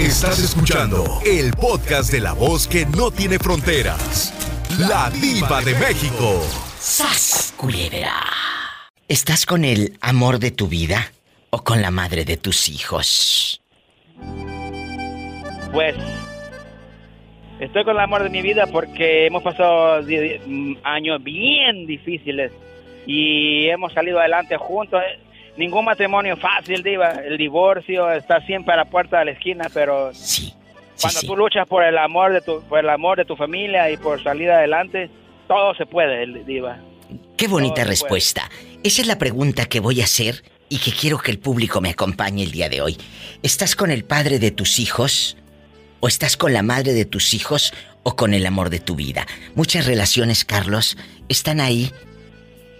Estás escuchando el podcast de la voz que no tiene fronteras. La diva de México. ¡Sas, culebra! ¿Estás con el amor de tu vida o con la madre de tus hijos? Pues estoy con el amor de mi vida porque hemos pasado años bien difíciles y hemos salido adelante juntos. Ningún matrimonio fácil, Diva. El divorcio está siempre a la puerta de la esquina, pero sí, cuando tú luchas por el amor de tu, por el amor de tu familia y por salir adelante, todo se puede, Diva. Qué bonita respuesta. Esa es la pregunta que voy a hacer y que quiero que el público me acompañe el día de hoy. ¿Estás con el padre de tus hijos? ¿O estás con la madre de tus hijos? ¿O con el amor de tu vida? Muchas relaciones, Carlos, están ahí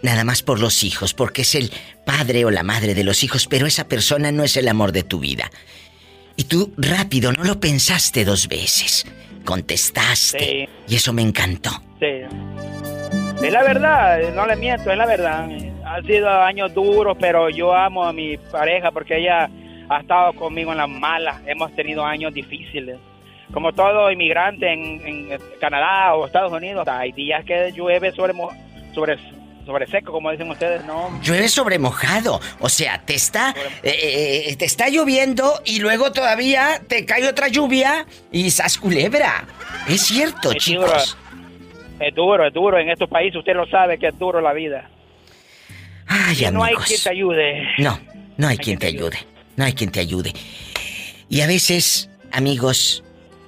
nada más por los hijos, porque es el padre o la madre de los hijos, pero esa persona no es el amor de tu vida. Y tú rápido, no lo pensaste dos veces. Contestaste. Y eso me encantó. Sí. Es la verdad, no le miento, es la verdad. Han sido años duros, pero yo amo a mi pareja porque ella ha estado conmigo en las malas. Hemos tenido años difíciles. Como todo inmigrante en, Canadá o Estados Unidos, hay días que llueve sobre, sobre sobre seco, como dicen ustedes, no. Llueve sobre mojado, o sea, te está eh, eh, te está lloviendo y luego todavía te cae otra lluvia y sas culebra. Es cierto, chicos. Es duro, es duro en estos países, usted lo sabe que es duro la vida. Ay, no hay quien te ayude. No, no hay, quien, te ayude. No hay quien te ayude. Y a veces, amigos,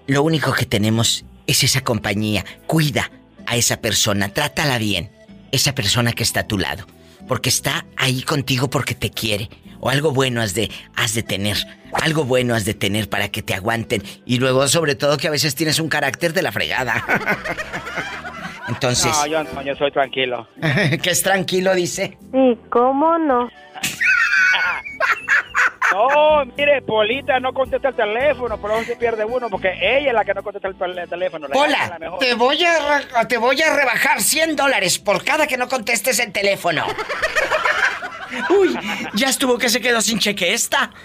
lo único que tenemos es esa compañía. Cuida a esa persona, trátala bien esa persona que está a tu lado. Porque está ahí contigo porque te quiere. O algo bueno has de, has de tener. Algo bueno has de tener para que te aguanten. Y luego, sobre todo, que a veces tienes un carácter de la fregada. Entonces. No, yo, yo soy tranquilo. ¿Que es tranquilo, dice? Sí, ¿cómo no? No, mire, Polita no contesta el teléfono, por eso se pierde uno, porque ella es la que no contesta el teléfono. Hola, te voy, a, te voy a rebajar 100 dólares por cada que no contestes el teléfono. Uy, ya estuvo que se quedó sin cheque esta.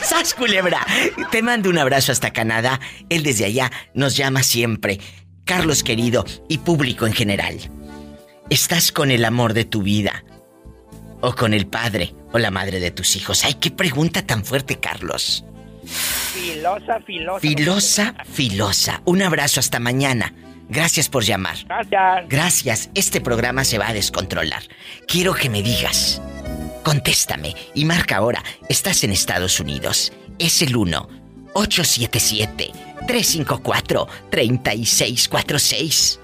¡Sas, culebra! Te mando un abrazo hasta Canadá. Él desde allá nos llama siempre. Carlos querido y público en general. Estás con el amor de tu vida o con el padre o la madre de tus hijos? Ay, qué pregunta tan fuerte, Carlos. Filosa, filosa. Filosa, filosa. Un abrazo hasta mañana. Gracias por llamar. Gracias. Gracias. Este programa se va a descontrolar. Quiero que me digas. Contéstame y marca ahora. Estás en Estados Unidos. Es el 1 877 354 3646.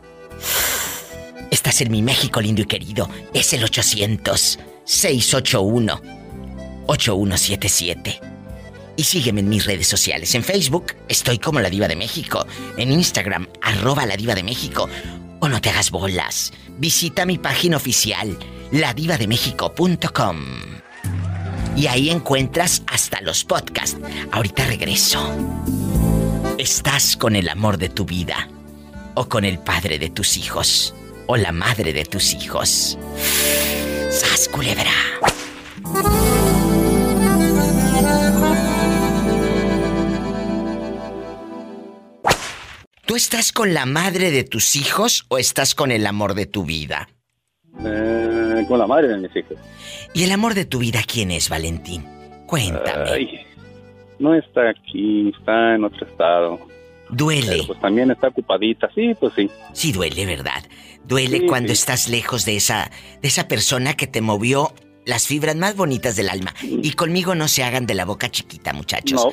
Estás en mi México lindo y querido. Es el 800 681-8177. Y sígueme en mis redes sociales. En Facebook estoy como La Diva de México. En Instagram, arroba La Diva de México. O no te hagas bolas. Visita mi página oficial, ladivademéxico.com. Y ahí encuentras hasta los podcasts. Ahorita regreso. ¿Estás con el amor de tu vida? ¿O con el padre de tus hijos? ¿O la madre de tus hijos? ¡Sas, culebra! ¿Tú estás con la madre de tus hijos o estás con el amor de tu vida? Eh, con la madre de mis hijos. ¿Y el amor de tu vida quién es, Valentín? Cuéntame. no está aquí, está en otro estado. Duele. pues también está ocupadita, sí, pues sí. Sí duele, ¿verdad? Duele cuando estás lejos de esa, de esa persona que te movió las fibras más bonitas del alma. Y conmigo no se hagan de la boca chiquita, muchachos. No.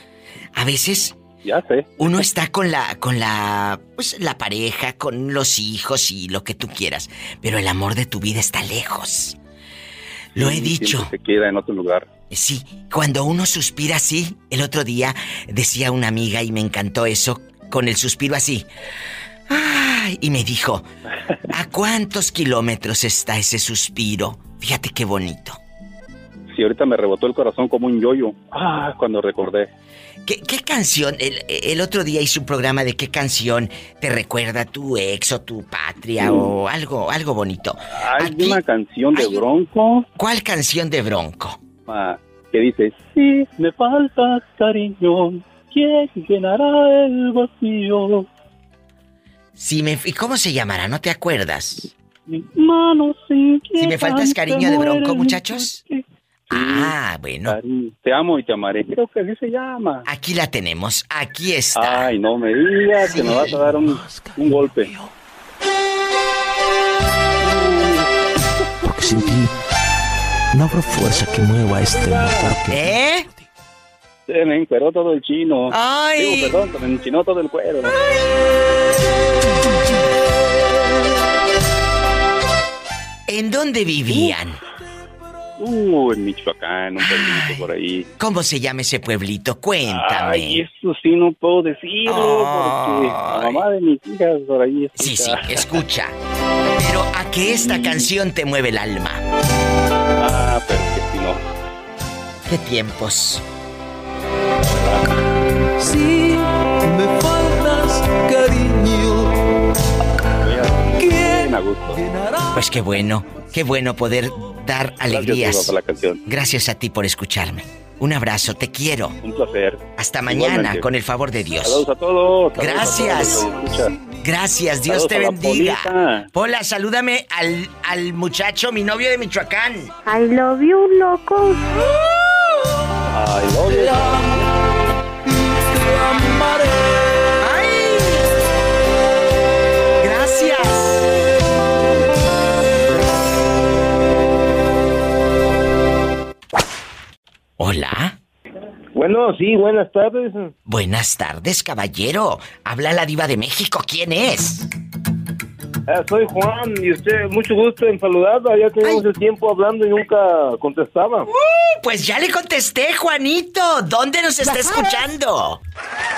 A veces ya sé. Uno está con la con la pues la pareja, con los hijos y lo que tú quieras, pero el amor de tu vida está lejos. Lo he dicho. Se queda en otro lugar. Sí, cuando uno suspira así, el otro día decía una amiga y me encantó eso, con el suspiro así. Ay, y me dijo, ¿a cuántos kilómetros está ese suspiro? Fíjate qué bonito. Sí, ahorita me rebotó el corazón como un yoyo. Ah, cuando recordé. ¿Qué, canción? El, otro día hice un programa de qué canción te recuerda a tu ex o tu patria o algo, algo bonito. Hay una canción de Bronco. ¿Cuál canción de Bronco? Ah, que dice, si me falta cariño, ¿quién llenará el vacío? Si me, ¿Y cómo se llamará? ¿No te acuerdas? Mis manos sin Si me faltas cariño de bronco, muchachos. Ah, bueno. Te amo y te amaré. Creo que así se llama. Aquí la tenemos, aquí está. Ay, no me digas que me vas a dar un, un golpe. Porque sin ti no habrá fuerza que mueva este motor que... ¿Eh? Se me encueró todo el chino. Ay. Digo, perdón, se me enchinó todo el cuero. ¿En dónde vivían? Uh, en Michoacán, un pueblito por ahí. ¿Cómo se llama ese pueblito? Cuéntame. Ay, eso sí no puedo decirlo, porque la Ay. mamá de mis hijas por ahí está. Sí, sí, escucha. Pero a que esta canción te mueve el alma. Ah, pero que si no. ¿Qué tiempos? Si me faltas cariño. Pues qué bueno, qué bueno poder dar Gracias, alegrías. Diva, por la canción. Gracias a ti por escucharme. Un abrazo, te quiero. Un placer. Hasta mañana, Igualmente. con el favor de Dios. Saludos a todos. saludos a Gracias. todos. Gracias, Dios Saludos te bendiga. Polita. Pola, salúdame al, al muchacho, mi novio de Michoacán. I love you, loco. Ay, oye. ¡Ay! Hola. Bueno, sí, buenas tardes. Buenas tardes, caballero. Habla la diva de México. ¿Quién es? Ah, soy Juan y usted, mucho gusto en saludarla. Ya teníamos Ay. el tiempo hablando y nunca contestaba. Pues ya le contesté, Juanito. ¿Dónde nos está escuchando?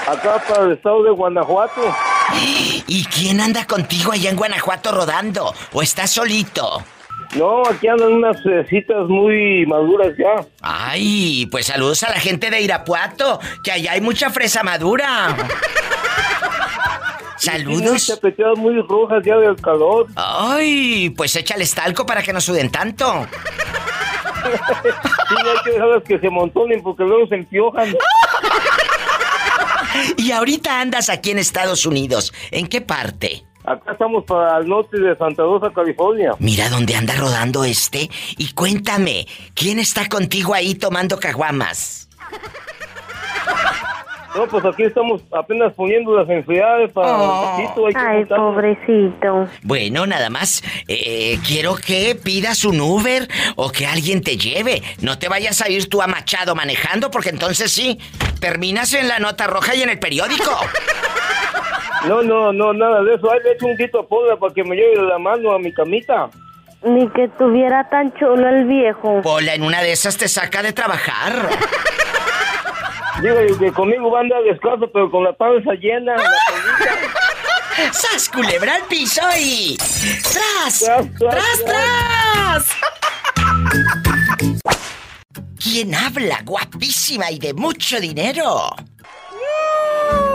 Acá para el estado de Guanajuato. ¿Y quién anda contigo allá en Guanajuato rodando? ¿O estás solito? No, aquí andan unas eh, citas muy maduras ya. Ay, pues saludos a la gente de Irapuato, que allá hay mucha fresa madura. Saludos. chapeteadas muy rojas ya del calor. Ay, pues échale talco para que no suden tanto. Sí, hay que dejarlas que se montonen porque luego se empiojan. Y ahorita andas aquí en Estados Unidos. ¿En qué parte? Acá estamos para el norte de Santa Rosa, California. Mira dónde anda rodando este. Y cuéntame, ¿quién está contigo ahí tomando caguamas? No, pues aquí estamos apenas poniendo las enfriadas para Oh. un poquito. Hay que Ay, juntarnos. pobrecito. Bueno, nada más, eh, quiero que pidas un Uber o que alguien te lleve. No te vayas a ir tú a Machado manejando porque entonces sí, terminas en la nota roja y en el periódico. No, no, no, nada de eso. Ahí le echo un grito a Pola para que me lleve la mano a mi camita. Ni que tuviera tan chulo el viejo. Pola, en una de esas te saca de trabajar. Digo, que conmigo va a andar descalzo, pero con la panza llena. La. ¡Sas, culebra al piso y... ¡Tras! Tras, tras, ¡Tras, tras! ¿Quién habla? Guapísima y de mucho dinero.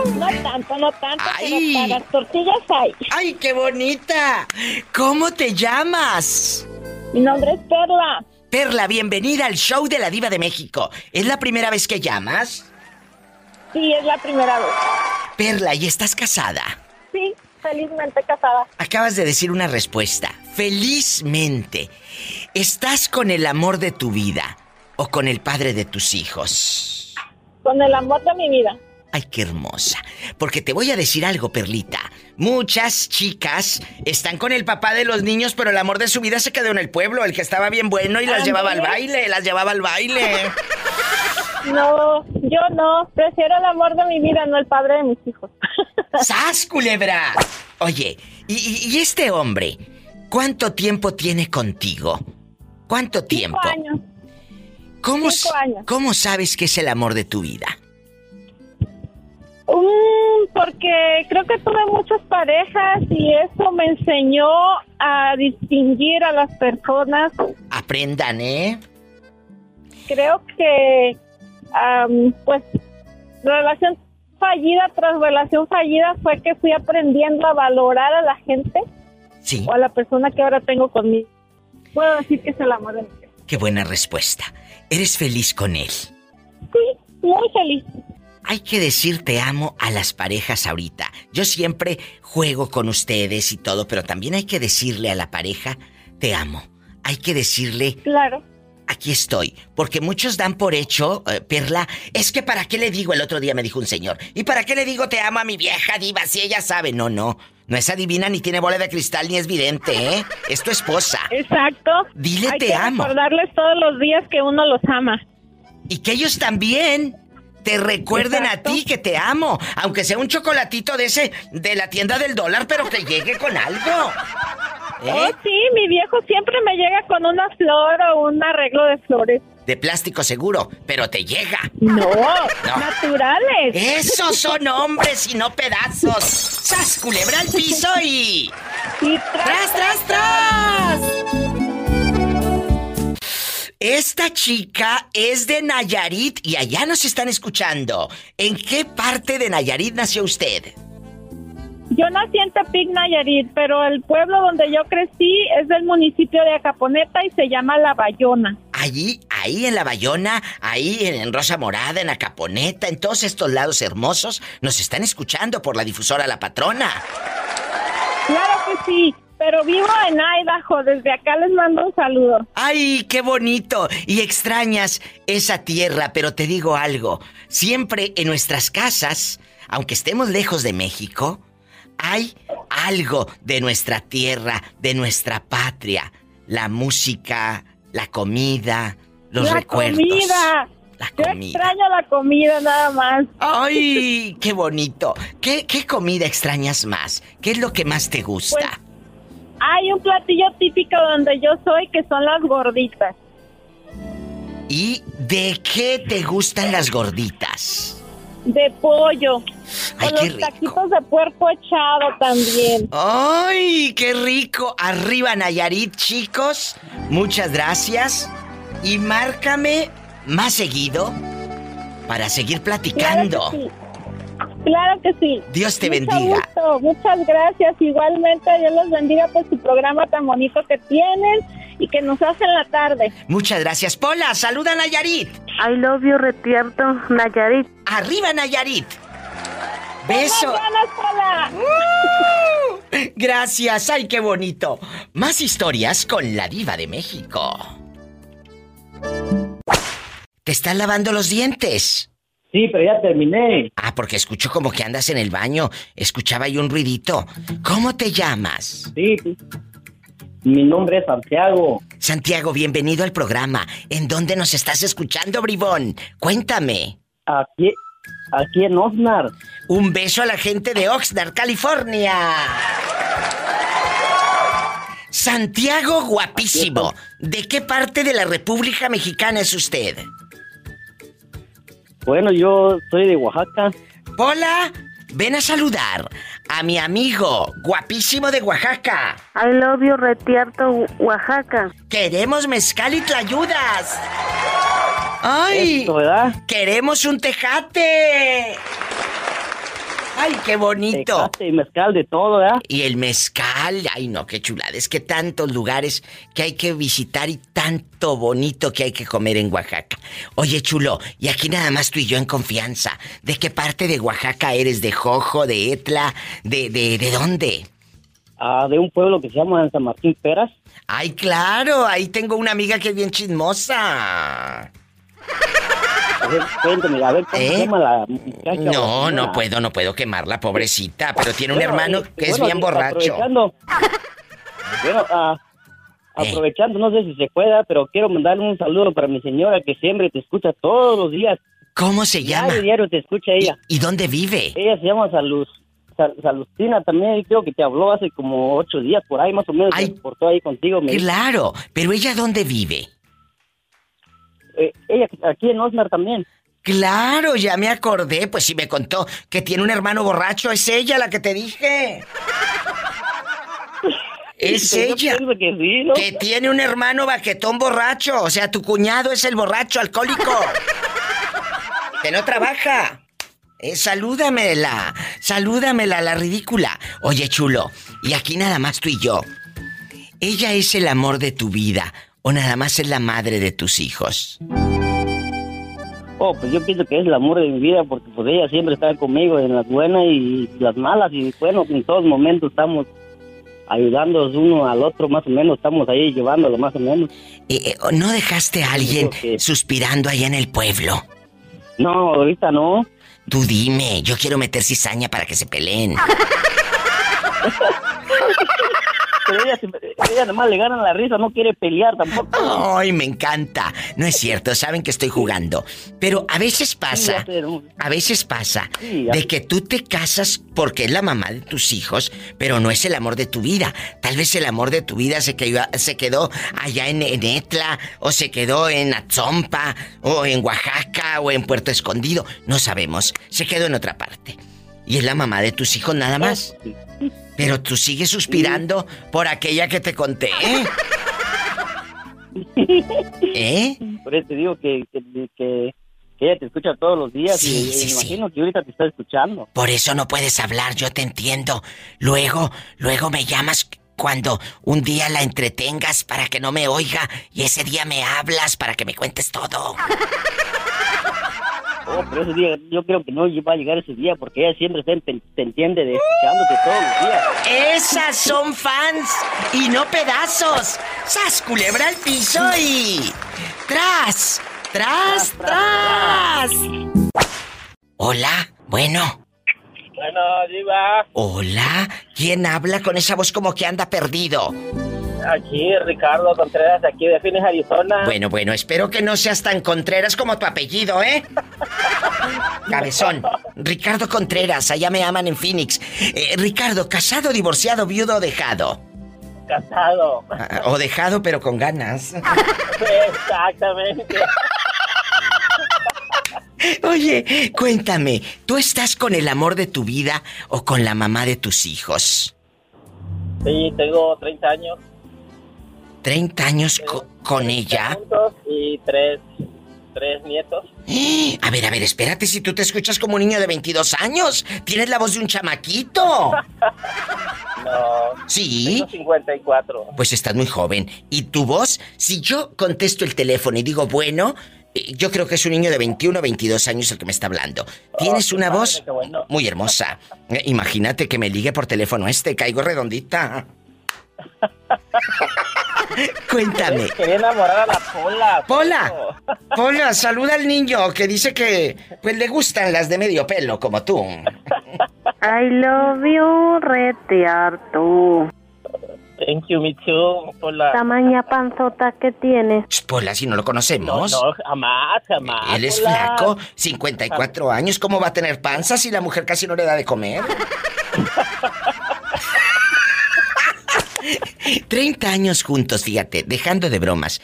No tanto, no tanto, Ay. pero para las tortillas hay. ¡Ay, qué bonita! ¿Cómo te llamas? Mi nombre es Perla. Perla, bienvenida al show de la Diva de México. ¿Es la primera vez que llamas? Sí, es la primera vez. Perla, ¿y estás casada? Sí, felizmente casada. Acabas de decir una respuesta. Felizmente. ¿Estás con el amor de tu vida o con el padre de tus hijos? Con el amor de mi vida. Ay, qué hermosa. Porque te voy a decir algo, Perlita. Muchas chicas están con el papá de los niños, pero el amor de su vida se quedó en el pueblo, el que estaba bien bueno y las llevaba al baile, las llevaba al baile. No, yo no. Prefiero el amor de mi vida, no el padre de mis hijos. ¡Sas, culebra! Oye, ¿y, y- y este hombre? ¿Cuánto tiempo tiene contigo? ¿Cuánto tiempo? Cinco años. ¿Cómo, cinco años. ¿Cómo sabes que es el amor de tu vida? Mm, porque creo que tuve muchas parejas y eso me enseñó a distinguir a las personas. Aprendan, ¿eh? Creo que, am, pues, relación fallida tras relación fallida fue que fui aprendiendo a valorar a la gente Sí. o a la persona que ahora tengo conmigo. Puedo decir que es el amor de mi vida. Qué buena respuesta. ¿Eres feliz con él? Sí, muy feliz. Hay que decir te amo a las parejas ahorita. Yo siempre juego con ustedes y todo, pero también hay que decirle a la pareja te amo. Hay que decirle Claro. aquí estoy. Porque muchos dan por hecho, eh, Perla, es que para qué le digo, el otro día me dijo un señor, ¿y para qué le digo te amo a mi vieja diva si ella sabe? No, no, no es adivina ni tiene bola de cristal ni es vidente, ¿eh? Es tu esposa. Exacto. Dile Hay te que amo. recordarles todos los días que uno los ama. Y que ellos también te recuerden Exacto. a ti que te amo. Aunque sea un chocolatito de ese, de la tienda del dólar, pero que llegue con algo. ¿Eh? Oh, sí, mi viejo siempre me llega con una flor o un arreglo de flores. De plástico seguro, pero te llega. No, naturales. Esos son hombres y no pedazos. ¡Sas, culebra al piso y... Y ¡Tras, tras, tras! Esta chica es de Nayarit y allá nos están escuchando. ¿En qué parte de Nayarit nació usted? Yo nací en Tepic, Nayarit, pero el pueblo donde yo crecí es del municipio de Acaponeta y se llama La Bayona. Allí, ahí en La Bayona, ahí en Rosa Morada, en Acaponeta, en todos estos lados hermosos, nos están escuchando por la difusora La Patrona. Claro que sí, pero vivo en Idaho. Desde acá les mando un saludo. ¡Ay, qué bonito! Y extrañas esa tierra, pero te digo algo. Siempre en nuestras casas, aunque estemos lejos de México, hay algo de nuestra tierra, de nuestra patria. La música, la comida, los la recuerdos. comida. La Yo comida. extraño la comida nada más. ¡Ay, qué bonito! ¿Qué, ¿Qué comida extrañas más? ¿Qué es lo que más te gusta? Hay un platillo típico donde yo soy que son las gorditas. ¿Y de qué te gustan las gorditas? De pollo. Ay, con qué los rico. taquitos de puerco echado también. ¡Ay, qué rico! Arriba Nayarit, chicos. Muchas gracias. Y márcame más seguido para seguir platicando. Claro. Claro que sí. Dios te Mucho bendiga. gusto, Muchas gracias. Igualmente, Dios los bendiga por su programa tan bonito que tienen y que nos hacen la tarde. Muchas gracias. Pola, saluda a Nayarit. I love you, retierto, Nayarit. Arriba Nayarit. Beso. ¡Ganas, Pola! Gracias, ay, qué bonito. Más historias con la diva de México. ¿Te están lavando los dientes? Sí, pero ya terminé. Ah, porque escucho como que andas en el baño. Escuchaba ahí un ruidito. ¿Cómo te llamas? Sí, sí. Mi nombre es Santiago. Santiago, bienvenido al programa. ¿En dónde nos estás escuchando, bribón? Cuéntame. Aquí, aquí en Osnar. Un beso a la gente de Oxnard, California. Santiago guapísimo. ¿De qué parte de la República Mexicana es usted? Bueno, yo soy de Oaxaca. Hola, ven a saludar a mi amigo guapísimo de Oaxaca. I love you, retierto, Oaxaca. Queremos mezcal y tlayudas. ¡Ay! Esto, ¿verdad? ¡Queremos un tejate! ¡Ay, qué bonito! Tecate y mezcal de todo, ¿verdad? Y el mezcal, ay no, qué chulada. Es que tantos lugares que hay que visitar y tanto bonito que hay que comer en Oaxaca. Oye, chulo, y aquí nada más tú y yo en confianza. ¿De qué parte de Oaxaca eres? ¿De Jojo, de Etla? ¿De, de, de dónde? Ah, de un pueblo que se llama San Martín Peras. Ay, claro, ahí tengo una amiga que es bien chismosa. Cuéntame, a ver, ¿cómo ¿Eh? la muchacha? No, la no puedo, no puedo quemarla, pobrecita, pero tiene un Bueno, hermano eh, que es bien borracho. Aprovechando. Bueno, ah, Eh. aprovechando, no sé si se pueda, pero quiero mandarle un saludo para mi señora que siempre te escucha todos los días. ¿Cómo se llama? Diario, diario te escucha ella. ¿Y dónde vive? Ella se llama Salud. Sal- Salustina también, creo que te habló hace como ocho días por ahí, más o menos. Ay. Se portó ahí contigo. Me, Claro, pero ella dónde vive? Eh, ella aquí en Osnar también. Claro, ya me acordé, pues si me contó que tiene un hermano borracho, es ella la que te dije. Es ella. que sí, ¿no? Que tiene un hermano baquetón borracho, o sea, tu cuñado es el borracho alcohólico. que no trabaja. Eh, salúdamela, salúdamela, la ridícula. Oye, chulo, y aquí nada más tú y yo. Ella es el amor de tu vida. O nada más es la madre de tus hijos? Oh, pues yo pienso que es el amor de mi vida porque pues ella siempre está conmigo en las buenas y las malas y bueno, en todos momentos estamos ayudándonos uno al otro más o menos, estamos ahí llevándolo más o menos. Eh, eh, ¿No dejaste a alguien suspirando allá en el pueblo? No, ahorita no. Tú dime, yo quiero meter cizaña para que se peleen. Pero ella, ella nomás le gana la risa, no quiere pelear tampoco. Ay, me encanta. No es cierto, saben que estoy jugando. Pero a veces pasa, a veces pasa, de que tú te casas porque es la mamá de tus hijos, pero no es el amor de tu vida. Tal vez el amor de tu vida se quedó, se quedó allá en, Etla, o se quedó en Atzompa, o en Oaxaca, o en Puerto Escondido. No sabemos. Se quedó en otra parte. Y es la mamá de tus hijos nada más. Pero tú sigues suspirando por aquella que te conté. ¿eh? Por eso te digo que, que, ella te escucha todos los días y me imagino que ahorita te está escuchando. Por eso no puedes hablar, yo te entiendo. Luego, luego me llamas cuando un día la entretengas para que no me oiga y ese día me hablas para que me cuentes todo. Oh, pero ese día yo creo que no va a llegar ese día porque ella siempre te, entiende de escuchándote todos los días. Esas son fans y no pedazos. ¡Sas, culebra al piso y... ¡Tras! ¡Tras, tras! Hola, bueno. Bueno, Diva. Hola, ¿quién habla con esa voz como que anda perdido? Aquí, Ricardo Contreras, aquí de Phoenix, Arizona. Bueno, bueno, espero que no seas tan Contreras como tu apellido, ¿eh? Cabezón. Ricardo Contreras, allá me aman en Phoenix. Eh, Ricardo, ¿casado, divorciado, viudo o dejado? Casado. Ah, o dejado, pero con ganas. Exactamente. Oye, cuéntame, ¿tú estás con el amor de tu vida o con la mamá de tus hijos? Sí, tengo 30 años. 30 años con ella. Y tres, tres nietos. A ver, a ver, espérate, si tú te escuchas como un niño de 22 años. Tienes la voz de un chamaquito. no. ¿Sí? Tengo 54. Pues estás muy joven. ¿Y tu voz? Si yo contesto el teléfono y digo, bueno, yo creo que es un niño de 21 o 22 años el que me está hablando. Tienes una voz muy hermosa. Eh, imagínate que me ligue por teléfono este, caigo redondita. Cuéntame. Quería enamorar a la Pola. Pola. Pola, saluda al niño que dice que pues le gustan las de medio pelo como tú. I love you, retearto. Thank you, me too, Pola. Tamaña panzota que tienes. Pola, si no lo conocemos. No, jamás, jamás. Él es flaco, 54 años. ¿Cómo va a tener panza si la mujer casi no le da de comer? 30 años juntos, fíjate, dejando de bromas.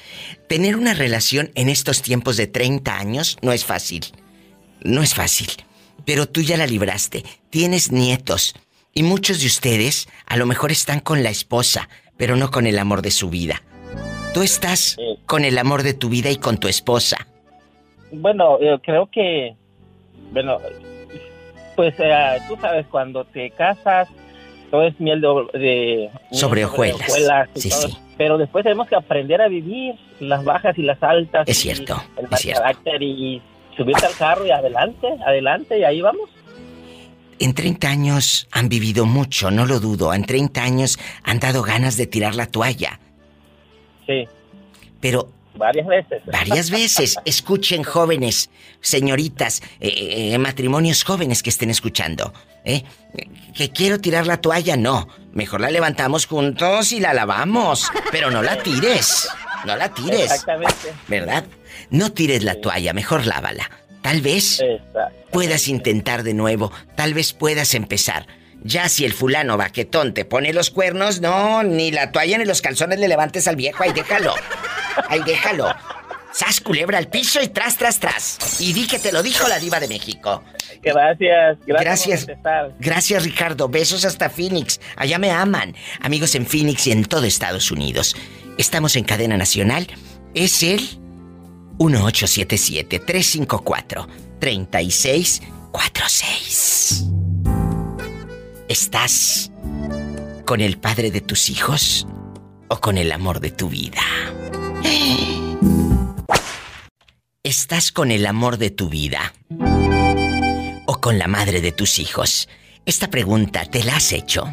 Tener una relación en estos tiempos de 30 años no es fácil. No es fácil. Pero tú ya la libraste. Tienes nietos. Y muchos de ustedes a lo mejor están con la esposa, pero no con el amor de su vida. Tú estás con el amor de tu vida y con tu esposa. Bueno, yo creo que, bueno, pues eh, tú sabes, cuando te casas, todo es miel de... sobre hojuelas. sí, sí. Pero después tenemos que aprender a vivir las bajas y las altas. Es cierto, el es cierto. carácter y subirte al carro y adelante, adelante y ahí vamos. En 30 años han vivido mucho, no lo dudo. En 30 años han dado ganas de tirar la toalla. Sí. Pero Varias veces. Varias veces. Escuchen, jóvenes, señoritas, eh, eh, eh, matrimonios jóvenes que estén escuchando. ¿eh? Que quiero tirar la toalla, no. Mejor la levantamos juntos y la lavamos. Pero no la tires. No la tires. Exactamente. ¿Verdad? No tires la toalla, mejor lávala. Tal vez puedas intentar de nuevo. Tal vez puedas empezar. Ya si el fulano vaquetón te pone los cuernos, no, ni la toalla ni los calzones le levantes al viejo, ahí déjalo. Ahí déjalo. Sas culebra al piso y tras, tras, tras. Y di que te lo dijo la diva de México. Gracias, gracias. Gracias, gracias Ricardo. Besos hasta Phoenix. Allá me aman. Amigos en Phoenix y en todo Estados Unidos. Estamos en cadena nacional. Es el 1877-354-3646. ¿Estás con el padre de tus hijos o con el amor de tu vida? ¿Estás con el amor de tu vida? ¿O con la madre de tus hijos? Esta pregunta te la has hecho.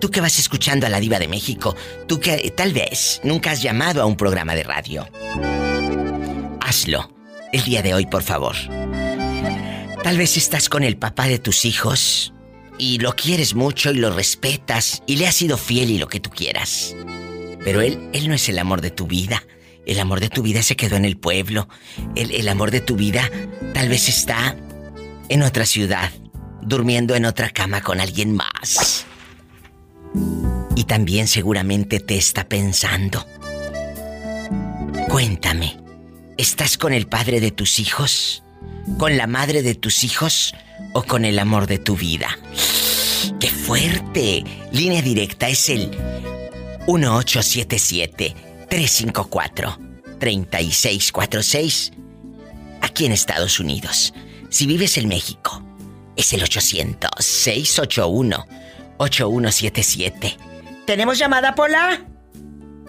Tú que vas escuchando a la diva de México, tú que tal vez nunca has llamado a un programa de radio. Hazlo el día de hoy, por favor. Tal vez estás con el papá de tus hijos y lo quieres mucho y lo respetas y le has sido fiel y lo que tú quieras. Pero él, él no es el amor de tu vida. El amor de tu vida se quedó en el pueblo. El, el amor de tu vida tal vez está en otra ciudad, durmiendo en otra cama con alguien más. Y también seguramente te está pensando. Cuéntame, ¿estás con el padre de tus hijos? ¿Con la madre de tus hijos? ¿O con el amor de tu vida? ¡Qué fuerte! Línea directa es el 1877-354-3646 aquí en Estados Unidos. Si vives en México, es el 800-681-8177. ¿Tenemos llamada, Pola?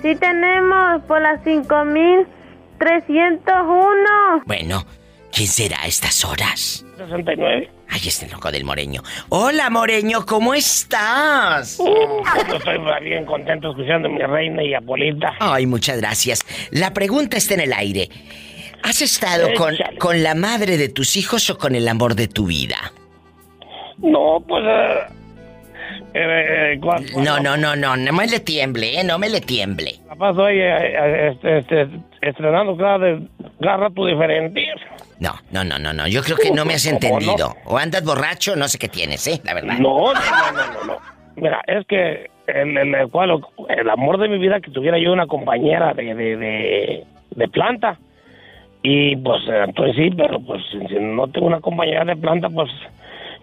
Sí tenemos por las 5301. Bueno, ¿quién será a estas horas? 69. Ay, este loco del Moreño. Hola, Moreño, ¿cómo estás? Uh, estoy bien contento escuchando a mi reina y a Polita. Ay, muchas gracias. La pregunta está en el aire. ¿Has estado con, con la madre de tus hijos o con el amor de tu vida? No, pues... eh, eh, No, no, no, no, no me le tiemble, ¿eh? No me le tiemble. La paso ahí eh, eh, este, este, estrenando cada, de- cada rato diferente. No, no, no, no, no. Yo creo que no me has entendido. O andas borracho, no sé qué tienes, ¿eh? La verdad. No, no, no, no, no. Mira, es que el, el, el cual, el amor de mi vida que tuviera yo una compañera de, de, de, de planta. Y pues entonces sí, pero pues si no tengo una compañera de planta, pues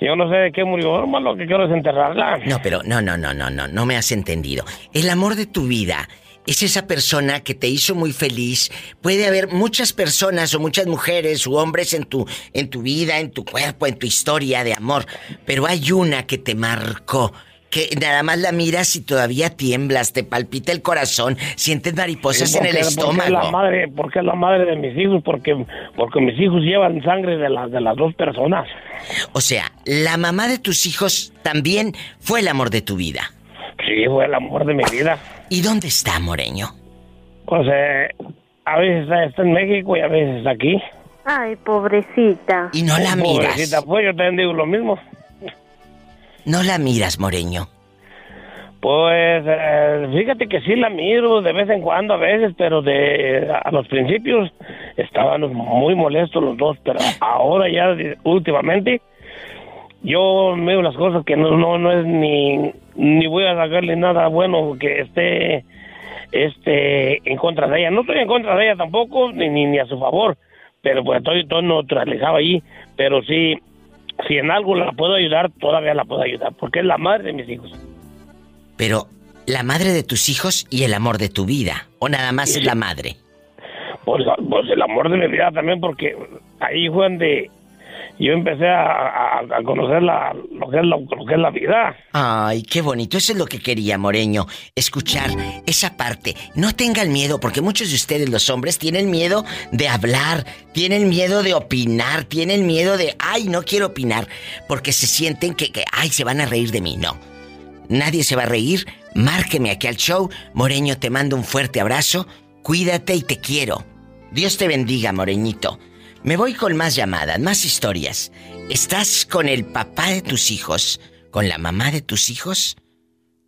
yo no sé de qué murió. Nomás lo que quiero enterrarla. No, pero no, no, no, no, no, no me has entendido. El amor de tu vida es esa persona que te hizo muy feliz. Puede haber muchas personas o muchas mujeres u hombres en tu en tu vida, en tu cuerpo, en tu historia de amor, pero hay una que te marcó. Que nada más la miras y todavía tiemblas, te palpita el corazón, sientes mariposas Sí, en el porque- porque es la estómago. madre, porque es la madre de mis hijos, porque, porque mis hijos llevan sangre de las de las dos personas. O sea, la mamá de tus hijos también fue el amor de tu vida. Sí, fue el amor de mi vida. ¿Y dónde está, Moreño? Pues eh, a veces está, en México y a veces aquí. Ay, pobrecita. Y no la miras. Pobrecita, pues yo también digo lo mismo. No la miras, Moreño. Pues eh, fíjate que sí la miro de vez en cuando a veces, pero de a los principios estábamos muy molestos los dos, pero ahora ya últimamente yo veo las cosas que no no no es ni ni voy a sacarle nada bueno que esté este en contra de ella. No estoy en contra de ella tampoco ni ni, ni a su favor, pero pues estoy todo neutralizado ahí, pero sí si en algo la puedo ayudar, todavía la puedo ayudar, porque es la madre de mis hijos. Pero, ¿la madre de tus hijos y el amor de tu vida? ¿O nada más es la madre? Pues, pues el amor de mi vida también, porque ahí fue donde yo empecé a, a- conocer la, lo, que es la, lo que es la vida. Ay, qué bonito. Eso es lo que quería, Moreño. Escuchar esa parte. No tengan miedo, porque muchos de ustedes, los hombres, tienen miedo de hablar, tienen miedo de opinar, tienen miedo de, ay, no quiero opinar, porque se sienten que, que ay, se van a reír de mí. No. Nadie se va a reír. Márqueme aquí al show. Moreño, te mando un fuerte abrazo. Cuídate y te quiero. Dios te bendiga, Moreñito. Me voy con más llamadas, más historias. ¿Estás con el papá de tus hijos, con la mamá de tus hijos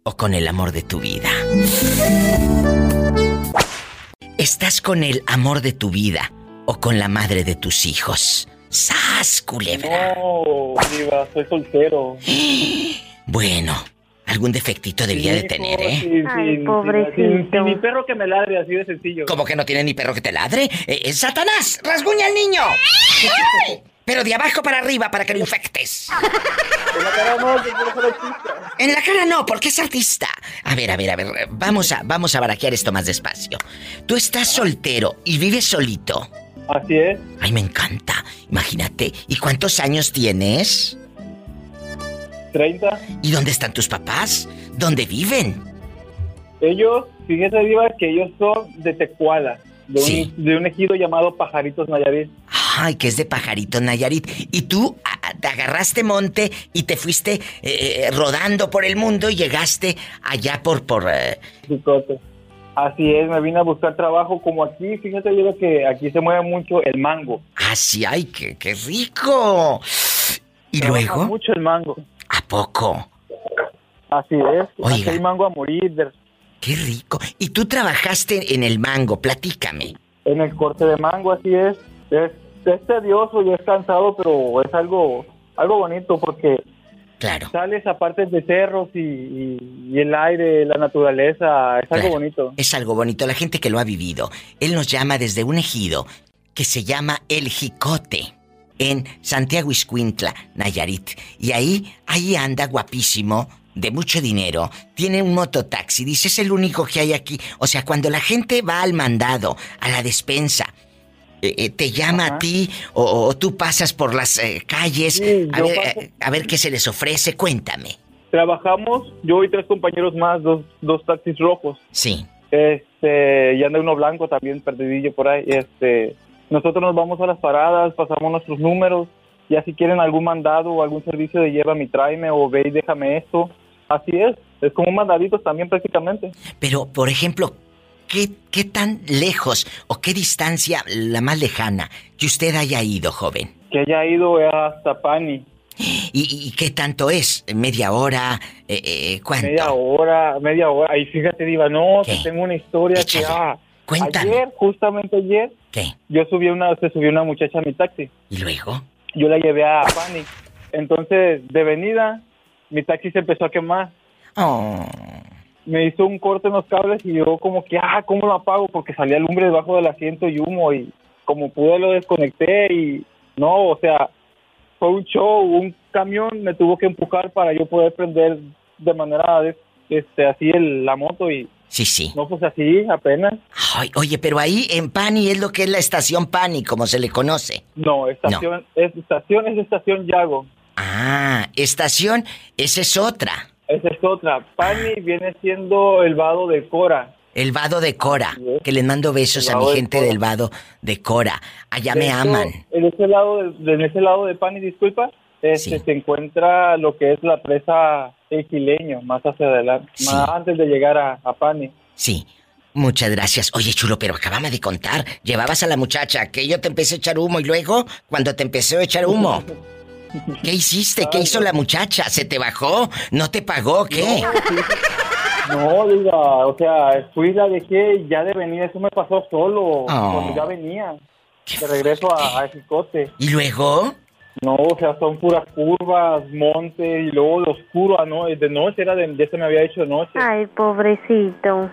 o con el amor de tu vida? ¿Estás con el amor de tu vida o con la madre de tus hijos? ¡Sas, culebra! No, Diva, soy soltero. Bueno, algún defectito debía de tener, ¿eh? Sí, sí, Ay, sí, pobrecito. Mi perro que me ladre, así de sencillo. ¿Cómo que no tiene ni perro que te ladre? Eh, eh, ¡Satanás! ¡Rasguña al niño! ¡Ay! Pero de abajo para arriba para que lo infectes. En la cara no, que quiero ser artista. En la cara no, porque es artista. A ver, a ver, a ver. Vamos a, vamos a barajear esto más despacio. Tú estás soltero y vives solito. Así es. Ay, me encanta. Imagínate. ¿Y cuántos años tienes? 30. ¿Y dónde están tus papás? ¿Dónde viven? Ellos fíjese, Diva, que ellos son de Tecuala, de, Sí. un, de un ejido llamado Pajaritos Nayarit. Ay, que es de pajarito Nayarit. Y tú a- te agarraste monte y te fuiste eh, eh, rodando por el mundo y llegaste allá por por eh. Así es, me vine a buscar trabajo como aquí. Fíjate, Diva, que aquí se mueve mucho el mango. Ah, sí, ay, qué, qué rico. ¿Y Trabaja luego? mucho el mango. ¿A poco? Así es. Oiga. Aquí hay mango a morir. de- Qué rico. ¿Y tú trabajaste en el mango? Platícame. En el corte de mango, así es. Es, es tedioso y es cansado, pero es algo, algo bonito porque Claro. sales a partes de cerros y, y- y el aire, la naturaleza, es algo bonito. Es algo bonito, la gente que lo ha vivido. Él nos llama desde un ejido que se llama El Jicote, en Santiago Iscuintla, Nayarit. Y ahí, ahí anda guapísimo, de mucho dinero. Tiene un mototaxi, dice, es el único que hay aquí. O sea, cuando la gente va al mandado, a la despensa, eh, eh, te llama a ti o, o tú pasas por las eh, calles Sí, a, ver, a ver qué se les ofrece, cuéntame. Trabajamos, yo y tres compañeros más, dos, dos taxis rojos. Sí, Este, y anda uno blanco también, perdidillo por ahí. Este, nosotros nos vamos a las paradas, pasamos nuestros números. Ya si quieren algún mandado o algún servicio de llévame, tráeme o ve y déjame esto. Así es, es como un mandadito también prácticamente. Pero, por ejemplo, ¿qué, ¿qué tan lejos o qué distancia la más lejana que usted haya ido, joven? Que haya ido hasta Pani. ¿Y, y qué tanto es? ¿Media hora? Eh, eh, ¿Cuánto? Media hora, media hora. Ahí fíjate, Diva, no, que tengo una historia que ah, Cuéntame. ayer, justamente ayer, ¿Qué? yo subí una, se subió una muchacha a mi taxi. ¿Y luego? Yo la llevé a Pani. Entonces, de venida, mi taxi se empezó a quemar. Oh. Me hizo un corte en los cables y yo como que, ah, ¿cómo lo apago? Porque salía lumbre debajo del asiento y humo y como pude lo desconecté y no, o sea, fue un show, un camión me tuvo que empujar para yo poder prender de manera este así el, la moto y Sí, sí. no pues así apenas. Ay, oye, pero ahí en Pani es lo que es la estación Pani, como se le conoce. No, estación es estación es estación Yago. Ah, estación, esa es otra. Esa es otra. Pani viene siendo el vado de Cora. El vado de Cora, que les mando besos a mi de gente Cora. del vado de Cora. Allá De me hecho, aman. En ese lado de, de- en ese lado de Pani, disculpa, este, se encuentra lo que es la presa Equileño, más hacia adelante, más antes de llegar a, a Pani. Sí. Muchas gracias. Oye, chulo, pero acabame de contar. Llevabas a la muchacha que yo te empecé a echar humo y luego, cuando te empecé a echar humo, ¿qué hiciste? ¿Qué hizo la muchacha? ¿Se te bajó? ¿No te pagó? ¿Qué? No, diga, o sea, fui la dejé y ya de venir, eso me pasó solo, Oh. cuando ya venía, de regreso a, a Jicote. ¿Y luego? No, o sea, son puras curvas, monte y luego lo oscuro, ah, no, de noche era de, ya se me había hecho de noche. Ay, pobrecito.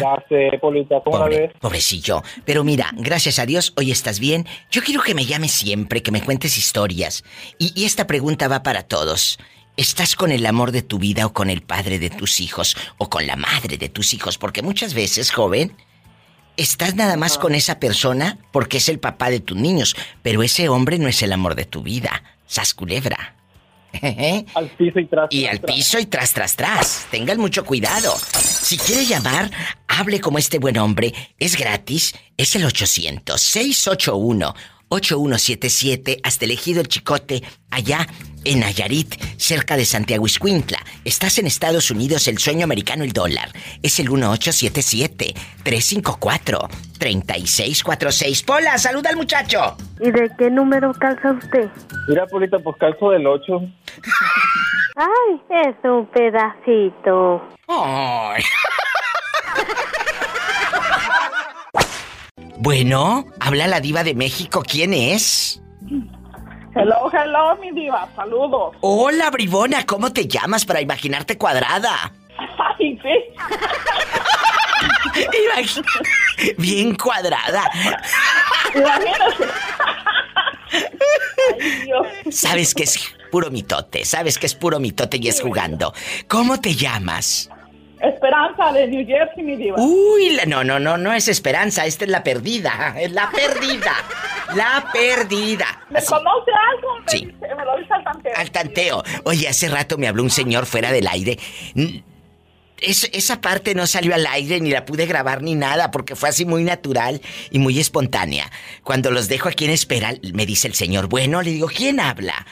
Ya sé, Polita, ¿cómo la ves? Pobrecillo. Pero mira, gracias a Dios, hoy estás bien. Yo quiero que me llames siempre, que me cuentes historias. Y, y esta pregunta va para todos. ¿Estás con el amor de tu vida o con el padre de tus hijos o con la madre de tus hijos? Porque muchas veces, joven, estás nada más con esa persona porque es el papá de tus niños, pero ese hombre no es el amor de tu vida. Sas culebra. Al piso y tras. Y al piso y tras, tras, tras. Tengan mucho cuidado. Si quiere llamar, hable como este buen hombre. Es gratis. Es el 800-681-8177 hasta elegido el Chicote, allá en Nayarit, cerca de Santiago Iscuintla. Estás en Estados Unidos, el sueño americano, el dólar. Es el 1877-354-3646. Pola, saluda al muchacho. ¿Y de qué número calza usted? Mira, Polita, pues calzo del 8. Ay, es un pedacito. Ay. Bueno, habla la diva de México. ¿Quién es? Hello, hello, mi diva, saludos. Hola, bribona. ¿Cómo te llamas para imaginarte cuadrada? Ay, sí. Bien cuadrada. Imagínate. Ay, Dios. Sabes que es puro mitote. Sabes que es puro mitote y es jugando. ¿Cómo te llamas? Esperanza de New Jersey, mi diva. Uy, no, no, no, no es esperanza. Esta es la perdida. Es la perdida. La perdida. ¿Me conoce algo? Me, Sí. dice- me lo dice al tanteo. Al tanteo. Oye, hace rato me habló un señor fuera del aire. Es- esa parte no salió al aire ni la pude grabar ni nada porque fue así muy natural y muy espontánea. Cuando los dejo aquí en espera, me dice el señor, bueno, le digo, ¿quién habla?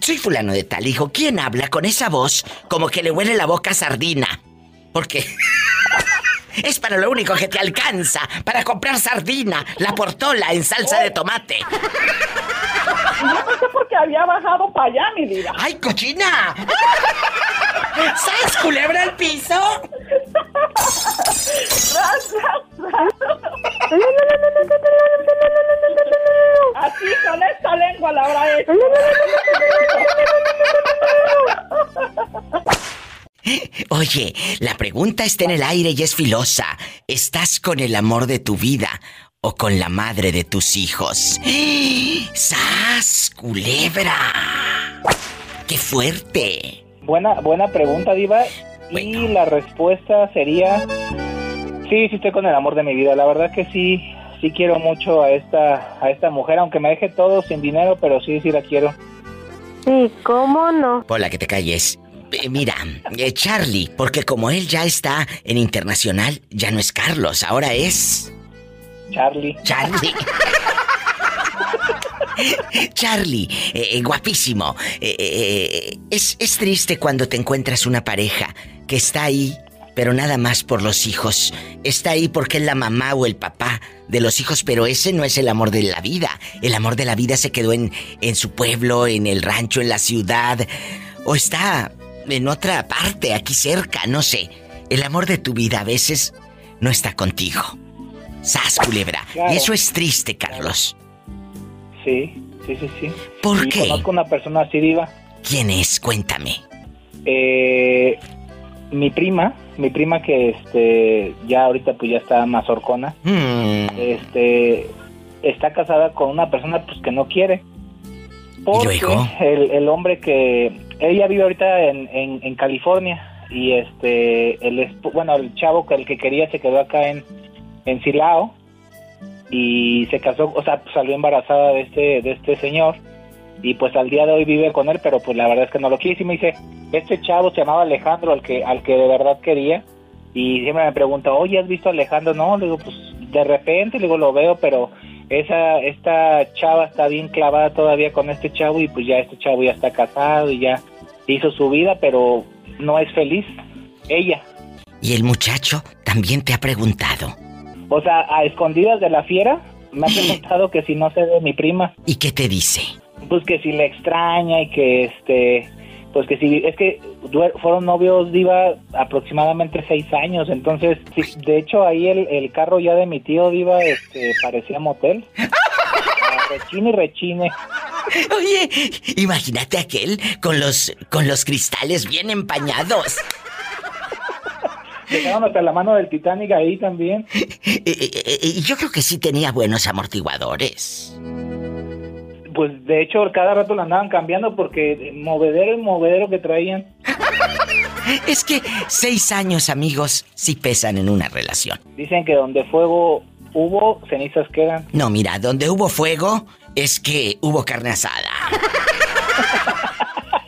Soy fulano de tal, hijo, ¿quién habla con esa voz como que le huele la boca a sardina? Porque es para lo único que te alcanza, para comprar sardina, la portola en salsa de tomate. Yo pensé porque había bajado para allá, mi vida. ¡Ay, cochina! ¿Sabes culebra al piso? Así con esta lengua la habrá hecho. Oye, la pregunta está en el aire y es filosa. ¿Estás con el amor de tu vida o con la madre de tus hijos? ¡Sas, culebra! ¡Qué fuerte! Buena, buena pregunta, Diva. Y la respuesta sería: Sí, sí, estoy con el amor de mi vida. La verdad que sí, sí quiero mucho a esta, a esta mujer, aunque me deje todo sin dinero, pero sí, sí la quiero. Sí, ¿cómo no? Hola, que te calles. Eh, Mira, eh, Charlie, porque como él ya está en internacional, ya no es Carlos, ahora es... Charlie. Charlie. Charlie, eh, guapísimo. Eh, es, es triste cuando te encuentras una pareja que está ahí, pero nada más por los hijos. Está ahí porque es la mamá o el papá de los hijos, pero ese no es el amor de la vida. El amor de la vida se quedó en, en su pueblo, en el rancho, en la ciudad, o está en otra parte, aquí cerca, no sé. El amor de tu vida a veces no está contigo. Sas, culebra. Claro. Y eso es triste, Carlos. Sí, sí, sí, sí. ¿Por Y qué? Conozco una persona así, Diva. ¿Quién es? Cuéntame. Eh, mi prima, mi prima que este ya ahorita pues ya está más horcona, Mm. este está casada con una persona pues que no quiere. Porque luego? el, el hombre que ella vive ahorita en, en, California y este el bueno el chavo que el que quería se quedó acá en en Silao y se casó, o sea, salió embarazada de este de este señor y pues al día de hoy vive con él, pero pues la verdad es que no lo quiere. Y me dice, este chavo se llamaba Alejandro, al que al que de verdad quería y siempre me pregunta, oye, ¿has visto a Alejandro? No, le digo, pues de repente, le digo, lo veo, pero esa esta chava está bien clavada todavía con este chavo y pues ya este chavo ya está casado y ya hizo su vida, pero no es feliz. Ella. Y el muchacho también te ha preguntado. O sea, a escondidas de la fiera, me ha preguntado que si no sé de mi prima. ¿Y qué te dice? Pues que si le extraña y que este, pues que si, es que fueron novios, Diva, aproximadamente seis años, entonces, sí, de hecho ahí el, el carro ya de mi tío, Diva, este, parecía motel. Rechine y rechine. Oye, imagínate aquel con los con los cristales bien empañados. Dejaron hasta la mano del Titanic ahí también. Eh, eh, eh, Y yo creo que sí tenía buenos amortiguadores. Pues de hecho cada rato la andaban cambiando porque movedero y movedero que traían. Es que seis años, amigos, sí pesan en una relación. Dicen que donde fuego hubo, cenizas quedan. No, mira, donde hubo fuego es que hubo carne asada.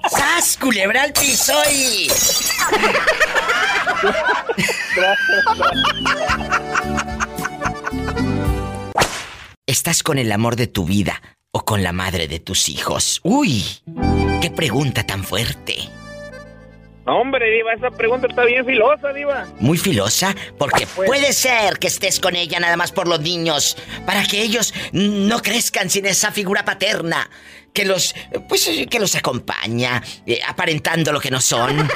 ¡Sas, culebra al piso y... ¿Estás con el amor de tu vida o con la madre de tus hijos? Uy, qué pregunta tan fuerte. No, hombre, Diva, esa pregunta está bien filosa, Diva. Muy filosa, porque Pues- puede ser que estés con ella nada más por los niños, para que ellos no crezcan sin esa figura paterna, que los, pues, que los acompaña, eh, aparentando lo que no son.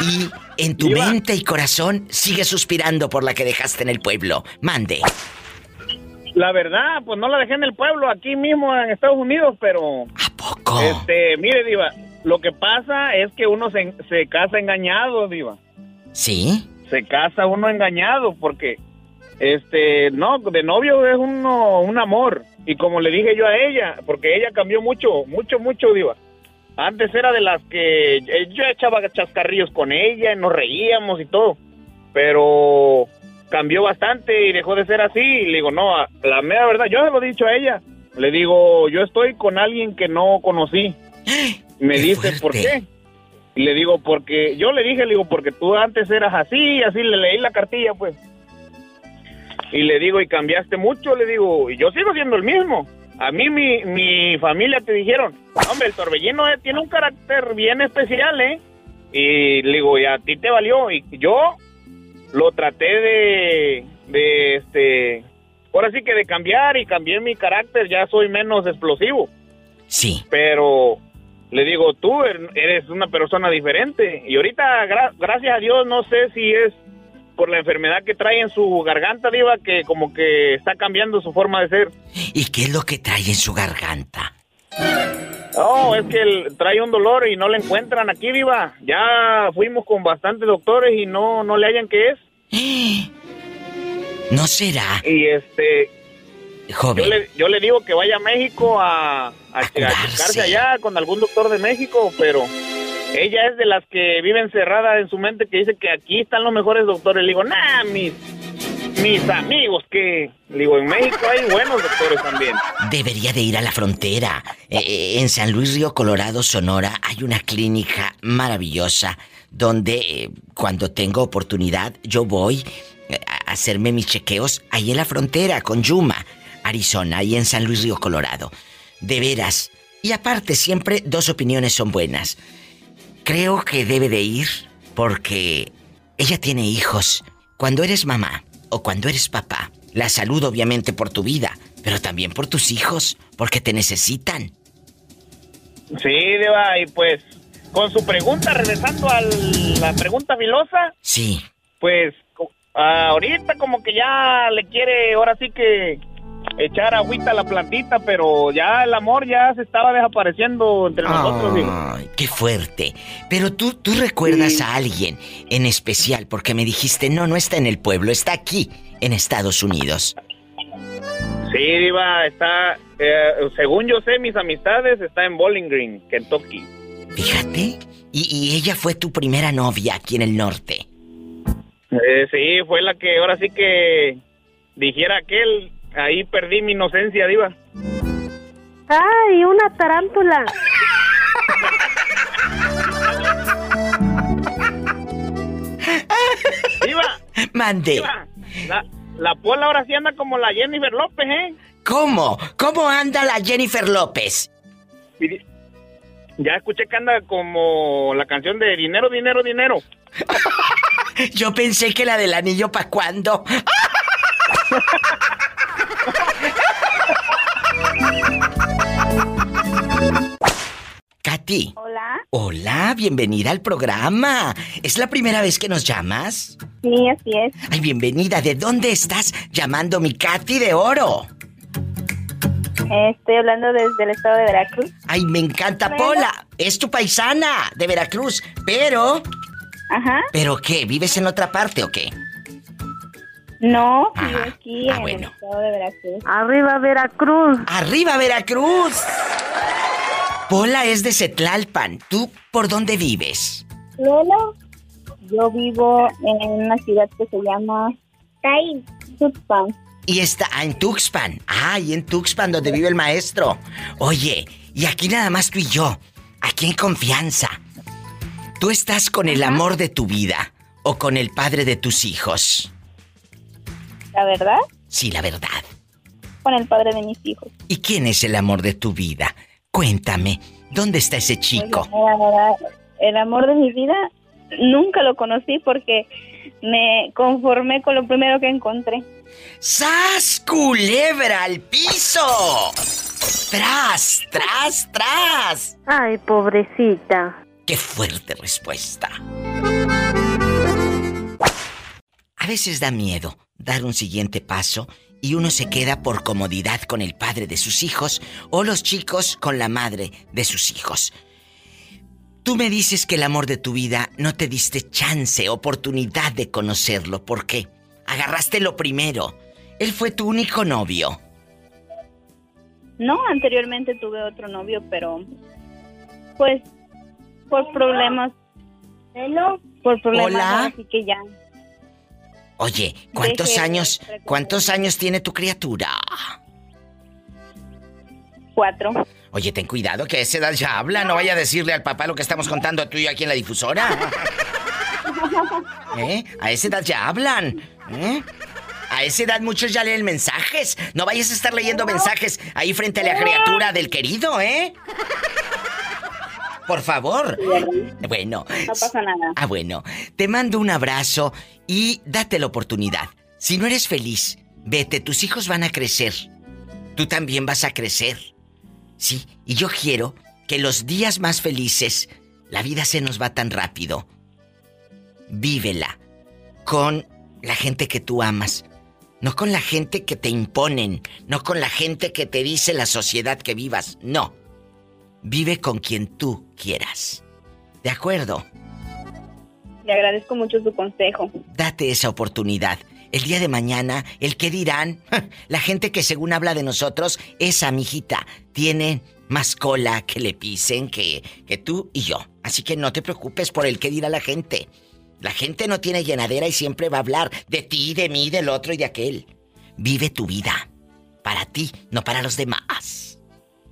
Y en tu Diva. mente y corazón sigue suspirando por la que dejaste en el pueblo. Mande. La verdad, pues no la dejé en el pueblo, aquí mismo en Estados Unidos, pero... ¿A poco? Este, mire, Diva, lo que pasa es que uno se, se casa engañado, Diva. ¿Sí? Se casa uno engañado porque, este, no, de novio es uno un amor. Y como le dije yo a ella, porque ella cambió mucho, mucho, mucho, Diva. Antes era de las que eh, yo echaba chascarrillos con ella y nos reíamos y todo. Pero cambió bastante y dejó de ser así. Y le digo, no, la mera verdad, yo se lo he dicho a ella. Le digo, yo estoy con alguien que no conocí. Me dice, ¿por qué? Y le digo, porque yo le dije, le digo, porque tú antes eras así, así le leí la cartilla, pues. Y le digo, y cambiaste mucho, le digo, y yo sigo siendo el mismo. A mí mi, mi familia te dijeron, hombre, el torbellino eh, tiene un carácter bien especial, ¿eh? Y le digo, y a ti te valió. Y yo lo traté de, de este, ahora sí que de cambiar y cambié mi carácter, ya soy menos explosivo. Sí. Pero le digo, tú er, eres una persona diferente. Y ahorita, gra- gracias a Dios, no sé si es por la enfermedad que trae en su garganta, Diva, que como que está cambiando su forma de ser. ¿Y qué es lo que trae en su garganta? No, es que trae un dolor y no le encuentran aquí, Diva. Ya fuimos con bastantes doctores y no, no le hallan qué es. ¿No será? Y este... Joven. Yo le, yo le digo que vaya a México a, a, a checarse allá con algún doctor de México, pero ella es de las que vive encerrada en su mente que dice que aquí están los mejores doctores. Le digo, nah, mis, mis amigos, que... Digo, en México hay buenos doctores también. Debería de ir a la frontera. Eh, eh, en San Luis Río Colorado, Sonora, hay una clínica maravillosa donde eh, cuando tengo oportunidad yo voy a hacerme mis chequeos ahí en la frontera con Yuma, Arizona, ahí en San Luis Río Colorado. De veras. Y aparte, siempre dos opiniones son buenas. Creo que debe de ir porque ella tiene hijos. Cuando eres mamá o cuando eres papá, la salud obviamente por tu vida, pero también por tus hijos, porque te necesitan. Sí, Diva, y pues con su pregunta, regresando a la pregunta filosa, Sí. pues co- ahorita como que ya le quiere, ahora sí que echar agüita a la plantita, pero ya el amor ya se estaba desapareciendo entre nosotros. Ay, qué fuerte. Pero tú, tú recuerdas a alguien en especial porque me dijiste, no, no está en el pueblo, está aquí, en Estados Unidos. Sí, Diva, está, eh, según yo sé, mis amistades, está en Bowling Green, Kentucky. Fíjate. Y, y ella fue tu primera novia aquí en el norte. Eh, sí, fue la que ahora sí que dijera aquel, ahí perdí mi inocencia, Diva. ¡Ay, una tarántula! Diva. Mande. Diva, la, la Pola ahora sí anda como la Jennifer López, ¿eh? ¿Cómo? ¿Cómo anda la Jennifer López? Ya escuché que anda como la canción de Dinero, Dinero, Dinero. Yo pensé que la del anillo pa' cuándo. Katy. Hola. Hola, bienvenida al programa. ¿Es la primera vez que nos llamas? Sí, así es. Ay, bienvenida. ¿De dónde estás llamando mi Katy de oro? Eh, Estoy hablando desde el estado de Veracruz. Ay, me encanta. Pola. Es tu paisana de Veracruz. Pero. Ajá. ¿Pero qué? ¿Vives en otra parte o qué? No, Ajá. vivo aquí Ah, en bueno. el estado de Veracruz. Arriba Veracruz. ¡Arriba, Veracruz! Pola es de Cetlalpan. ¿Tú por dónde vives? Lola, yo vivo en una ciudad que se llama Tuxpan. Y está ah, en Tuxpan. Ah, y en Tuxpan, donde vive el maestro. Oye, y aquí nada más tú y yo. Aquí en confianza. ¿Tú estás con el amor de tu vida o con el padre de tus hijos? La verdad, Sí, la verdad. con el padre de mis hijos. ¿Y quién es el amor de tu vida? Cuéntame, ¿dónde está ese chico? Pues, la verdad, el amor de mi vida nunca lo conocí porque me conformé con lo primero que encontré. ¡Sas, culebra al piso! ¡Tras, tras, tras! Ay, pobrecita. ¡Qué fuerte respuesta! A veces da miedo dar un siguiente paso y uno se queda por comodidad con el padre de sus hijos o los chicos con la madre de sus hijos. Tú me dices que el amor de tu vida no te diste chance, oportunidad de conocerlo. ¿Por qué? Agarraste lo primero. Él fue tu único novio. No, anteriormente tuve otro novio, pero pues por problemas. Por problemas, Hola. así que ya. Oye, ¿cuántos Deje años, cuántos años tiene tu criatura? cuatro. Oye, ten cuidado que a esa edad ya habla. No vaya a decirle al papá lo que estamos contando tú y yo aquí en la difusora. ¿Eh? A esa edad ya hablan. ¿Eh? A esa edad muchos ya leen mensajes. No vayas a estar leyendo mensajes ahí frente a la criatura del querido, ¿eh? Por favor. Bueno. No pasa nada. Ah, bueno. Te mando un abrazo y date la oportunidad. Si no eres feliz, vete, tus hijos van a crecer. Tú también vas a crecer. Sí, y yo quiero que los días más felices, la vida se nos va tan rápido. Vívela con la gente que tú amas, no con la gente que te imponen, no con la gente que te dice la sociedad que vivas, no. Vive con quien tú quieras. ¿De acuerdo? Le agradezco mucho su consejo. Date esa oportunidad. El día de mañana, el que dirán, la gente que según habla de nosotros, esa mijita, tiene más cola que le pisen que, que tú y yo. Así que no te preocupes por el que dirá la gente. La gente no tiene llenadera y siempre va a hablar de ti, de mí, del otro y de aquel. Vive tu vida. Para ti, no para los demás.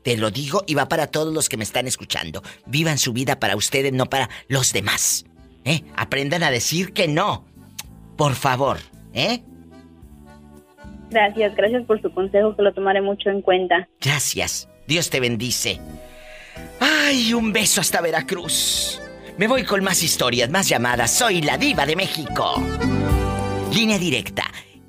Te lo digo y va para todos los que me están escuchando. Vivan su vida para ustedes, no para los demás. ¿Eh? Aprendan a decir que no. Por favor, ¿eh? Gracias, gracias por su consejo que lo tomaré mucho en cuenta. Gracias. Dios te bendice. Ay, un beso hasta Veracruz. Me voy con más historias, más llamadas. Soy la diva de México. Línea directa.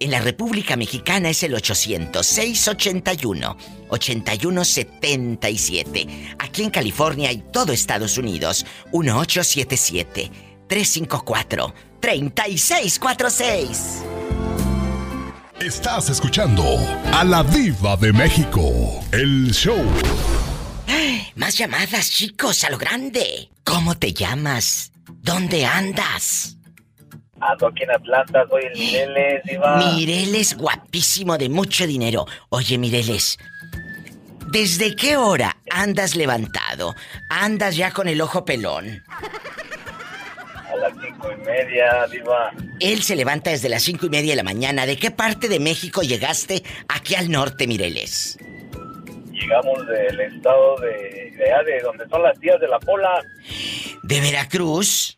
En la República Mexicana es el 800-681-8177. Aquí en California y todo Estados Unidos, 1877-354-3646. Estás escuchando a la diva de México, el show. Más llamadas, chicos, a lo grande. ¿Cómo te llamas? ¿Dónde andas? Ando aquí en Atlanta, soy el Mireles, diva. Mireles, guapísimo, de mucho dinero. Oye, Mireles, ¿desde qué hora andas levantado? ¿Andas ya con el ojo pelón? A las cinco y media, diva. Él se levanta desde las cinco y media de la mañana. ¿De qué parte de México llegaste aquí al norte, Mireles? Llegamos del estado de, de, de donde son las tías de la Pola, ¿De Veracruz?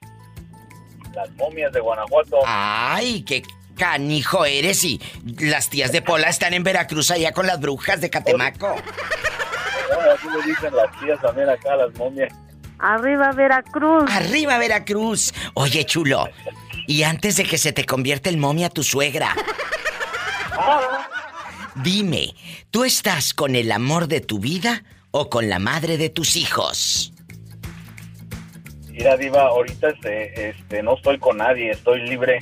Las momias de Guanajuato. ¡Ay, qué canijo eres! Y las tías de Pola están en Veracruz allá con las brujas de Catemaco. Bueno, así le dicen las tías también acá, las momias. Arriba Veracruz. ¡Arriba Veracruz! Oye, chulo, y antes de que se te convierta el momia tu suegra, dime, ¿tú estás con el amor de tu vida o con la madre de tus hijos? Mira, diva, ahorita este, este, no estoy con nadie, estoy libre.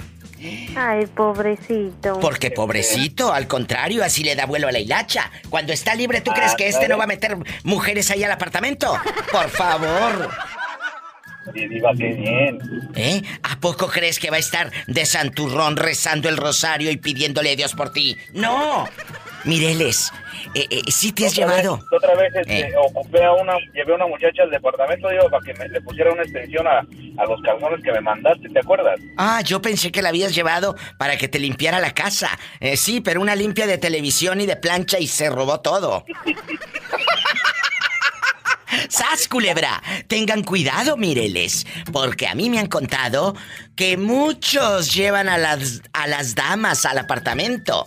Ay, pobrecito. Porque pobrecito, al contrario, así le da vuelo a la hilacha. Cuando está libre, ¿tú crees que este no va a meter mujeres ahí al apartamento? Por favor. Sí, diva, qué bien. ¿Eh? ¿A poco crees que va a estar de santurrón rezando el rosario y pidiéndole a Dios por ti? ¡No! Mireles, eh, eh, ¿sí te has Otra vez- llevado? otra vez este, Eh. ocupé a una, llevé a una muchacha al departamento, digo, para que me, le pusiera una extensión a, a los calzones que me mandaste, ¿te acuerdas? Ah, yo pensé que la habías llevado para que te limpiara la casa. Eh, sí, pero una limpia de televisión y de plancha y se robó todo. ¡Sas, culebra! Tengan cuidado, Mireles, porque a mí me han contado que muchos llevan a las, a las damas al apartamento.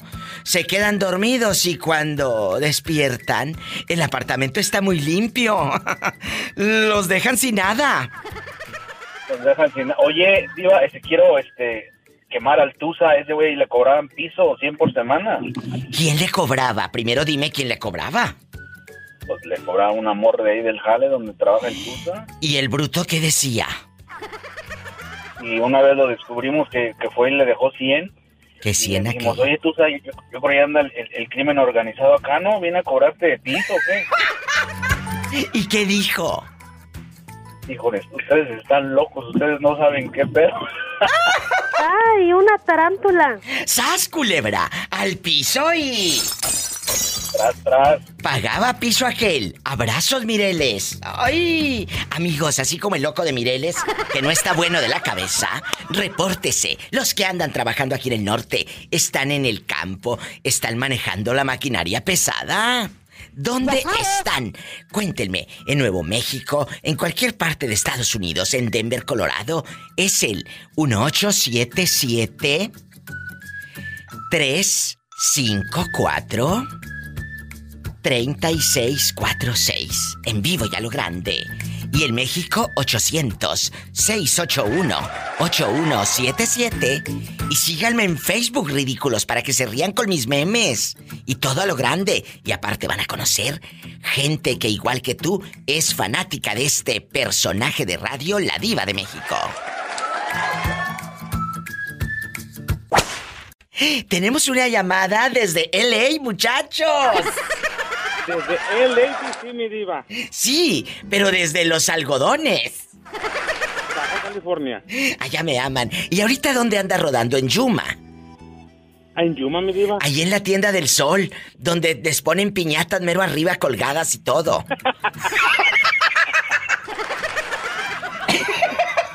Se quedan dormidos y cuando despiertan, el apartamento está muy limpio. Los dejan sin nada. Los dejan sin- Oye, diva, este, quiero este, quemar al Tusa, ese güey le cobraban piso 100 por semana. ¿Quién le cobraba? Primero dime quién le cobraba. Pues le cobraba un amor de ahí del jale donde trabaja el Tusa. ¿Y el bruto qué decía? Y una vez lo descubrimos que, que fue y le dejó 100. Que 100 Y aquí. dijimos, oye, Tusa, yo, yo por ahí anda el, el- el crimen organizado acá, ¿no? ¿Viene a cobrarte de piso o qué? ¿Y qué dijo? Híjoles, ustedes están locos, ustedes no saben qué pedo. Ay, una tarántula. ¡Sas, culebra! Al piso y. Tras, tras. Pagaba piso aquel. Abrazos, Mireles. ¡Ay! Amigos, así como el loco de Mireles, que no está bueno de la cabeza, repórtese. Los que andan trabajando aquí en el norte están en el campo, están manejando la maquinaria pesada. ¿Dónde están? Cuéntenme, en Nuevo México, en cualquier parte de Estados Unidos, en Denver, Colorado, es el 1877 354 3646 en vivo y a lo grande. Y en México 800 681 8177 y síganme en Facebook ridículos para que se rían con mis memes y todo a lo grande y aparte van a conocer gente que igual que tú es fanática de este personaje de radio La Diva de México. Tenemos una llamada desde LA, muchachos. Desde LA, sí, sí, mi diva. Sí, pero desde los algodones. Baja California. Allá me aman. ¿Y ahorita dónde anda rodando? En Yuma. Ah, ¿En Yuma, mi diva? Ahí en la tienda del sol, donde les ponen piñatas mero arriba colgadas y todo.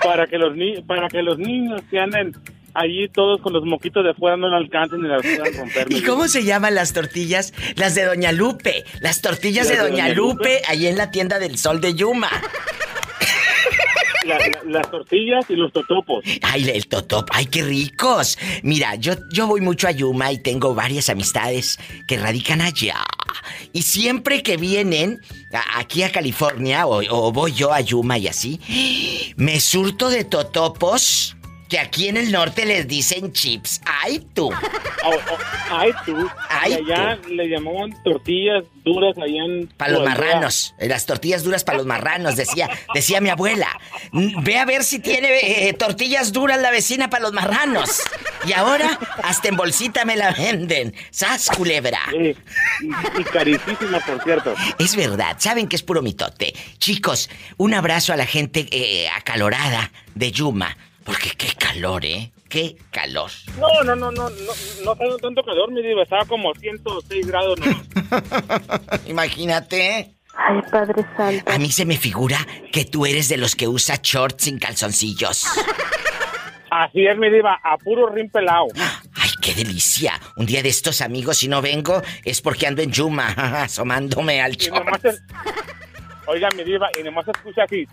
para que los ni para que los niños que anden allí todos con los moquitos de fuera no lo alcancen ni las puedan romper. ¿Y cómo se llaman las tortillas? Las de Doña Lupe. Las tortillas de Doña Doña Lupe, Lupe. ahí en la tienda del sol de Yuma. La- la- las tortillas y los totopos. Ay, el totop, ay, qué ricos. Mira, yo, yo voy mucho a Yuma y tengo varias amistades que radican allá. Y siempre que vienen a- aquí a California, o, o voy yo a Yuma y así, me surto de totopos que aquí en el norte les dicen chips. ¡Ay, tú! Oh, oh, ay, tú. Ay, y allá le llamaban tortillas duras allá en... Para los marranos, eh, las tortillas duras para los marranos, decía, decía mi abuela. Mm, Ve a ver si tiene eh, tortillas duras la vecina para los marranos. Y ahora hasta en bolsita me la venden. ¡Sas, culebra! Sí, y, y carísima, por cierto. Es verdad, saben que es puro mitote. Chicos, un abrazo a la gente eh, acalorada de Yuma. Porque qué calor, ¿eh? Qué calor. No, no, no, no, no, no tengo tanto calor, mi diva. Estaba como 106 grados. ¿no? Imagínate. Ay, Padre Santo. A mí se me figura que tú eres de los que usa shorts sin calzoncillos. Así es, mi diva, a puro rin pelado. ¡Ay, qué delicia! Un día de estos amigos, si no vengo, es porque ando en Yuma, asomándome al short. es- Oiga, mi diva, y nomás se escucha así.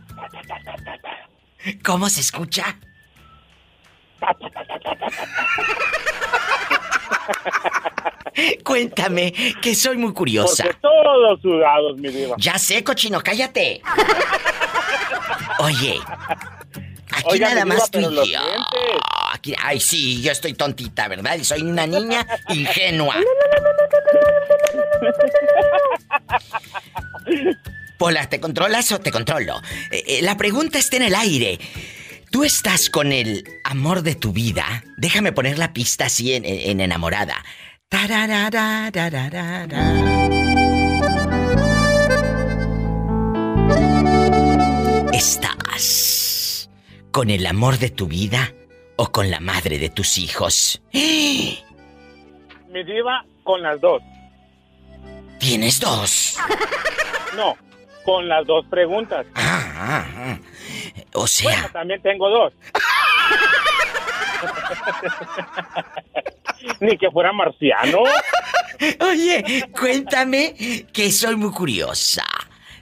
¿Cómo se escucha? Cuéntame, que soy muy curiosa. Porque todos sudados, mi diva. Ya sé, cochino, cállate. Oye, aquí Oiga, nada diva, más tú y yo. dientes. Aquí, ay, sí, yo estoy tontita, ¿verdad? Y soy una niña ingenua. Pola, ¿te controlas o te controlo? Eh, eh, la pregunta está en el aire. ¿Tú estás con el amor de tu vida? Déjame poner la pista así en, en- en enamorada. ¿Estás con el amor de tu vida o con la madre de tus hijos? Mi diva, con las dos. ¿Tienes dos? No, con las dos preguntas. Ah, ah. O sea, Bueno, también tengo dos. Ni que fuera marciano. Oye, cuéntame que soy muy curiosa.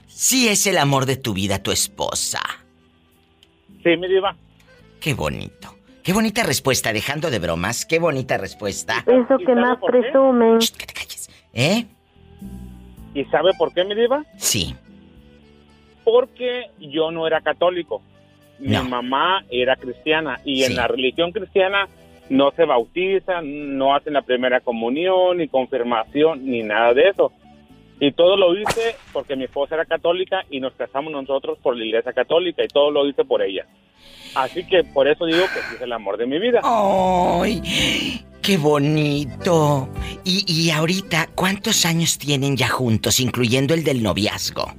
Si es el amor de tu vida tu esposa. Sí, mi diva. Qué bonito. Qué bonita respuesta, dejando de bromas. Qué bonita respuesta. Eso que más presumen. ¿Eh? ¿Y sabe por qué, mi diva? Sí. Porque yo no era católico. Mi No. mamá era cristiana. Y Sí. en la religión cristiana no se bautizan, no hacen la primera comunión, ni confirmación, ni nada de eso. Y todo lo hice porque mi esposa era católica y nos casamos nosotros por la iglesia católica y todo lo hice por ella. Así que por eso digo que es el amor de mi vida. ¡Ay! ¡Qué bonito! Y, y ahorita, ¿cuántos años tienen ya juntos, incluyendo el del noviazgo?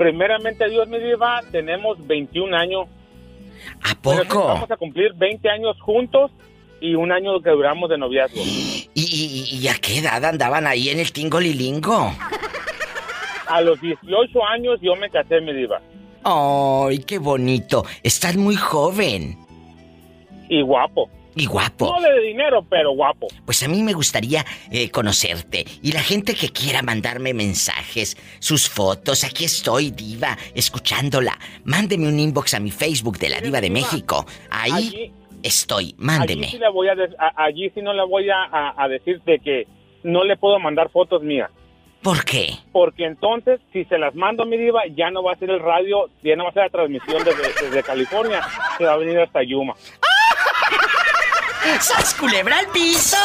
Primeramente, Dios me diva, tenemos 21 años. ¿A Pero poco? Vamos a cumplir 20 años juntos y un año que duramos de noviazgo. ¿Y, y, y a qué edad andaban ahí en el Tingolilingo? A los 18 años yo me casé, mi diva. ¡Ay, qué bonito! Estás muy joven. Y guapo. Y guapo. No de dinero, pero guapo. Pues a mí me gustaría eh, conocerte. Y la gente que quiera mandarme mensajes, sus fotos, aquí estoy, diva, escuchándola. Mándeme un inbox a mi Facebook de la Diva de México. Ahí Allí- estoy, mándeme. Allí sí, voy a a- allí sí no le voy a, a, a decir de que no le puedo mandar fotos mías. ¿Por qué? Porque entonces, si se las mando a mi diva, ya no va a ser el radio, ya no va a ser la transmisión desde, desde California, se va a venir hasta Yuma. ¡Sas culebra al piso!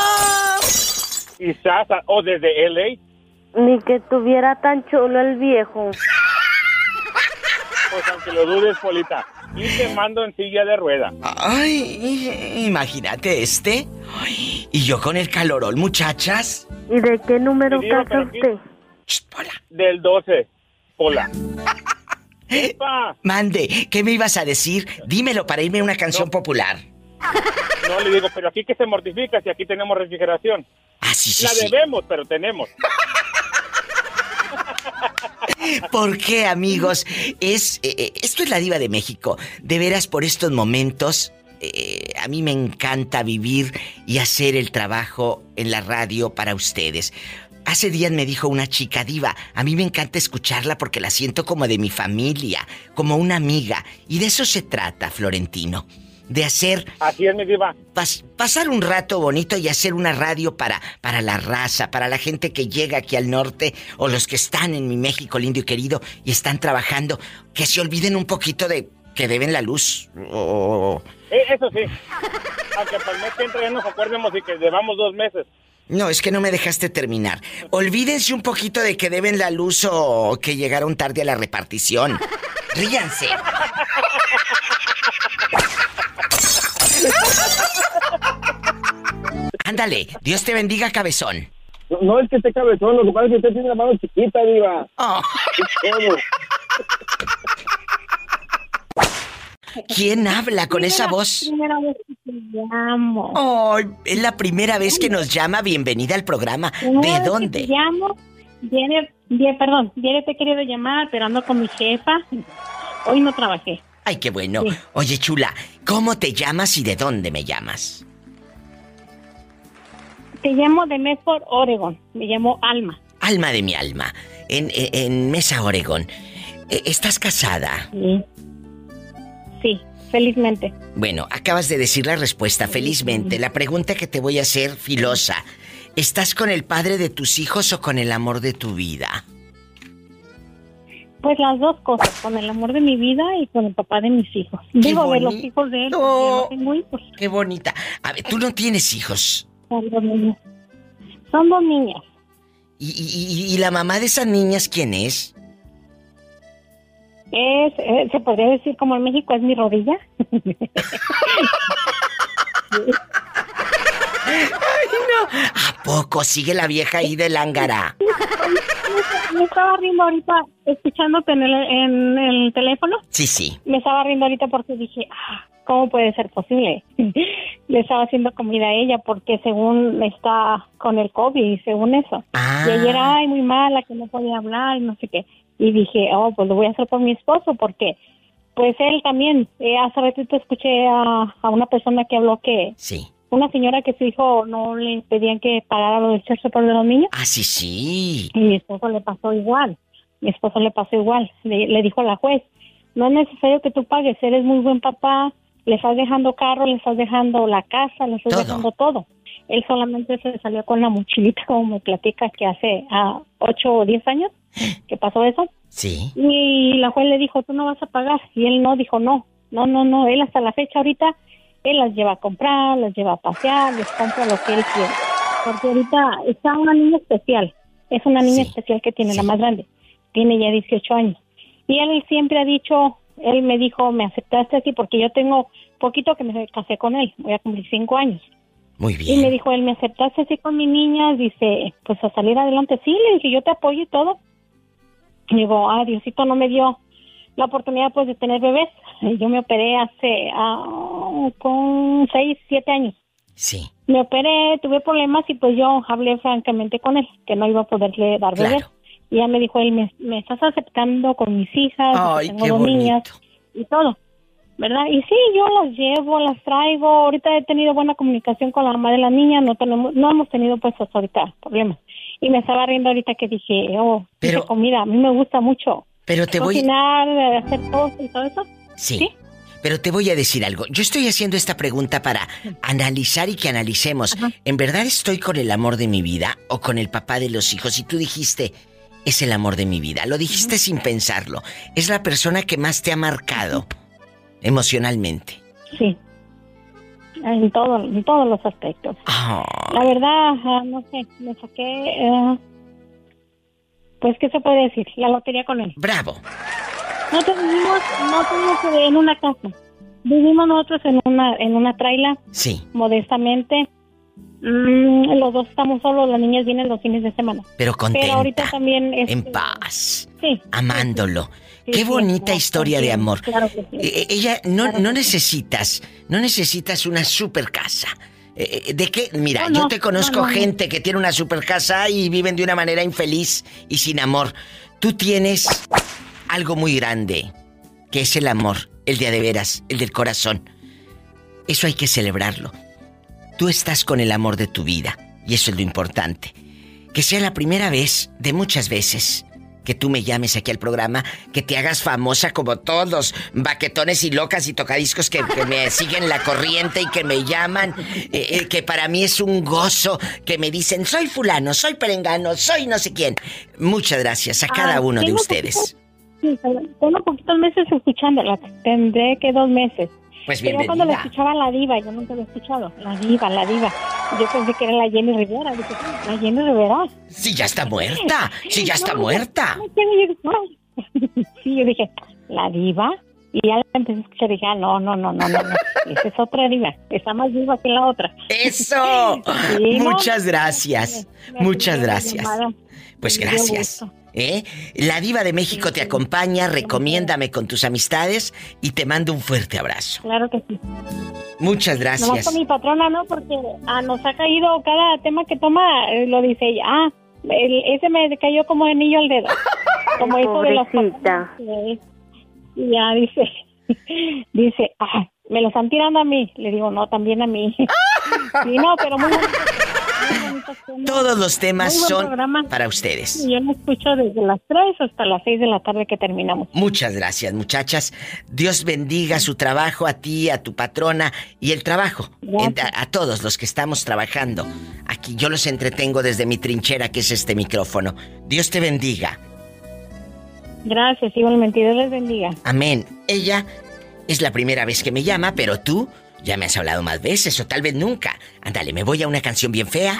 Y Sasa, o desde LA, Ni que tuviera tan chulo el viejo. pues aunque lo dudes, Polita. Y te mando en silla de rueda. Ay, imagínate este. Ay, y yo con el calorón, muchachas. ¿Y de qué número casa usted? Del 12, Pola. Epa. Mande, ¿qué me ibas a decir? Dímelo para irme a una canción popular. No le digo, pero aquí que se mortifica si aquí tenemos refrigeración. Ah, sí, sí, La sí. debemos, pero tenemos. ¿Por qué, amigos? Es eh, eh, esto es la diva de México. De veras por estos momentos eh, a mí me encanta vivir y hacer el trabajo en la radio para ustedes. Hace días me dijo una chica diva, a mí me encanta escucharla porque la siento como de mi familia, como una amiga. Y de eso se trata, Florentino. De hacer Así es, mi diva. pas- pasar un rato bonito y hacer una radio para, para la raza, para la gente que llega aquí al norte o los que están en mi México lindo y querido y están trabajando, que se olviden un poquito de que deben la luz. o- Eh, eso sí. Aunque para el mes que entra ya nos acordemos y que llevamos dos meses. No, es que no me dejaste terminar. Olvídense un poquito de que deben la luz o que llegaron tarde a la repartición. Ríanse. Ándale, Dios te bendiga, cabezón. No, no es que esté cabezón, lo que pasa es que usted tiene la mano chiquita, diva. Oh. ¿Quién habla con esa voz? Primera vez que te llamo. Oh, es la primera vez que nos llama. Bienvenida al programa. ¿De dónde? Te llamo. Viene, bien, perdón, viene te he querido llamar, pero ando con mi jefa. Hoy no trabajé. Ay, qué bueno. Oye, chula, ¿cómo te llamas y de dónde me llamas? Te llamo de Medford, Oregon. Me llamo Alma. Alma de mi alma. En, en- en Mesa, Oregón. Eh, ¿Estás casada? Sí. Sí, felizmente. Bueno, acabas de decir la respuesta, felizmente. La pregunta que te voy a hacer, filosa. ¿Estás con el padre de tus hijos o con el amor de tu vida? Pues las dos cosas, con el amor de mi vida y con el papá de mis hijos. Digo, de los hijos de él, yo no tengo hijos. Qué bonita. A ver, tú no tienes hijos. Son dos niñas. Son dos niñas. ¿Y, y- la mamá de esas niñas quién es? Es, eh, se podría decir como en México es mi rodilla. ¿A poco sigue la vieja ahí de lángara? Me estaba riendo ahorita escuchándote en el, en el teléfono. Sí, sí. Me estaba riendo ahorita porque dije, ah, ¿cómo puede ser posible? Le estaba haciendo comida a ella porque según está con el COVID, según eso. Y ayer, ay, muy mala, que no podía hablar y no sé qué. Y dije, oh, pues lo voy a hacer por mi esposo porque, pues él también, eh, hace ratito escuché a, a una persona que habló que Sí. Una señora que su hijo no le pedían que pagara lo del sexo por los niños. Ah, sí, sí. Y mi esposo le pasó igual. Mi esposo le pasó igual. Le, le dijo a la juez, no es necesario que tú pagues, eres muy buen papá, le estás dejando carro, le estás dejando la casa, le estás dejando todo. Él solamente se salió con la mochilita, como me platica que hace a 8 o 10 años que pasó eso. Sí. Y la juez le dijo, tú no vas a pagar. Y él no, dijo, no, no, no, no. Él hasta la fecha ahorita, él las lleva a comprar, las lleva a pasear, les compra lo que él quiere. Porque ahorita está una niña especial. Es una niña especial que tiene la más grande. Tiene ya 18 años. Y él siempre ha dicho, él me dijo, me aceptaste así porque yo tengo poquito que me casé con él. Voy a cumplir 5 años. Muy Y bien. me dijo, él me aceptaste así con mi niña, dice, pues a salir adelante. Sí, le dije, yo te apoyo y todo. Y digo, ah, Diosito no me dio la oportunidad pues de tener bebés. Y Yo me operé hace, ah, con seis, siete años. Sí. Me operé, tuve problemas y pues yo hablé francamente con él, que no iba a poderle dar bebés. Y ya me dijo él, me, me estás aceptando con mis hijas, Ay, tengo qué dos niñas y todo. ¿verdad? Y sí, yo las llevo, las traigo. Ahorita he tenido buena comunicación con la mamá de la niña, no tenemos, no hemos tenido pues hasta ahorita problemas. Y me estaba riendo ahorita que dije, oh, Pero- comida, a mí me gusta mucho. Pero te voy... Cocinar, hacer toast y todo eso. Sí. Pero te voy a decir algo. Yo estoy haciendo esta pregunta para analizar y que analicemos. ¿En verdad estoy con el amor de mi vida o con el papá de los hijos? Y tú dijiste, es el amor de mi vida. Lo dijiste sin pensarlo. Es la persona que más te ha marcado emocionalmente. Sí. En, todo, en todos los aspectos. La verdad, no sé, me saqué, eh, pues, ¿qué se puede decir? La lotería con él. Bravo. Nosotros vivimos, no vivimos en una casa. Vivimos nosotros en una, en una traila, Sí, modestamente. Mm, los dos estamos solos, las niñas vienen los fines de semana. pero contenta, Pero ahorita también... en este, paz, Sí. amándolo. Sí, Qué sí, bonita historia de amor. Claro que sí. Eh, Ella, no, Claro no necesitas, no necesitas una super casa. Eh, eh, ¿De qué? Mira, No, yo te conozco no, no, no. gente que tiene una super casa y viven de una manera infeliz y sin amor. Tú tienes algo muy grande, que es el amor, el de a de veras, el del corazón. Eso hay que celebrarlo. Tú estás con el amor de tu vida y eso es lo importante. Que sea la primera vez de muchas veces que tú me llames aquí al programa, que te hagas famosa como todos los baquetones y locas y tocadiscos que, que me siguen la corriente y que me llaman, eh, eh, que para mí es un gozo, que me dicen, soy fulano, soy perengano, soy no sé quién. Muchas gracias a cada uno de ustedes. Sí, tengo poquitos meses escuchándola. Tendré que dos meses. Pues Pero yo cuando la escuchaba la diva, yo nunca la he escuchado. La diva, la diva. Yo pensé que era la Jenny Rivera. Dije, la Jenny Rivera. Si ya está muerta, si ya está No, muerta. Sí, yo dije, la diva. Y ya la empecé a escuchar y dije, ah, no, no, no, no, no, no. Esa es otra diva. Está más diva que la otra. ¡Eso! Sí, no, Muchas gracias. me Muchas gracias. llamada. Pues gracias. ¿Eh? La diva de México te acompaña, recomiéndame con tus amistades y te mando un fuerte abrazo. Claro que sí. Muchas Nomás gracias. con mi patrona, ¿no? Porque ah, nos ha caído cada tema que toma, eh, lo dice ella. Ah, el- ese me cayó como anillo al dedo. Como eso de los patrones, eh, Y ya dice, dice, ah, me lo están tirando a mí. Le digo, no, también a mí. Sí, no, pero muy bonito. Todos los temas son programa. para ustedes. Y Yo lo escucho desde las 3 hasta las 6 de la tarde que terminamos. Muchas gracias, muchachas. Dios bendiga su trabajo a ti, a tu patrona y el trabajo. En- a, a todos los que estamos trabajando. Aquí yo los entretengo desde mi trinchera, que es este micrófono. Dios te bendiga. Gracias, igualmente. Dios les bendiga. Amén. Ella es la primera vez que me llama, pero tú ya me has hablado más veces o tal vez nunca. Ándale, me voy a una canción bien fea.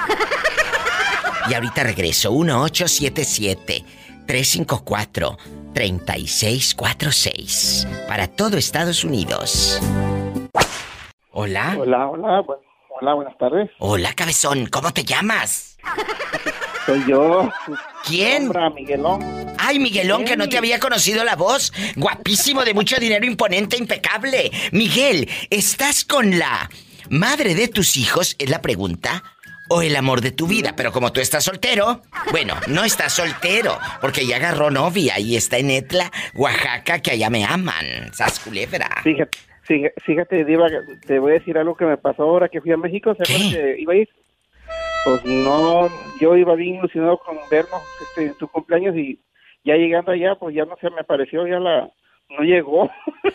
Y ahorita regreso. 1877 354 3646 para todo Estados Unidos. Hola. Hola, hola, bu- hola, buenas tardes. Hola, cabezón. ¿Cómo te llamas? Soy yo. ¿Quién? Miguelón. Ay, Miguelón, que no te había conocido la voz. Guapísimo, de mucho dinero, imponente, impecable. Miguel, ¿estás con la madre de tus hijos? Es la pregunta. O el amor de tu vida, pero como tú estás soltero, bueno, no estás soltero, porque ya agarró novia y está en Etla, Oaxaca, que allá me aman. Sas culebra. Fíjate, fíjate, Diva, te voy a decir algo que me pasó ahora que fui a México. ¿Se acuerdan que iba a ir? Pues no, yo iba bien ilusionado con vernos este, en tu cumpleaños y ya llegando allá, pues ya no se me apareció, ya la... No llegó.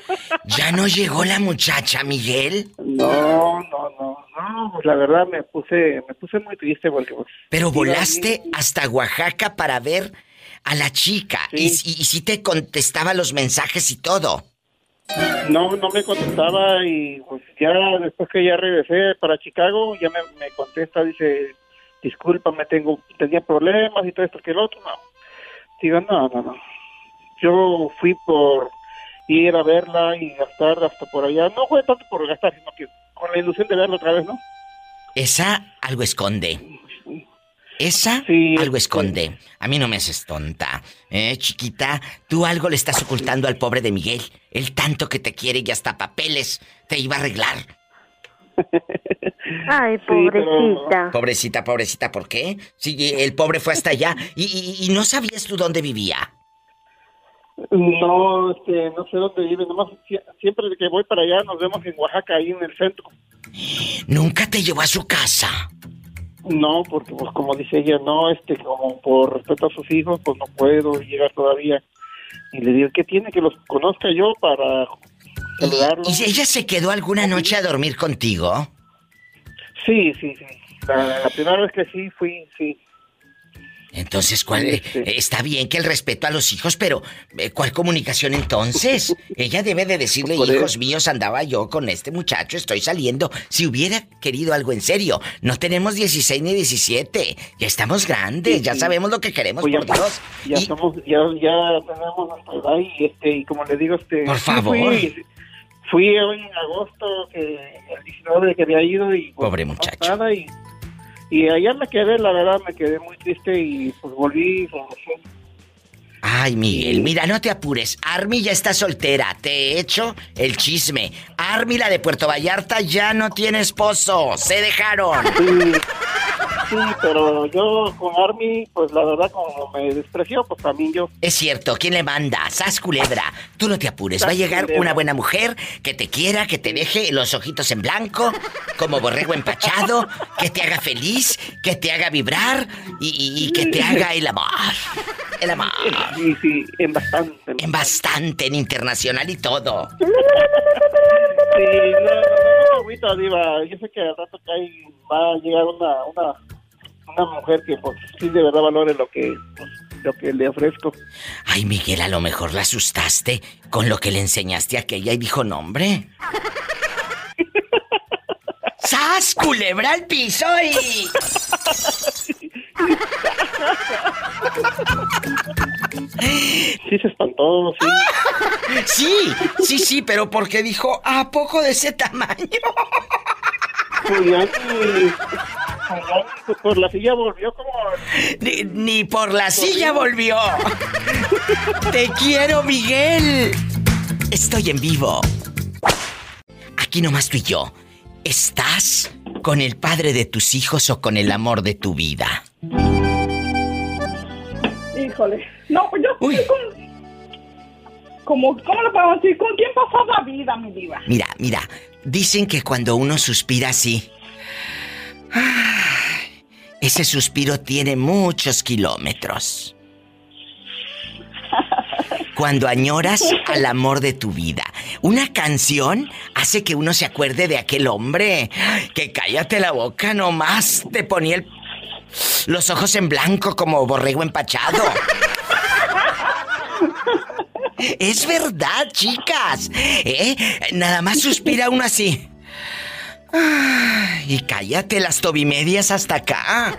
¿Ya no llegó la muchacha, Miguel? No, no, no, no, pues la verdad me puse, me puse muy triste porque pues... Pero volaste hasta Oaxaca para ver a la chica y, y, y sí te contestaba los mensajes y todo. No, no me contestaba y pues ya después que ya regresé para Chicago, ya me, me contesta, dice, discúlpame, tengo, tenía problemas y todo esto que el otro, no. Digo, no, no, no. Yo fui por ir a verla y gastar hasta por allá. No fue tanto por gastar, sino que con la ilusión de verla otra vez, ¿no? Esa algo esconde. Esa algo esconde. A mí no me haces tonta. Eh, chiquita, tú algo le estás ocultando al pobre de Miguel. El tanto que te quiere y hasta papeles te iba a arreglar. Ay, pobrecita. Pobrecita, pobrecita, ¿por qué? Si el pobre fue hasta allá y, y- y no sabías tú dónde vivía. No, este, no sé dónde vive, nomás sie- siempre que voy para allá nos vemos en Oaxaca, ahí en el centro. ¿Nunca te llevó a su casa? No, porque pues como dice ella, no, este, como por respeto a sus hijos, pues no puedo llegar todavía. Y le digo, ¿qué tiene que los conozca yo para saludarlos? ¿Y ella se quedó alguna noche a dormir contigo? Sí, sí, sí. La, la primera vez que sí, fui, sí. Entonces, ¿cuál? eh, está bien que el respeto a los hijos, pero eh, ¿cuál comunicación entonces? Ella debe de decirle, hijos míos, andaba yo con este muchacho, estoy saliendo. Si hubiera querido algo en serio, no tenemos 16 ni 17, ya estamos grandes, Sí, ya sí. sabemos lo que queremos, Pues ya, por Dios. ya somos, ya, ya tenemos nuestra edad y este, y como le digo, este. Por favor. Fui, fui hoy en agosto, que el 19 que había ido y. pues, Pobre muchacho. y, y allá me quedé, la verdad, me quedé muy triste y pues volví regresé. Ay, Miguel, mira, no te apures. Army ya está soltera. Te he hecho el chisme. Army, la de Puerto Vallarta, ya no tiene esposo. Se dejaron. Sí, sí, pero yo con Army, pues la verdad, como me despreció, pues también yo. Es cierto, ¿quién le manda? Sas Culebra. Tú no te apures, va a llegar una buena mujer que te quiera, que te deje los ojitos en blanco, como borrego empachado, que te haga feliz, que te haga vibrar y, y- y que te haga el amor. El amor. Sí, sí, en bastante. En bastante, en internacional y todo. Sí, no, no, no, agüita, diva. Yo sé que al rato que hay va a llegar una, una, una mujer que pues sí de verdad valore lo que, pues, lo que le ofrezco. Ay, Miguel, a lo mejor la asustaste con lo que le enseñaste a aquella y dijo nombre. ¡Sas! Culebra al piso y. Sí se espantó, sí. Sí, sí, sí, pero porque dijo, ¿a poco de ese tamaño? Pues ya ni- por la silla volvió como... Ni, ni por la silla volvió. Te quiero, Miguel. Estoy en vivo. Aquí nomás tú y yo. ¿Estás con el padre de tus hijos o con el amor de tu vida? Híjole. No, pues yo estoy con... Como, ¿Cómo le podemos decir? ¿Con quién pasó la vida, mi diva? Mira, mira, dicen que cuando uno suspira así, ese suspiro tiene muchos kilómetros. Cuando añoras al amor de tu vida. Una canción hace que uno se acuerde de aquel hombre que cállate la boca nomás, te ponía el- los ojos en blanco como borrego empachado. Es verdad, chicas. ¿Eh? Nada más suspira uno así. Y cállate las tobimedias hasta acá.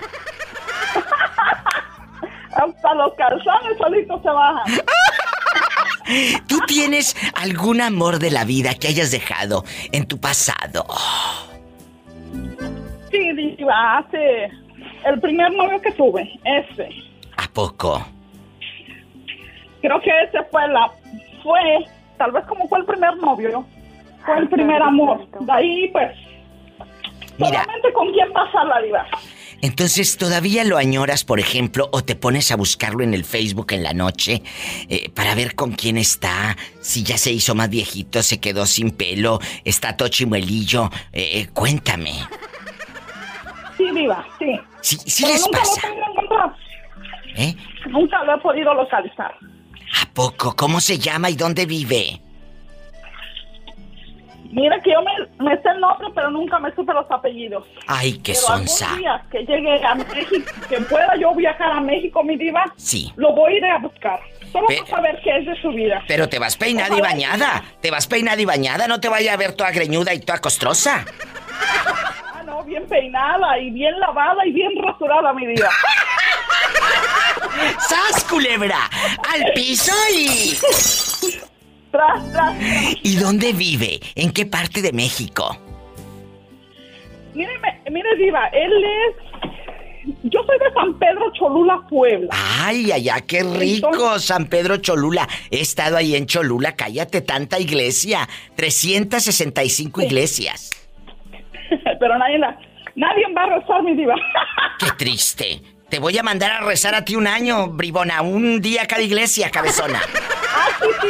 Hasta los calzones solitos se bajan. ¿Tú tienes algún amor de la vida que hayas dejado en tu pasado? Sí, diva, hace... El primer novio que tuve, ese. ¿A poco? Creo que ese fue la... Fue, tal vez como fue el primer novio, fue el primer amor. De ahí, pues... Mira. Solamente con quién pasar la diva. Entonces, ¿todavía lo añoras, por ejemplo, o te pones a buscarlo en el Facebook en la noche eh, para ver con quién está? Si ya se hizo más viejito, se quedó sin pelo, está tochimuelillo. Eh, eh, cuéntame. Sí, diva, sí. Sí, sí Pero les nunca pasa. lo. ¿Eh? Nunca lo he podido localizar. ¿A poco? ¿Cómo se llama y dónde vive? Mira que yo me, me sé el nombre, pero nunca me supe los apellidos. Ay, qué pero sonsa. algún día que llegue a México, que pueda yo viajar a México, mi diva, Sí. lo voy a ir a buscar. Solo para saber qué es de su vida. Pero te vas peinada y bañada. Te vas peinada y bañada, no te vaya a ver toda greñuda y toda costrosa. Ah, no, bien peinada y bien lavada y bien rasurada, mi diva. ¡Sas, culebra! ¡Al piso y... Tras, tras. ¿Y dónde vive? ¿En qué parte de México? Mire, mire, diva, él es... Yo soy de San Pedro Cholula, Puebla. Ay, allá, qué rico, San Pedro Cholula. He estado ahí en Cholula, cállate, tanta iglesia. 365 iglesias. Pero nadie la... Nadie va a rezar, mi diva. Qué triste. Te voy a mandar a rezar a ti un año, bribona, un día a cada iglesia, cabezona. Ah, sí, sí.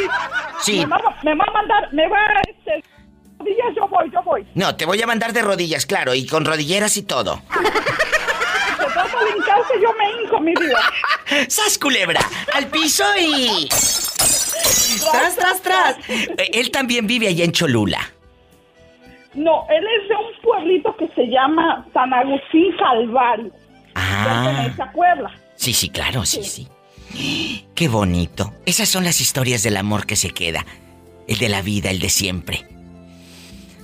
Sí. Me va, me va a mandar, me va a... Este, rodillas, yo voy, yo voy. No, te voy a mandar de rodillas, claro, y con rodilleras y todo. Se trata de hincarse, yo me hinco, mi vida. ¡Sas, culebra! ¡Al piso y... ¡Tras, tras, tras! Eh, Él también vive allá en Cholula. No, él es de un pueblito que se llama San Agustín Calvario. Ah. Pertenece a Puebla. Sí, sí, claro, sí, sí. Qué bonito. Esas son las historias del amor que se queda. El de la vida, el de siempre.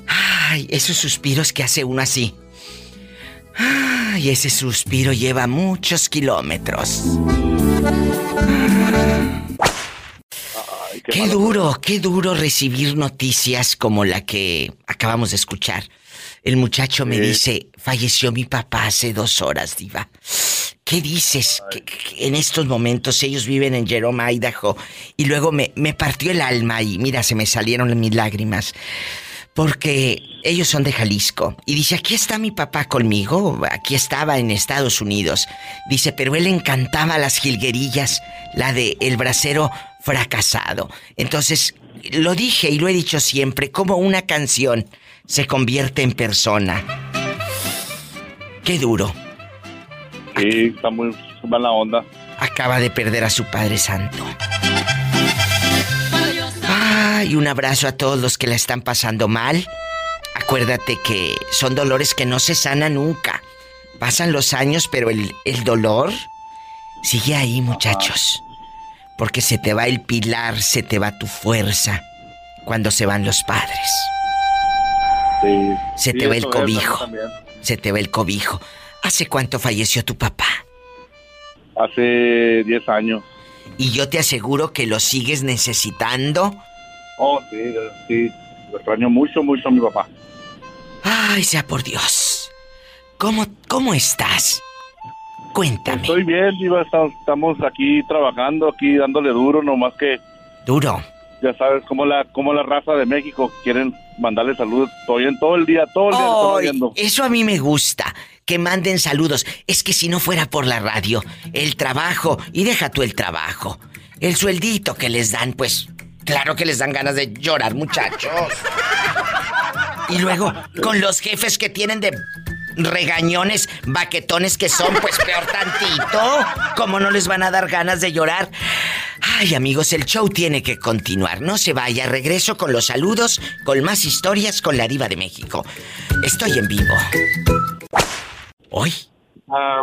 Ay, esos suspiros que hace uno así. Ay, ese suspiro lleva muchos kilómetros. Qué duro, qué duro recibir noticias como la que acabamos de escuchar. El muchacho me Sí. dice, falleció mi papá hace dos horas, diva. ¿Qué dices? Que- que en estos momentos ellos viven en Jerome, Idaho. Y luego me, me partió el alma y mira, se me salieron mis lágrimas. Porque ellos son de Jalisco. Y dice, aquí está mi papá conmigo. Aquí estaba en Estados Unidos. Dice, pero él encantaba las jilguerillas. La de El bracero fracasado. Entonces, lo dije y lo he dicho siempre, como una canción se convierte en persona. Qué duro. Sí, está muy mala onda. Acaba de perder a su Padre Santo. Ay, un abrazo a todos los que la están pasando mal. Acuérdate que son dolores que no se sanan nunca. Pasan los años, pero el, el dolor sigue ahí, muchachos. Porque se te va el pilar, se te va tu fuerza cuando se van los padres. Sí. Se Sí, te va el cobijo. también. Se te va el cobijo. ¿Hace cuánto falleció tu papá? Hace 10 años. Y yo te aseguro que lo sigues necesitando. Oh, sí, sí. Lo extraño mucho, mucho a mi papá. Ay, sea por Dios. ¿Cómo, cómo estás? Cuéntame. Estoy bien, Diva. Estamos, aquí trabajando, aquí dándole duro, nomás que... Duro. Ya sabes, como la, como la raza de México quieren mandarle saludos. Estoy en todo el día, todo el día. viendo. eso a mí me gusta. Que manden saludos. Es que si no fuera por la radio, el trabajo, y deja tú el trabajo, el sueldito que les dan, pues claro que les dan ganas de llorar, muchachos. Y luego, con los jefes que tienen de regañones, baquetones que son, pues peor tantito. ¿Cómo no les van a dar ganas de llorar? Ay, amigos, el show tiene que continuar. No se vaya. Regreso con los saludos, con más historias con la diva de México. Estoy en vivo. Hoy.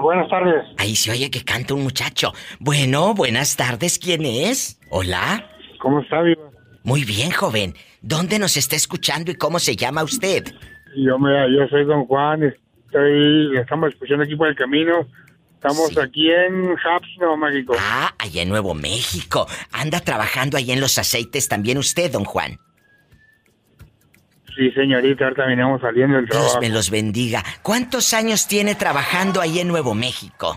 buenas tardes. Ahí se oye que canta un muchacho. Bueno, buenas tardes. ¿Quién es? Hola. ¿Cómo está, Viva? Muy bien, joven. ¿Dónde nos está escuchando y cómo se llama usted? Yo, me, yo soy Don Juan, estoy, estamos escuchando aquí por el camino. Estamos aquí en Haps, Nuevo México. Ah, allá en Nuevo México. Anda trabajando ahí en los aceites también usted, don Juan. Sí, señorita, ahorita venimos saliendo del Dios trabajo. me los bendiga. ¿Cuántos años tiene trabajando ahí en Nuevo México?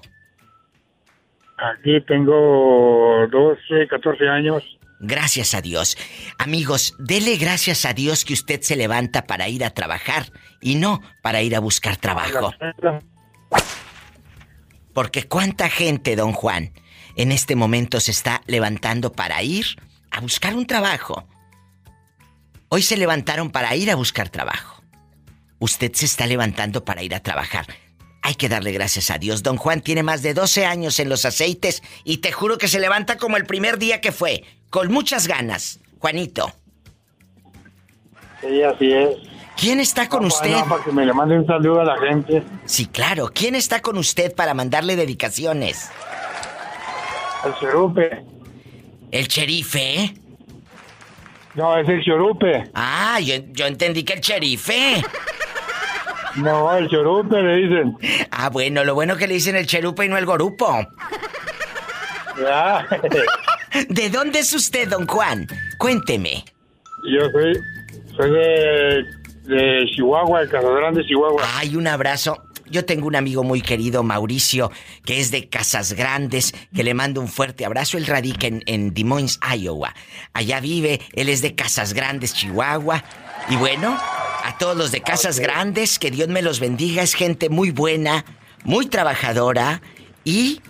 Aquí tengo 12, 14 años. Gracias a Dios. Amigos, dele gracias a Dios que usted se levanta para ir a trabajar y no para ir a buscar trabajo. Porque cuánta gente, don Juan, en este momento se está levantando para ir a buscar un trabajo. Hoy se levantaron para ir a buscar trabajo. Usted se está levantando para ir a trabajar. Hay que darle gracias a Dios. Don Juan tiene más de 12 años en los aceites y te juro que se levanta como el primer día que fue, con muchas ganas. Juanito, Sí, así es. ¿Quién está con No, usted? no, para que me le mande un saludo a la gente. Sí, claro. ¿Quién está con usted para mandarle dedicaciones? El chorupe. ¿El sherife? ¿eh? No, es el chorupe. Ah, yo, yo entendí que el sherife. No, el chorupe le dicen. Ah, bueno, lo bueno que le dicen el cherupe y no el gorupo. Ya. ¿De dónde es usted, don Juan? Cuénteme. Yo soy, soy de, de Chihuahua, de Casa Grande, Chihuahua. Ay, un abrazo. Yo tengo un amigo muy querido, Mauricio, que es de Casas Grandes, que le mando un fuerte abrazo. Él radica en, en Des Moines, Iowa. Allá vive, él es de Casas Grandes, Chihuahua. Y bueno, a todos los de Casas Grandes, que Dios me los bendiga. Es gente muy buena, muy trabajadora y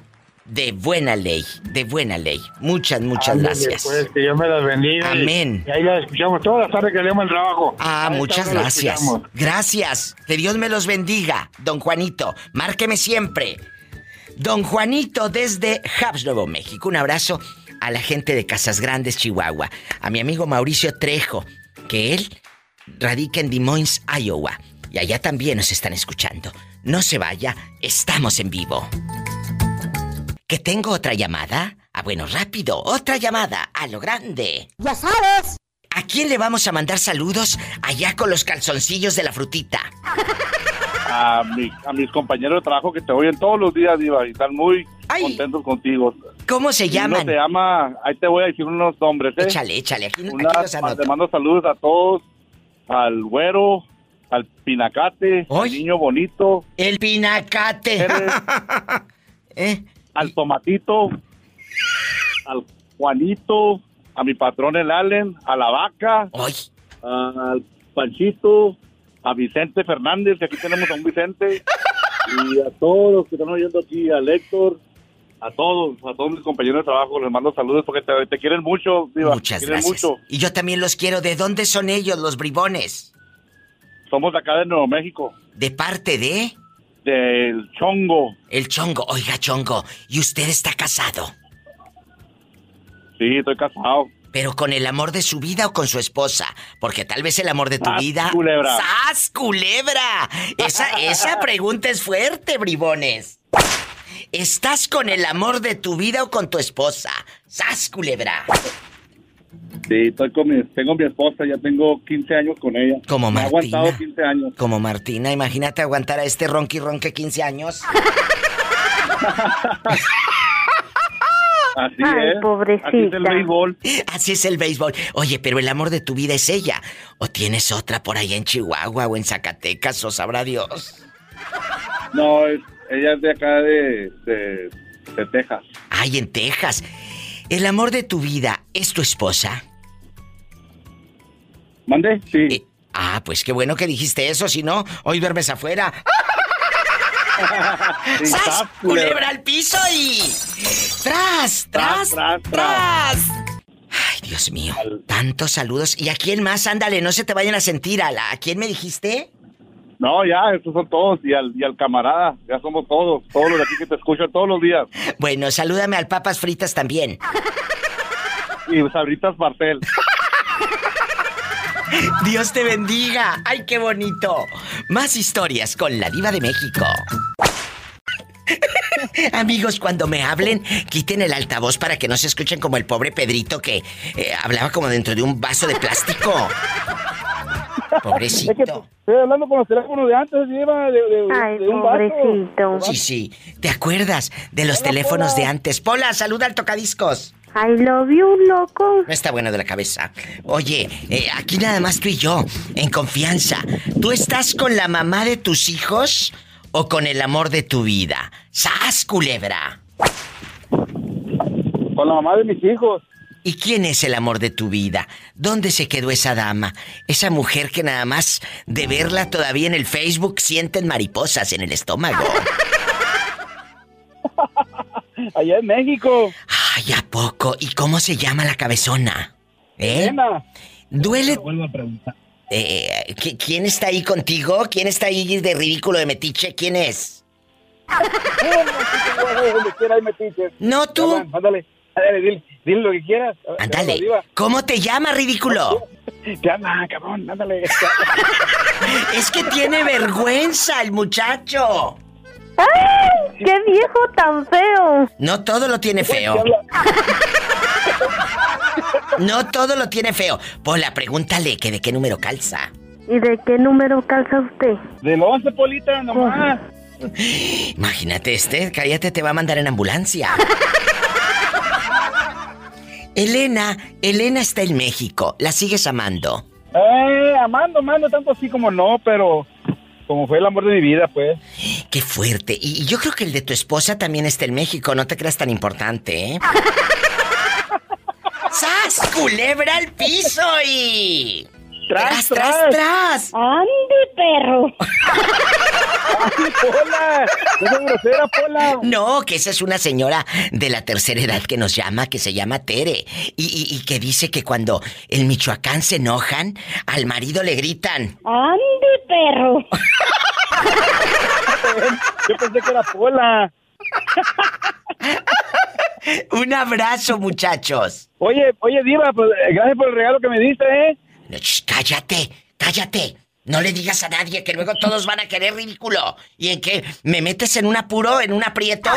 de buena ley, de buena ley. Muchas, muchas gracias. Pues, que Dios me las bendiga. Amén. Y, ahí las escuchamos todas las tardes que leemos el trabajo. Ah, Ahí muchas gracias. Gracias. Que Dios me los bendiga, don Juanito. Márqueme siempre. Don Juanito desde Habs, Nuevo México. Un abrazo a la gente de Casas Grandes, Chihuahua. A mi amigo Mauricio Trejo, que él radica en Des Moines, Iowa. Y allá también nos están escuchando. No se vaya, estamos en vivo. ¿Que tengo otra llamada? Ah, bueno, rápido, otra llamada, a lo grande. Ya sabes. ¿A quién le vamos a mandar saludos allá con los calzoncillos de la frutita? A, mi- a mis compañeros de trabajo que te oyen todos los días, Diva, y están muy contentos contigo. ¿Cómo se Y uno se llama, ahí te voy a decir unos nombres, ¿eh? Échale, échale, aquí, aquí Una- los anoto. te mando saludos a todos, al güero, al pinacate, al niño bonito. El pinacate. ¿Eh? Al tomatito, al Juanito, a mi patrón el Allen, a la vaca, al Panchito, a Vicente Fernández, que aquí tenemos a un Vicente, y a todos los que están oyendo aquí, a Héctor, a todos, a todos mis compañeros de trabajo, les mando saludos porque te, te quieren mucho, Diva, Muchas quieren gracias. mucho. Y yo también los quiero. ¿De dónde son ellos, los bribones? Somos de acá de Nuevo México. ¿De parte de? Del Chongo. El Chongo. Oiga, Chongo, ¿y usted está casado? Sí, estoy casado. ¿Pero con el amor de su vida o con su esposa? Porque tal vez el amor de tu ¡Sas, vida... culebra! ¡Sas, culebra! Esa, esa pregunta es fuerte, bribones. ¿Estás con el amor de tu vida o con tu esposa? ¡Sas, culebra! Sí, estoy con mi, tengo mi esposa, ya tengo 15 años con ella. Como Me ha Martina. aguantado 15 años. Como Martina, imagínate aguantar a este ronqui ronque 15 años. Así Ay, es. pobrecita. Así es el béisbol. Así es el béisbol. Oye, pero el amor de tu vida es ella. ¿O tienes otra por allá en Chihuahua o en Zacatecas o sabrá Dios? No, es- ella es de acá de, de, de Texas. Ay, en Texas. ¿El amor de tu vida es tu esposa? ¿Mande? Sí. ah, pues qué bueno que dijiste eso, si no, hoy duermes afuera. ¡Sas! sas, Culebra al piso y. ¡Tras! ¡Tras! Tras, ¡Tras! Ay, Dios mío. Tantos saludos. ¿Y a quién más? Ándale, no se te vayan a sentir. ¿A, la- ¿a quién me dijiste? No, ya, estos son todos. Y al, y al camarada, ya somos todos. Todos los de aquí que te escuchan todos los días. Bueno, salúdame al Papas Fritas también. Y Sabritas Martel. Dios te bendiga. ¡Ay, qué bonito! Más historias con la Diva de México. Amigos, cuando me hablen, quiten el altavoz para que no se escuchen como el pobre Pedrito que eh, hablaba como dentro de un vaso de plástico. Pobrecito. Estoy hablando con los teléfonos de antes, lleva de, de- Ay, de un pobrecito. Sí, sí. ¿Te acuerdas de los teléfonos de antes? Pola, saluda al tocadiscos. I love you, loco. No está bueno de la cabeza. Oye, eh, aquí nada más tú y yo, en confianza. ¿Tú estás con la mamá de tus hijos o con el amor de tu vida? ¡Sas, culebra! Con la mamá de mis hijos. ¿Y quién es el amor de tu vida? ¿Dónde se quedó esa dama? Esa mujer que nada más de verla todavía en el Facebook sienten mariposas en el estómago. Allá en México. Ay, ¿a poco? ¿Y cómo se llama la cabezona? ¿Eh? Elena. ¿Duele? Vuelvo a preguntar. Eh, ¿qui- ¿Quién está ahí contigo? ¿Quién está ahí de ridículo de metiche? ¿Quién es? No, tú. Ándale, ándale, dile, dile lo que quieras. Ándale. ¿Cómo te llama, ridículo? ¿Qué anda, cabrón? Ándale. Es que tiene vergüenza el muchacho. ¡Ay! ¡Qué viejo tan feo! No todo lo tiene feo. No todo lo tiene feo. Pola, pregúntale que de qué número calza. ¿Y de qué número calza usted? Del 11, Polita, nomás. Imagínate este, cállate, te va a mandar en ambulancia. Elena, Elena está en México. ¿La sigues amando? Eh, amando, amando, tanto así como no, pero como fue el amor de mi vida, pues. Qué fuerte. Y yo creo que el de tu esposa también está en México. No te creas tan importante, ¿eh? ¡Sas! ¡Culebra al piso y... ¡Tras, tras, tras! ¡Ande, perro! Pola! ¡No seas grosera, Pola! No, que esa es una señora de la tercera edad que nos llama, que se llama Tere. Y, y- y que dice que cuando en Michoacán se enojan, al marido le gritan. ¡Ande, perro! Yo pensé que era Pola. Un abrazo, muchachos. Oye, oye, Diva, pues, eh, gracias por el regalo que me diste, ¿eh? Sh, cállate, cállate. No le digas a nadie que luego todos van a querer ridículo. ¿Y en qué? ¿Me metes en un apuro, en un aprieto?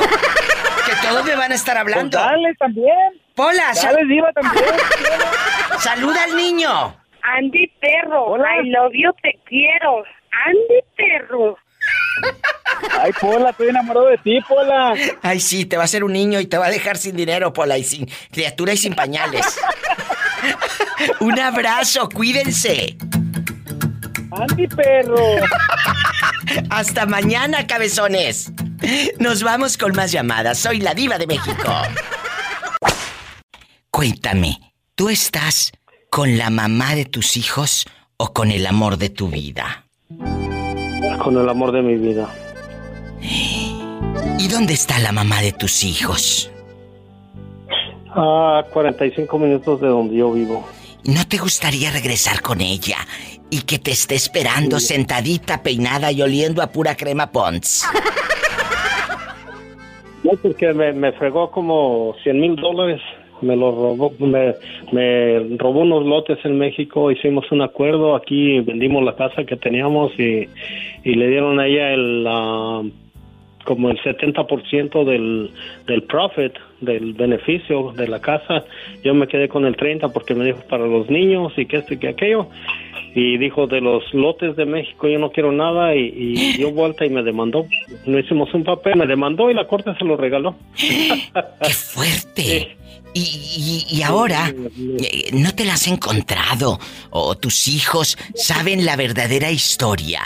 Que todos me van a estar hablando. Pues dale también. Pola, sal- Dale, Diva, también. saluda al niño. Andy, perro. I love you, te quiero. Andy, perro. Ay, Pola, estoy enamorado de ti, Pola. Ay, sí, te va a ser un niño y te va a dejar sin dinero, Pola, y sin criatura y sin pañales. un abrazo, cuídense. Andy, perro. Hasta mañana, cabezones. Nos vamos con más llamadas. Soy la diva de México. Cuéntame, ¿tú estás con la mamá de tus hijos o con el amor de tu vida? Con el amor de mi vida. ¿Y dónde está la mamá de tus hijos? A 45 minutos de donde yo vivo. ¿No te gustaría regresar con ella y que te esté esperando sentadita, peinada y oliendo a pura crema Pons? No, porque me, me fregó como 100 mil dólares. Me lo robó, me, me robó unos lotes en México. Hicimos un acuerdo. Aquí vendimos la casa que teníamos y, y le dieron a ella el, ah, como el 70% del, del profit, del beneficio de la casa. Yo me quedé con el 30% porque me dijo para los niños y que esto y que aquello. Y dijo de los lotes de México yo no quiero nada y, y dio vuelta y me demandó. No hicimos un papel, me demandó y la corte se lo regaló. ¡Qué fuerte! Y, y- y ahora, eh, ¿no te la has encontrado? ¿O tus hijos saben la verdadera historia?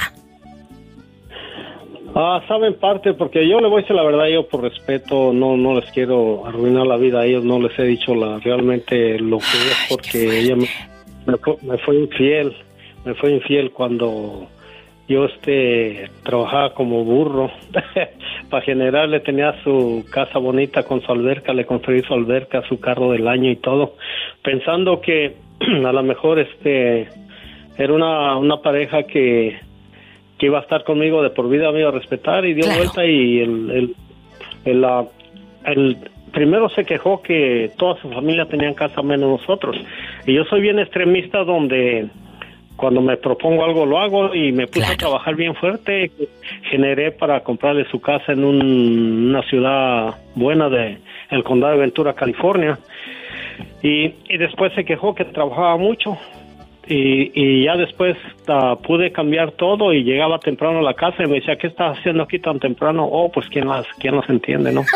Ah, saben parte, porque yo le voy a decir la verdad, yo por respeto no no les quiero arruinar la vida a ellos, no les he dicho la realmente lo que es, porque ella me, me fue, me fue infiel, me fue infiel cuando yo este trabajaba como burro. Para general le tenía su casa bonita con su alberca, le construí su alberca, su carro del año y todo, pensando que a lo mejor este era una, una pareja que que iba a estar conmigo de por vida, me iba a respetar y dio vuelta y el, el, el, el primero se quejó que toda su familia tenían casa menos nosotros. Y yo soy bien extremista donde cuando me propongo algo lo hago y me puse a trabajar bien fuerte, generé para comprarle su casa en un- una ciudad buena de el condado de Ventura, California. Y, y después se quejó que trabajaba mucho y, y ya después ah, pude cambiar todo y llegaba temprano a la casa y me decía, ¿qué estás haciendo aquí tan temprano? Oh, pues quién las, quién las entiende, ¿no?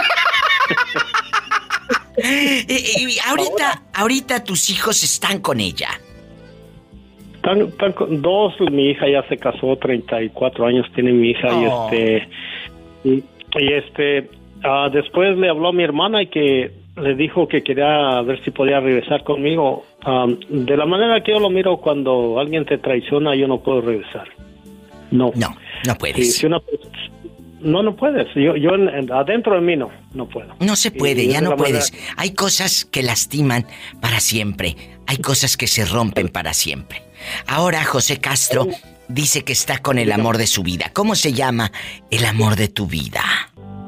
Y, y- y ahorita, ahorita tus hijos están con ella. Están, están con dos, mi hija ya se casó, 34 años tiene mi hija Oh. y este, y, y este, ah, después le habló a mi hermana y que le dijo que quería ver si podía regresar conmigo. Ah, de la manera que yo lo miro, cuando alguien te traiciona, yo no puedo regresar. No. No, no puedes. Sí, si una- no, no puedes. Yo, yo en- en- adentro de mí no, no puedo. No se puede, Y ya no puedes. manera- Hay cosas que lastiman para siempre. Hay cosas que se rompen para siempre. Ahora José Castro dice que está con el amor de su vida. ¿Cómo se llama el amor de tu vida?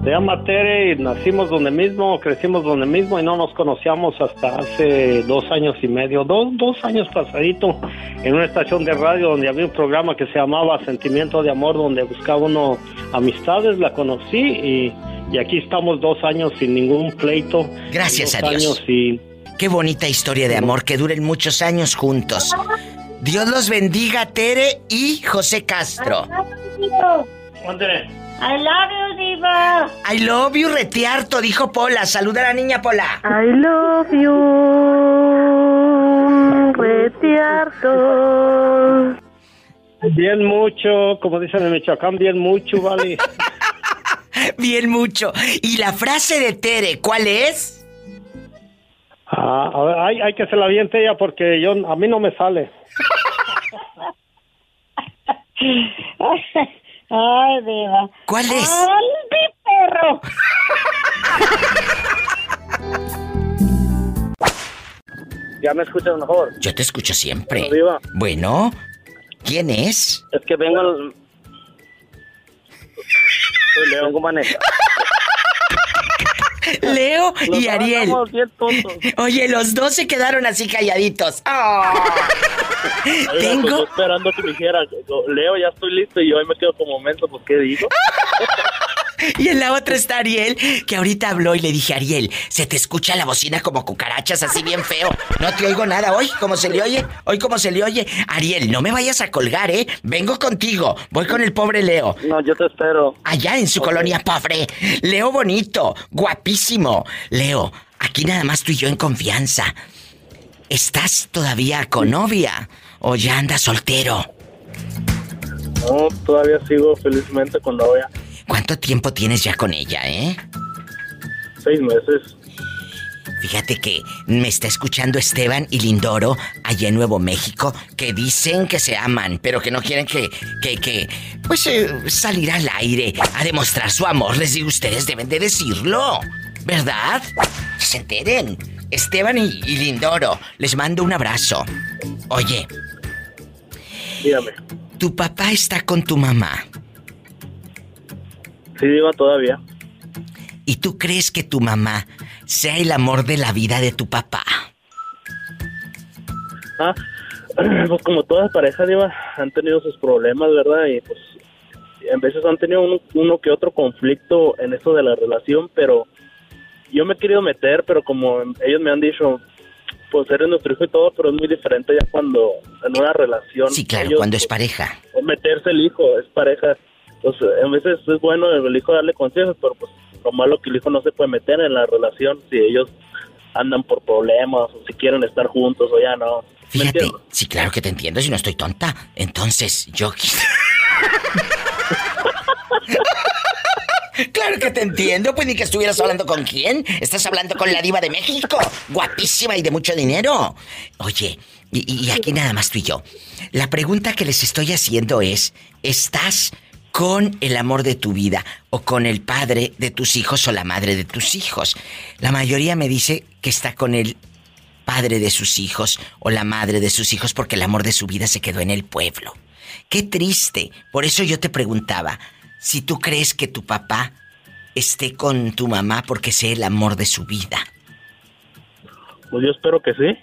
Se llama Tere y nacimos donde mismo, crecimos donde mismo y no nos conocíamos hasta hace dos años y medio, dos, dos años pasadito, en una estación de radio donde había un programa que se llamaba Sentimiento de Amor, donde buscaba uno amistades, la conocí y, y aquí estamos dos años sin ningún pleito. Gracias dos a Dios. años sin- Qué bonita historia de amor, que duren muchos años juntos. Dios los bendiga, Tere y José Castro. I love you, Diva. I love you, retiarto, dijo Pola. Saluda a la niña Pola. I love you, retiarto. Bien mucho, como dicen en Michoacán, bien mucho, vale. Bien mucho. ¿Y la frase de Tere, cuál es? Ah, a ver, hay, hay que se la aviente ella porque yo a mí no me sale. Ay, diva. ¿Cuál es? ¡Andy, perro! Ya me escuchas mejor. Yo te escucho siempre. Bueno, Diva. Bueno, ¿quién es? Es que vengo. Soy León, ¿cómo maneja? Leo y Ariel. Oye, los dos se quedaron así calladitos. Oiga, pues Tengo- yo esperando que me dijera, Leo, ya estoy listo y yo ahí me quedo como momento, pues ¿qué digo? Y en la otra está Ariel, que ahorita habló y le dije, Ariel, se te escucha la bocina como cucarachas, así bien feo. No te oigo nada. Hoy, ¿cómo se le oye? Hoy, ¿cómo se le oye? Ariel, no me vayas a colgar, ¿eh? Vengo contigo. Voy con el pobre Leo. No, yo te espero. Allá en su colonia pobre. Leo bonito, guapísimo. Leo, aquí nada más tú y yo en confianza. ¿Estás todavía con novia o ya andas soltero? No, todavía sigo felizmente con novia. ¿Cuánto tiempo tienes ya con ella, eh? Seis meses. Fíjate que me está escuchando Esteban y Lindoro allá en Nuevo México que dicen que se aman, pero que no quieren que, que, que, pues eh, salir al aire a demostrar su amor. Les digo, ustedes deben de decirlo, ¿verdad? Que se enteren. Esteban y, y Lindoro, les mando un abrazo. Oye, Dígame. tu papá está con tu mamá Sí, digo todavía. y tú crees que tu mamá sea el amor de la vida de tu papá. Ah, pues como todas parejas, Diva, han tenido sus problemas, ¿verdad? Y pues en veces han tenido uno, uno que otro conflicto en eso de la relación, pero yo me he querido meter, pero como ellos me han dicho, pues eres nuestro hijo y todo, pero es muy diferente ya cuando en una relación. Sí, claro, ellos, cuando es pues, pareja. o meterse el hijo, es pareja. Pues a veces es bueno el hijo darle consejos, pero pues lo malo que el hijo no se puede meter en la relación si ellos andan por problemas o si quieren estar juntos o ya no. ¿Me Fíjate, sí, claro que te entiendo si no estoy tonta. Entonces, yo... Claro que te entiendo, pues ni que estuvieras hablando con quién. Estás hablando con la diva de México, guapísima y de mucho dinero. Oye, y, y aquí nada más tú y yo. La pregunta que les estoy haciendo es, ¿estás con el amor de tu vida o con el padre de tus hijos o la madre de tus hijos? La mayoría me dice que está con el padre de sus hijos o la madre de sus hijos porque el amor de su vida se quedó en el pueblo. Qué triste. Por eso yo te preguntaba si tú crees que tu papá esté con tu mamá porque sea el amor de su vida. Pues yo espero que sí.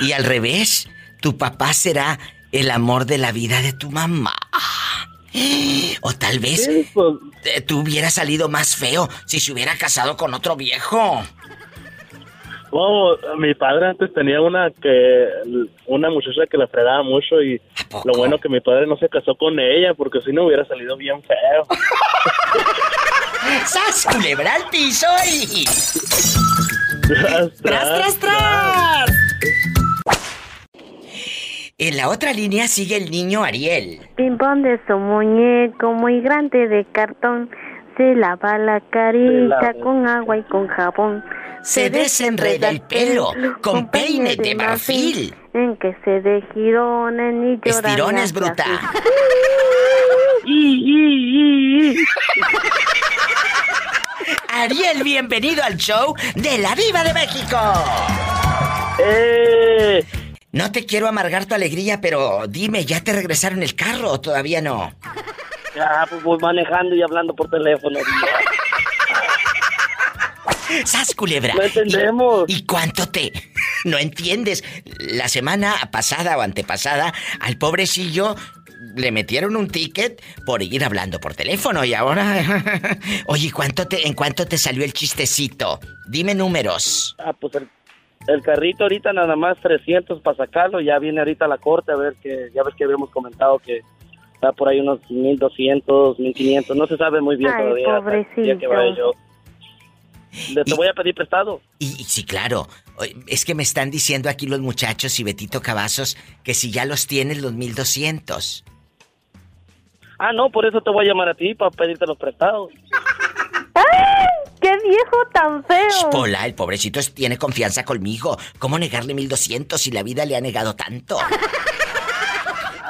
Y al revés, tu papá será el amor de la vida de tu mamá. O tal vez eh, tú hubieras salido más feo si se hubiera casado con otro viejo. Oh, mi padre antes tenía una que una muchacha que la fregaba mucho y lo bueno que mi padre no se casó con ella porque si no hubiera salido bien feo. ¡Sas, culebra al piso y... Tras, tras, tras! En la otra línea sigue el niño Ariel. Pimpón de su muñeco muy grande de cartón. Se lava la carita lava. con agua y con jabón. Se desenreda el pelo con peine de marfil. En que se de girones ni lloran. Estirones, bruta. Ariel, bienvenido al show de la Diva de México. ¡Eh! No te quiero amargar tu alegría, pero dime, ¿ya te regresaron el carro o todavía no? Ya, pues voy manejando y hablando por teléfono. ¡Sas, culebra! No entendemos. ¿Y, y cuánto te...? No entiendes. La semana pasada o antepasada, al pobrecillo le metieron un ticket por ir hablando por teléfono y ahora... Oye, ¿cuánto te, ¿en cuánto te salió el chistecito? Dime números. Ah, pues el, el carrito ahorita nada más 300 para sacarlo. Ya viene ahorita a la corte a ver que... Ya ves que habíamos comentado que está por ahí unos 1200, 1500. No se sabe muy bien Ay, todavía. día que vaya yo. Le- te voy a pedir prestado. Y, y sí, claro. Es que me están diciendo aquí los muchachos y Betito Cavazos que si ya los tienes los 1200. Ah, no, por eso te voy a llamar a ti, para pedirte los prestados. ¡Qué viejo tan feo! Pola, el pobrecito es- tiene confianza conmigo. ¿Cómo negarle 1200 si la vida le ha negado tanto?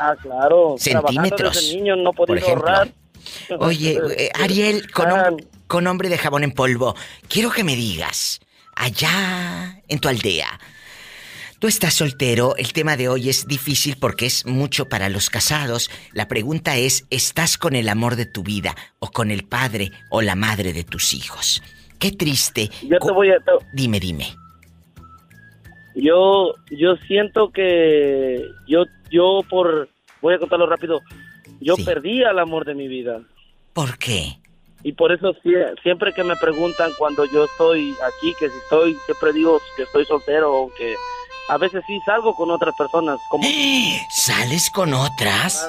Ah, claro. Centímetros, Trabajando desde niño no he por ejemplo. ahorrar. Oye, eh, Ariel, con, hom- con hombre de jabón en polvo, quiero que me digas, allá en tu aldea, tú estás soltero, el tema de hoy es difícil porque es mucho para los casados. La pregunta es, ¿estás con el amor de tu vida o con el padre o la madre de tus hijos? Qué triste. Yo te voy a... Dime, dime. Yo, yo siento que yo, yo por, voy a contarlo rápido, yo perdí al amor de mi vida. ¿Por qué? Y por eso sie- siempre que me preguntan cuando yo estoy aquí, que si estoy, siempre digo que estoy soltero, aunque a veces sí salgo con otras personas, como... ¿Sales con otras?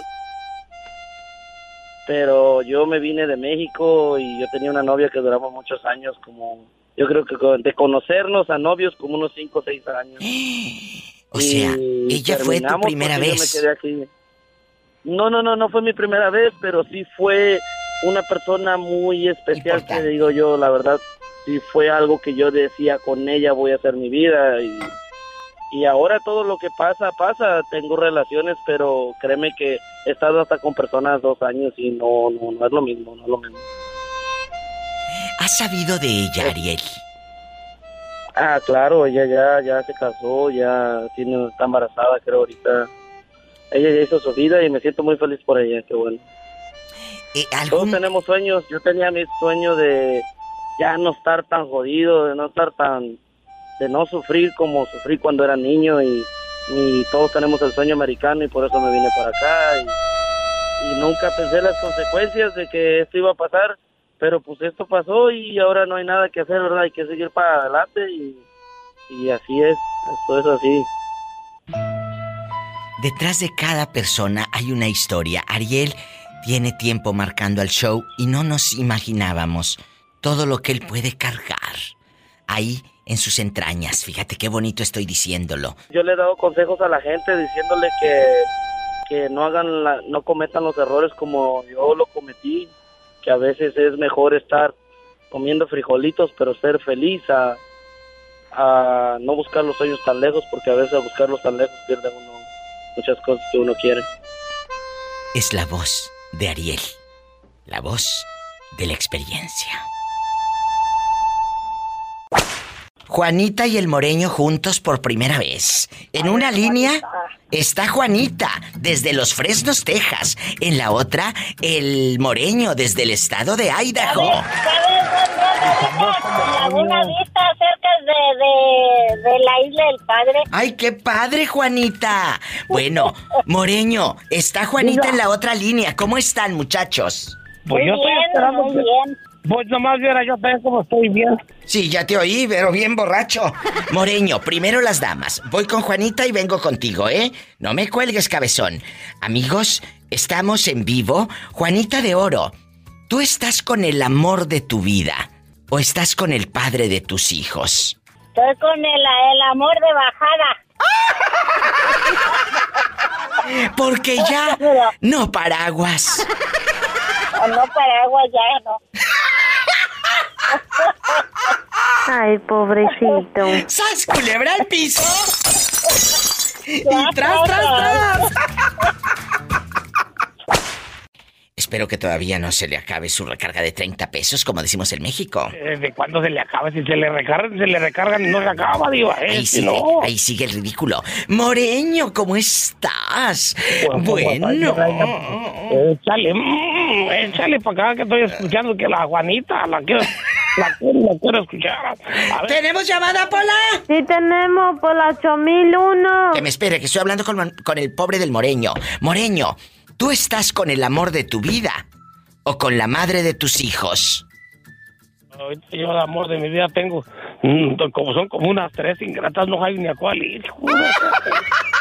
Pero yo me vine de México y yo tenía una novia que duramos muchos años, como yo creo que de conocernos a novios como unos 5 o 6 años. O sea, Y ella fue tu primera yo vez. me quedé aquí. No, no, no, no fue mi primera vez, pero sí fue una persona muy especial que digo yo, la verdad, sí fue algo que yo decía con ella voy a hacer mi vida y, y ahora todo lo que pasa, pasa, tengo relaciones, pero créeme que he estado hasta con personas dos años y no, no, no es lo mismo, no es lo mismo. ¿Has sabido de ella, Ariel? Ah, claro, ella ya, ya se casó, ya tiene, está embarazada, creo ahorita. Ella ya hizo su vida y me siento muy feliz por ella, qué bueno. Eh, Todos tenemos sueños, yo tenía mi sueño de ya no estar tan jodido, de no estar tan, de no sufrir como sufrí cuando era niño y, y todos tenemos el sueño americano y por eso me vine para acá y, y nunca pensé las consecuencias de que esto iba a pasar, pero pues esto pasó y ahora no hay nada que hacer, ¿verdad? Hay que seguir para adelante y, y así es, esto es así. Detrás de cada persona hay una historia. Ariel tiene tiempo marcando al show y no nos imaginábamos todo lo que él puede cargar ahí en sus entrañas. Fíjate qué bonito estoy diciéndolo. Yo le he dado consejos a la gente diciéndole que, que no hagan la- no cometan los errores como yo lo cometí, que a veces es mejor estar comiendo frijolitos pero ser feliz a, a no buscar los sueños tan lejos porque a veces a buscarlos tan lejos pierde uno muchas cosas que uno quiere. Es la voz de Ariel. La voz de la experiencia. Juanita y el Moreño juntos por primera vez. En una línea está Juanita desde Los Fresnos, Texas. En la otra, el Moreño desde el estado de Idaho. Laguna Vista, cerca de, de, de la isla del padre. ¡Ay, qué padre, Juanita! Bueno, Moreño, está Juanita en la otra línea. ¿Cómo están, muchachos? Pues yo estoy esperando que... Pues nomás viera yo también como estoy bien. Sí, ya te oí, pero bien borracho. Moreño, primero las damas. Voy con Juanita y vengo contigo, ¿eh? No me cuelgues, cabezón. Amigos, estamos en vivo. Juanita de Oro, ¿tú estás con el amor de tu vida o estás con el padre de tus hijos? Estoy con el, el amor de bajada. Porque ya no paraguas. No paraguas ya, no. Ay, pobrecito. ¡Sas, culebra al piso! ¡Y tras, tras, tras! Espero que todavía no se le acabe su recarga de 30 pesos, como decimos en México. ¿Desde cuándo se le acaba? Si se le recargan, se le recargan y no se acaba, diva. ¿eh? Ahí Si sigue, no. ahí sigue el ridículo. Moreño, ¿cómo estás? Pues, bueno. Échale, mm, échale para acá que estoy escuchando que la Juanita la quiero, la quiero, la quiero escuchar. ¿Tenemos llamada, Pola? Sí tenemos por la 8001. Que me espere, que estoy hablando con, con el pobre del Moreño. Moreño, ¿tú estás con el amor de tu vida o con la madre de tus hijos? Ahorita yo el amor de mi vida tengo, mm, como son como unas tres ingratas, no hay ni a cuál ir.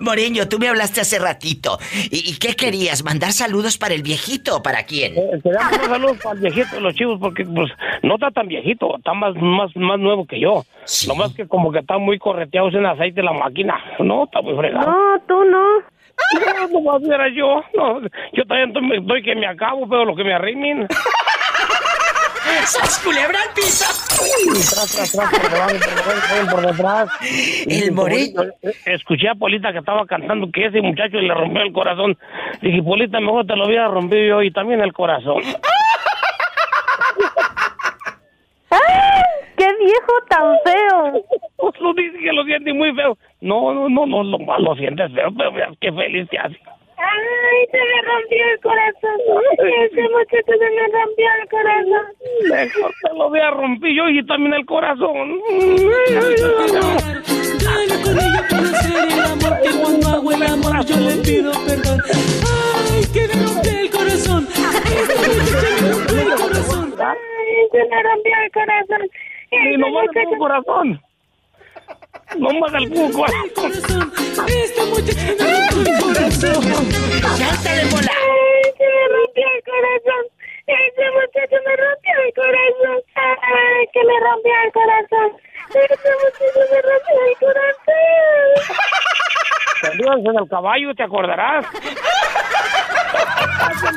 Moreño, tú me hablaste hace ratito. ¿Y, y qué querías? ¿Mandar saludos para el viejito o para quién? Eh, Te damos un saludo para el viejito de los chivos porque pues no está tan viejito, está más más más nuevo que yo. Lo más que como que está muy correteado en aceite la máquina. No, está muy fregado. No, tú no. No, no va a ser yo. No, yo también estoy, estoy que me acabo, pero lo que me arrimen. ¡Sas culebra al piso! tras, tras, tras, por debajo, por debajo, por detrás. El moreno. Escuché a Polita que estaba cantando que ese muchacho le rompió el corazón. Dije, Polita, mejor te lo hubiera rompido yo y también el corazón. ¡Ay! ¡Qué viejo tan feo! Pues lo dice que lo siente muy feo. No, no, no, no, lo, lo sientes feo, pero qué feliz te hace. Ay, se me rompió el corazón. Ese muchacho se me rompió el corazón. Mejor te lo hubiera rompido yo y también el corazón. Dale con ella para hacer el amor que cuando hago el amor yo le pido perdón. Ay, que me rompió el corazón. Esta muchacha me rompió el corazón. Ay, se me rompió el corazón. Y no más el corazón. No más el corazón. Esta muchacha me rompió el corazón. ¡Cántale, bola! Ay, se me rompió el corazón. Ese muchacho me rompió el corazón. Ay, que me rompió el corazón. Ese muchacho me rompió el corazón. Salió en el caballo, ¿te acordarás?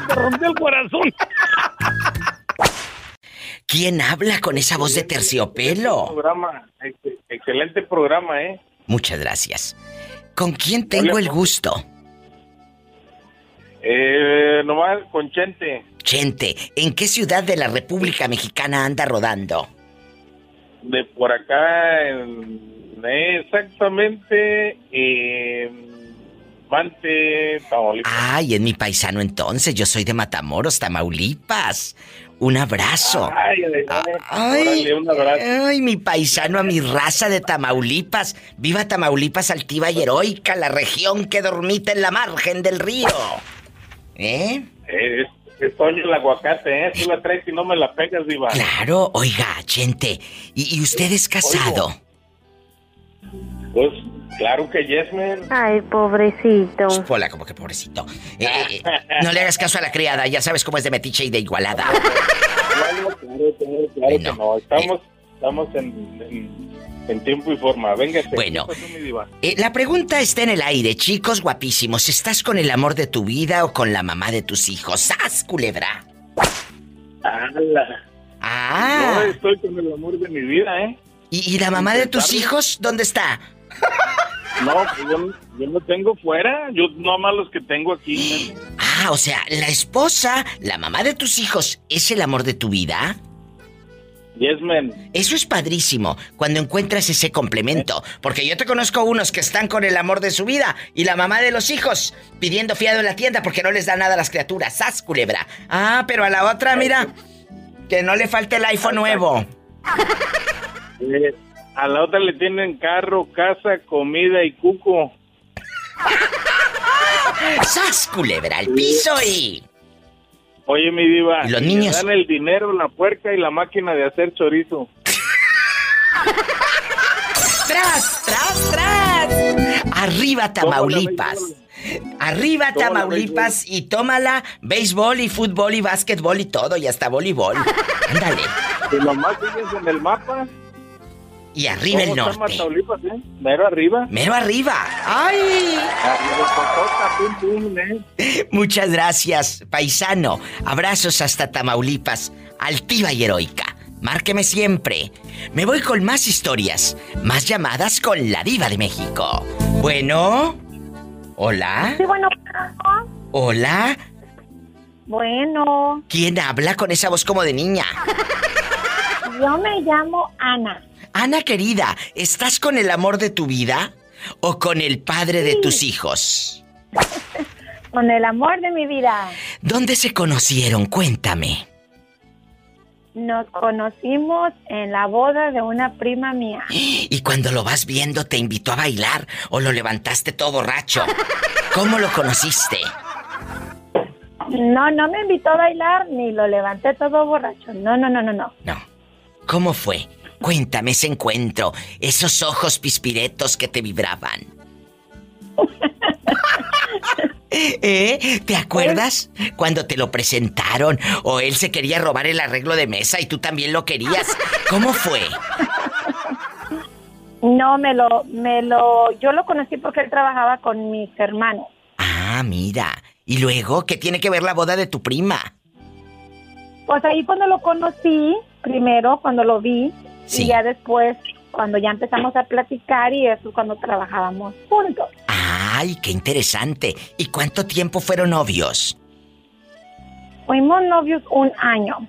Te rompió el corazón. ¿Quién habla con esa voz de terciopelo? Programa, ex- excelente programa, ¿eh? Muchas gracias. ¿Con quién tengo el gusto? Eh, nomás con Chente. Chente, ¿en qué ciudad de la República Mexicana anda rodando? De por acá, en- exactamente, en Mante, Tamaulipas. Ay, en mi paisano entonces, yo soy de Matamoros, Tamaulipas. Un abrazo. Ay, ay, Ay, órale, un abrazo. ay, mi paisano a mi raza de Tamaulipas. Viva Tamaulipas altiva y heroica, la región que dormita en la margen del río. ¿Eh? Eh, es, es Toño el aguacate, ¿eh? Tú la traes y no me la pegas, Diva. Claro, oiga, Chente. ¿Y, y usted es casado? Pues, claro que Yesmen. Ay, pobrecito. Hola, como que pobrecito. Eh, eh, no le hagas caso a la criada, ya sabes cómo es de metiche y de igualada. Claro, claro, claro, claro que no. Estamos, estamos en, en, en tiempo y forma. Véngase. Bueno. Eh, la pregunta está en el aire, chicos guapísimos. ¿Estás con el amor de tu vida o con la mamá de tus hijos? ¡Sas, culebra! ¡Hala! Ah. No estoy con el amor de mi vida, ¿eh? ¿Y, y la mamá de tus hijos dónde está? No, pues yo, yo no tengo fuera. Yo nomás los que tengo aquí. Ah, o sea, la esposa, la mamá de tus hijos, ¿es el amor de tu vida? Yesmen. Eso es padrísimo, cuando encuentras ese complemento. Porque yo te conozco unos que están con el amor de su vida y la mamá de los hijos pidiendo fiado en la tienda porque no les da nada a las criaturas. ¡Sas, culebra! Ah, pero a la otra, mira, que no le falte el iPhone nuevo. A la otra le tienen carro, casa, comida y cuco. ¡Sas, culebra! ¡Al piso y... Oye, mi diva. ¿Y los niños? dan el dinero, la puerca y la máquina de hacer chorizo. ¡Tras, tras, tras! Arriba Tamaulipas. Arriba Tómala, Tamaulipas y tómala béisbol y fútbol y básquetbol y todo y hasta voleibol. Ándale. Y nomás sigues en el mapa. Y arriba el ¿Cómo está norte. Tamaulipas, eh? Mero arriba. Mero arriba. ¡Ay! Eh. Muchas gracias, paisano. Abrazos hasta Tamaulipas, altiva y heroica. Márqueme siempre. Me voy con más historias, más llamadas con la diva de México. Bueno. Hola. Sí, bueno. Hola. Bueno, ¿Quién habla con esa voz como de niña? yo me llamo Ana. Ana querida, ¿estás con el amor de tu vida o con el padre de tus hijos? Con el amor de mi vida. ¿Dónde se conocieron? Cuéntame. Nos conocimos en la boda de una prima mía. Y cuando lo vas viendo, ¿te invitó a bailar o lo levantaste todo borracho? ¿Cómo lo conociste? No, no me invitó a bailar ni lo levanté todo borracho. No, no, no, no, no. ¿Cómo fue? Cuéntame ese encuentro, esos ojos pispiretos que te vibraban. ¿Eh? ¿Te acuerdas cuando te lo presentaron o él se quería robar el arreglo de mesa y tú también lo querías? ¿Cómo fue? No, me lo, me lo, yo lo conocí porque él trabajaba con mis hermanos. Ah, mira. ¿Y luego qué tiene que ver la boda de tu prima? Pues ahí cuando lo conocí, primero, cuando lo vi, Sí. Y ya después, cuando ya empezamos a platicar y eso es cuando trabajábamos juntos. Ay, qué interesante. ¿Y cuánto tiempo fueron novios? Fuimos novios un año.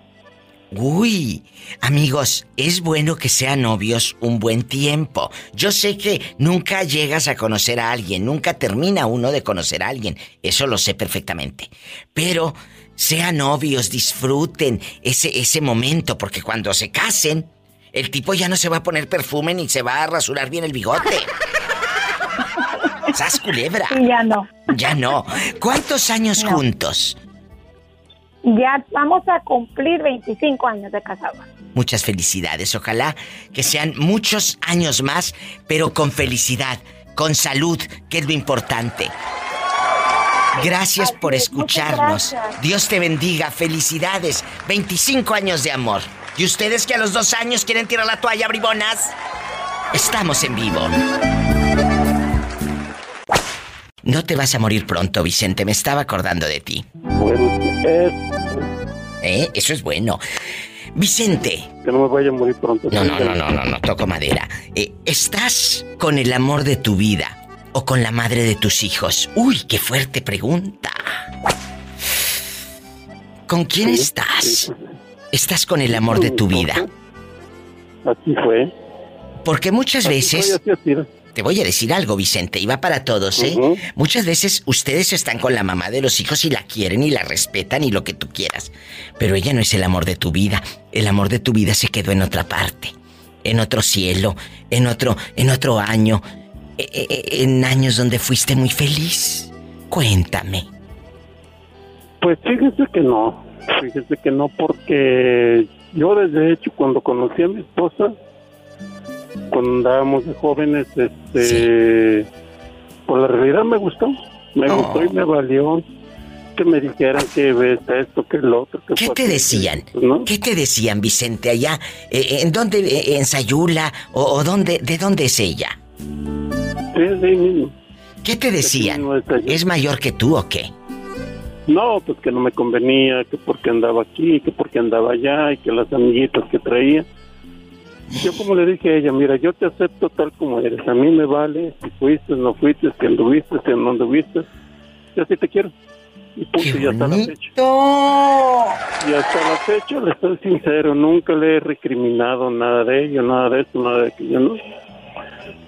Uy, amigos, es bueno que sean novios un buen tiempo. Yo sé que nunca llegas a conocer a alguien, nunca termina uno de conocer a alguien, eso lo sé perfectamente. Pero sean novios, disfruten ese, ese momento, porque cuando se casen, el tipo ya no se va a poner perfume ni se va a rasurar bien el bigote. ¡Sas culebra! Y ya no. Ya no. ¿Cuántos años No. juntos? Ya vamos a cumplir 25 años de casados. Muchas felicidades. Ojalá que sean muchos años más, pero con felicidad, con salud, que es lo importante. Gracias por escucharnos. Dios te bendiga. Felicidades. 25 años de amor. ¿Y ustedes que a los dos años quieren tirar la toalla, bribonas? Estamos en vivo. No te vas a morir pronto, Vicente. Me estaba acordando de ti. ¿Eh? Eso es bueno. Vicente. Que no me vaya a morir pronto. No, no, no, no, no, no, toco madera. Eh, ¿Estás con el amor de tu vida o con la madre de tus hijos? Uy, qué fuerte pregunta. ¿Con quién Sí, estás? ¿Estás con el amor de tu vida? Así fue. Porque muchas veces... Te voy a decir algo, Vicente, y va para todos, ¿eh? Muchas veces ustedes están con la mamá de los hijos y la quieren y la respetan y lo que tú quieras. Pero ella no es el amor de tu vida. El amor de tu vida se quedó en otra parte. En otro cielo, en otro, en otro año. e- e- En años donde fuiste muy feliz. Cuéntame. Pues fíjese que no, fíjese que no, porque yo desde hecho cuando conocí a mi esposa, cuando andábamos de jóvenes, este, por la realidad me gustó, me Oh. gustó y me valió que me dijeran que ves esto, que el otro, que ¿Qué te decían? ¿no? ¿Qué te decían, Vicente, allá? Eh, ¿En dónde? eh, ¿En Sayula? ¿O, o dónde? ¿De dónde es ella? Sí, ahí mismo. ¿Qué te decían? ¿Es mayor que tú o qué? No, pues que no me convenía, que porque andaba aquí, que porque andaba allá y que las amiguitas que traía. Yo como le dije a ella, mira, yo te acepto tal como eres, a mí me vale si fuiste, no fuiste, si anduviste, si no anduviste, yo así te quiero. Y punto, y hasta la fecha. Y hasta la fecha, le estoy sincero, nunca le he recriminado nada de ello, nada de esto, nada de aquello, ¿no?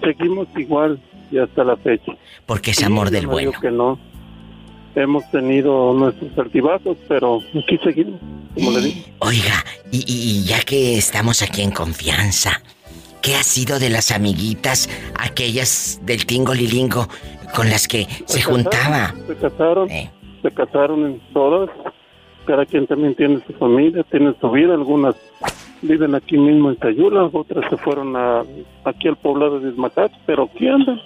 Seguimos igual y hasta la fecha. Porque es amor del bueno. que no. Hemos tenido nuestros altibajos, pero aquí seguimos, como le digo. Oiga, y, y- ya que estamos aquí en confianza, ¿qué ha sido de las amiguitas, aquellas del Tingo Lilingo, con las que se juntaba? Se casaron, Eh. se casaron en todas. Cada quien también tiene su familia, tiene su vida. Algunas viven aquí mismo en Sayula, otras se fueron a, aquí al poblado de Ismacat, pero aquí andan.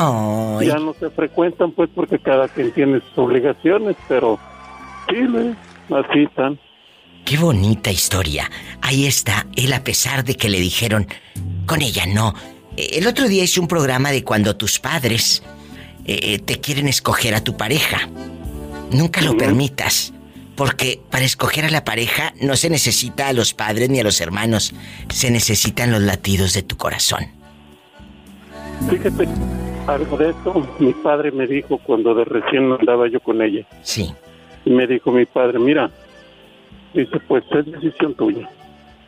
Ay. Ya no se frecuentan, pues, porque cada quien tiene sus obligaciones, pero sí, así están. Qué bonita historia. Ahí está, él a pesar de que le dijeron, con ella no. El otro día hice un programa de cuando tus padres eh, eh, te quieren escoger a tu pareja. Nunca lo permitas, porque para escoger a la pareja no se necesita a los padres ni a los hermanos, se necesitan los latidos de tu corazón. Fíjate, algo de esto, mi padre me dijo cuando de recién andaba yo con ella. Sí. Y me dijo mi padre, mira, dice, pues es decisión tuya.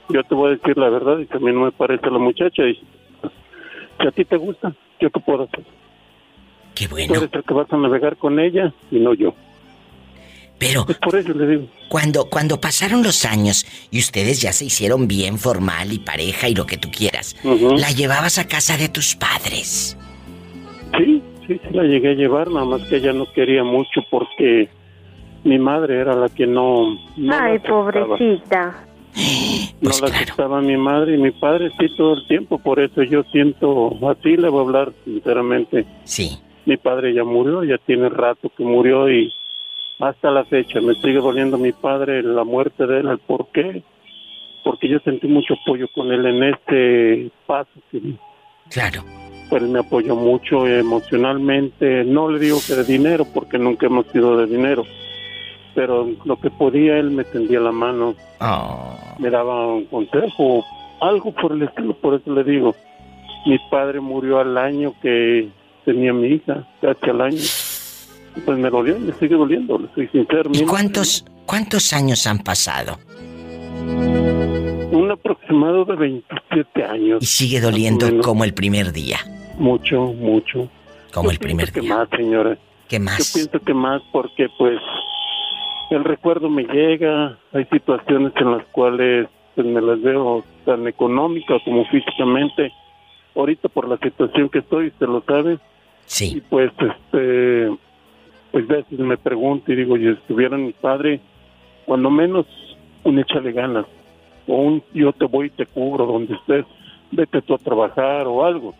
Yo te voy a decir la verdad, y a mí no me parece la muchacha, y si a ti te gusta, ¿yo qué puedo hacer? Qué Tú bueno. eres el que vas a navegar con ella y no yo. Pero Es por eso le digo. cuando cuando pasaron los años y ustedes ya se hicieron bien formal y pareja y lo que tú quieras, la llevabas a casa de tus padres. Sí, sí, sí la llegué a llevar, nada más que ella no quería mucho porque mi madre era la que no, Ay, pobrecita. no la aceptaba mi madre y mi padre sí todo el tiempo, por eso yo siento, así le voy a hablar sinceramente. Sí. Mi padre ya murió, ya tiene rato que murió y hasta la fecha me sigue doliendo mi padre la muerte de él, el por qué, porque yo sentí mucho apoyo con él en este paso que Claro. Pues me apoyó mucho emocionalmente, no le digo que de dinero porque nunca hemos sido de dinero, pero lo que podía él me tendía la mano, Oh. me daba un consejo, algo por el estilo, por eso le digo. Mi padre murió al año que tenía mi hija, casi al año. Pues me dolió, me sigue doliendo, le soy sincero. ¿Y cuántos, cuántos años han pasado? Un aproximado de 27 años. Y sigue doliendo como el primer día. Mucho, mucho. Como Yo el primer pienso que día. más, señora. ¿Qué más? Yo pienso que más porque, pues, el recuerdo me llega. Hay situaciones en las cuales pues, me las veo tan económicas como físicamente. Ahorita por la situación que estoy, usted lo sabe. Sí. Y pues, este, pues a veces me pregunto y digo, si estuviera mi padre, cuando menos un échale ganas. O un yo te voy y te cubro donde estés, vete tú a trabajar o algo.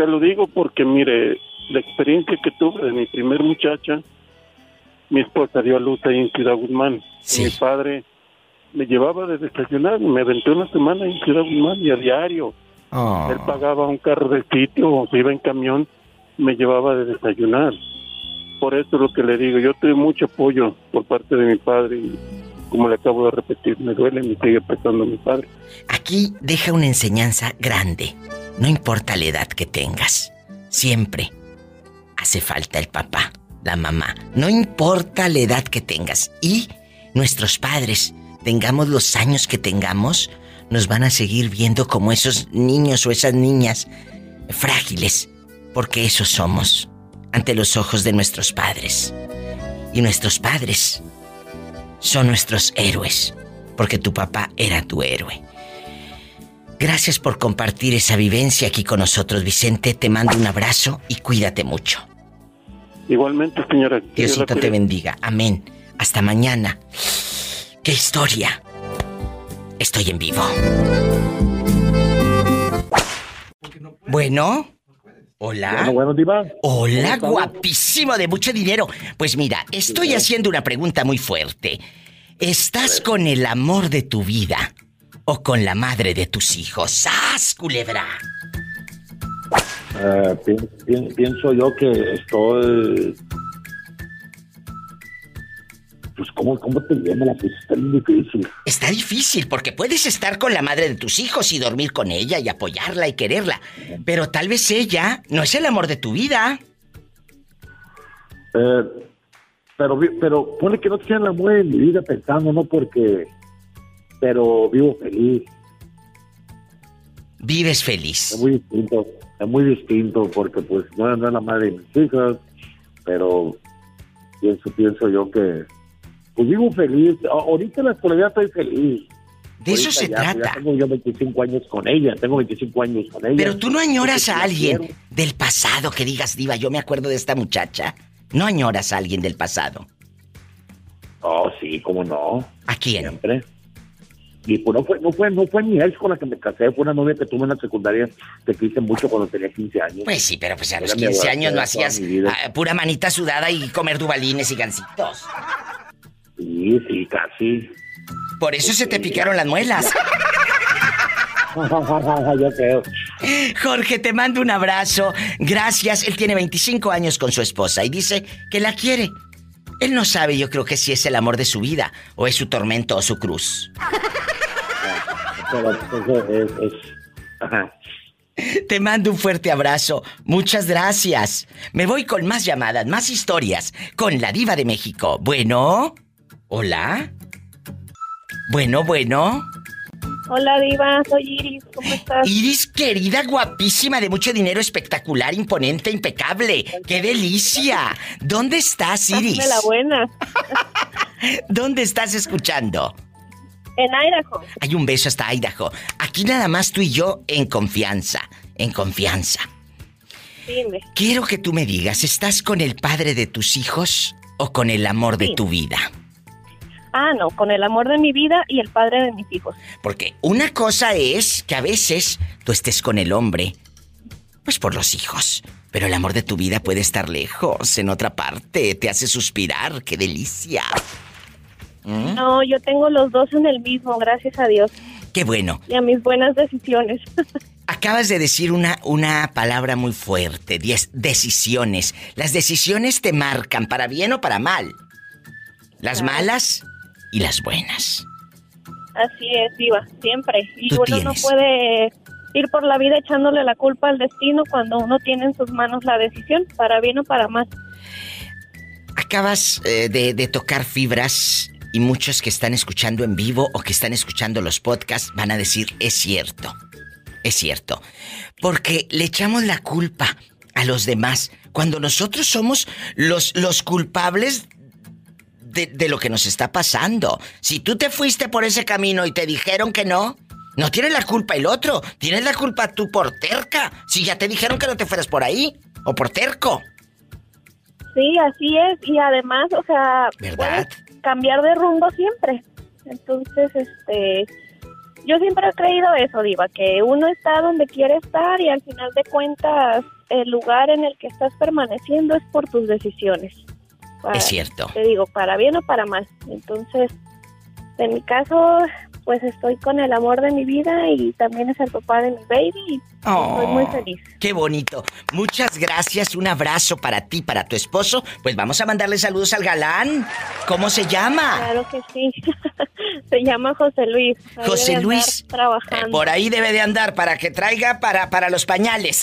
Te lo digo porque, mire, la experiencia que tuve de mi primer muchacha, mi esposa dio a luz ahí en Ciudad Guzmán. Y Mi padre me llevaba de desayunar, me aventé una semana en Ciudad Guzmán y a diario. Oh. Él pagaba un carro de sitio o se iba en camión, me llevaba de desayunar. Por eso es lo que le digo, yo tuve mucho apoyo por parte de mi padre y como le acabo de repetir, me duele, me sigue pesando mi padre. Aquí deja una enseñanza grande. No importa la edad que tengas, siempre hace falta el papá, la mamá. No importa la edad que tengas. Y nuestros padres, tengamos los años que tengamos, nos van a seguir viendo como esos niños o esas niñas frágiles, porque esos somos ante los ojos de nuestros padres. Y nuestros padres son nuestros héroes, porque tu papá era tu héroe. Gracias por compartir esa vivencia aquí con nosotros, Vicente. Te mando un abrazo y cuídate mucho. Igualmente, señora. Diosito te bendiga. Amén. Hasta mañana. ¡Qué historia! Estoy en vivo. Bueno. Hola. Bueno, bueno, Diva. Hola, guapísimo de mucho dinero. Pues mira, estoy haciendo una pregunta muy fuerte. ¿Estás con el amor de tu vida o con la madre de tus hijos? ¡Sas, culebra! Eh, pi- pi- pienso yo que estoy. Pues, ¿cómo, cómo te llamas? La pues está difícil. Está difícil porque puedes estar con la madre de tus hijos y dormir con ella y apoyarla y quererla. Pero tal vez ella no es el amor de tu vida. Eh, pero, pero pone que no sea el amor de mi vida pensando, ¿no? Porque. Pero vivo feliz. Vives feliz. Es muy distinto. Es muy distinto porque, pues, no, no es la madre de mis hijas. Pero pienso, pienso yo que. Pues vivo feliz. Ahorita en la actualidad estoy feliz. De eso se ya, trata. Ya tengo yo 25 años con ella. Tengo 25 años con ella. Pero tú no añoras a alguien quiero. del pasado que digas, diva, yo me acuerdo de esta muchacha. No añoras a alguien del pasado. Oh, sí, cómo no. ¿A quién? Siempre. Y pues no fue, no fue, no fue mi ex con la que me casé, fue una novia que tuve en la secundaria que quise mucho cuando tenía 15 años. Pues sí, pero pues a los mi 15 abuela, años no hacías ah, pura manita sudada y comer dubalines y gancitos. Sí, sí, casi. Por eso se te picaron las muelas. Yo creo. Jorge, te mando un abrazo. Gracias. Él tiene 25 años con su esposa y dice que la quiere. Él no sabe, yo creo que si es el amor de su vida, o es su tormento o su cruz. Pero, pues, es, es- ajá. Te mando un fuerte abrazo. Muchas gracias. Me voy con más llamadas, más historias, con la diva de México. Bueno. Hola. Bueno, bueno. Hola, Diva, soy Iris, ¿cómo estás? Iris, querida, guapísima, de mucho dinero, espectacular, imponente, impecable. ¡Qué delicia! ¿Dónde estás, Iris? Hazme la buena. ¿Dónde estás escuchando? En Idaho. Hay un beso hasta Idaho. Aquí nada más tú y yo en confianza. En confianza. Dime. Quiero que tú me digas, ¿estás con el padre de tus hijos o con el amor de tu vida? Ah, no, con el amor de mi vida y el padre de mis hijos. Porque una cosa es que a veces tú estés con el hombre, pues por los hijos. Pero el amor de tu vida puede estar lejos, en otra parte. Te hace suspirar, qué delicia. ¿Mm? No, yo tengo los dos en el mismo, gracias a Dios. Qué bueno. Y a mis buenas decisiones. Acabas de decir una, una palabra muy fuerte, diez- decisiones. Las decisiones te marcan para bien o para mal. Las malas y las buenas. Así es, Diva, siempre. Y uno no puede ir por la vida echándole la culpa al destino cuando uno tiene en sus manos la decisión, para bien o para mal. Acabas eh, de, de tocar fibras y muchos que están escuchando en vivo o que están escuchando los podcasts van a decir, es cierto, es cierto. Porque le echamos la culpa a los demás cuando nosotros somos los, los culpables de, de lo que nos está pasando. Si tú te fuiste por ese camino y te dijeron que no, no tienes la culpa el otro, tienes la culpa tú por terca. Si ya te dijeron que no te fueras por ahí, o por terco. Sí, así es. Y además, o sea, ¿Verdad? puedes cambiar de rumbo siempre. Entonces, este, yo siempre he creído eso, Diva, que uno está donde quiere estar y al final de cuentas el lugar en el que estás permaneciendo es por tus decisiones. Para- Es cierto. Te digo, para bien o para mal. Entonces, en mi caso, pues estoy con el amor de mi vida y también es el papá de mi baby y estoy muy feliz. Qué bonito. Muchas gracias. Un abrazo para ti, para tu esposo. Pues vamos a mandarle saludos al galán. ¿Cómo se llama? Claro que sí. Se llama José Luis. Ahí José Luis. Trabajando. Eh, por ahí debe de andar para que traiga para, para los pañales.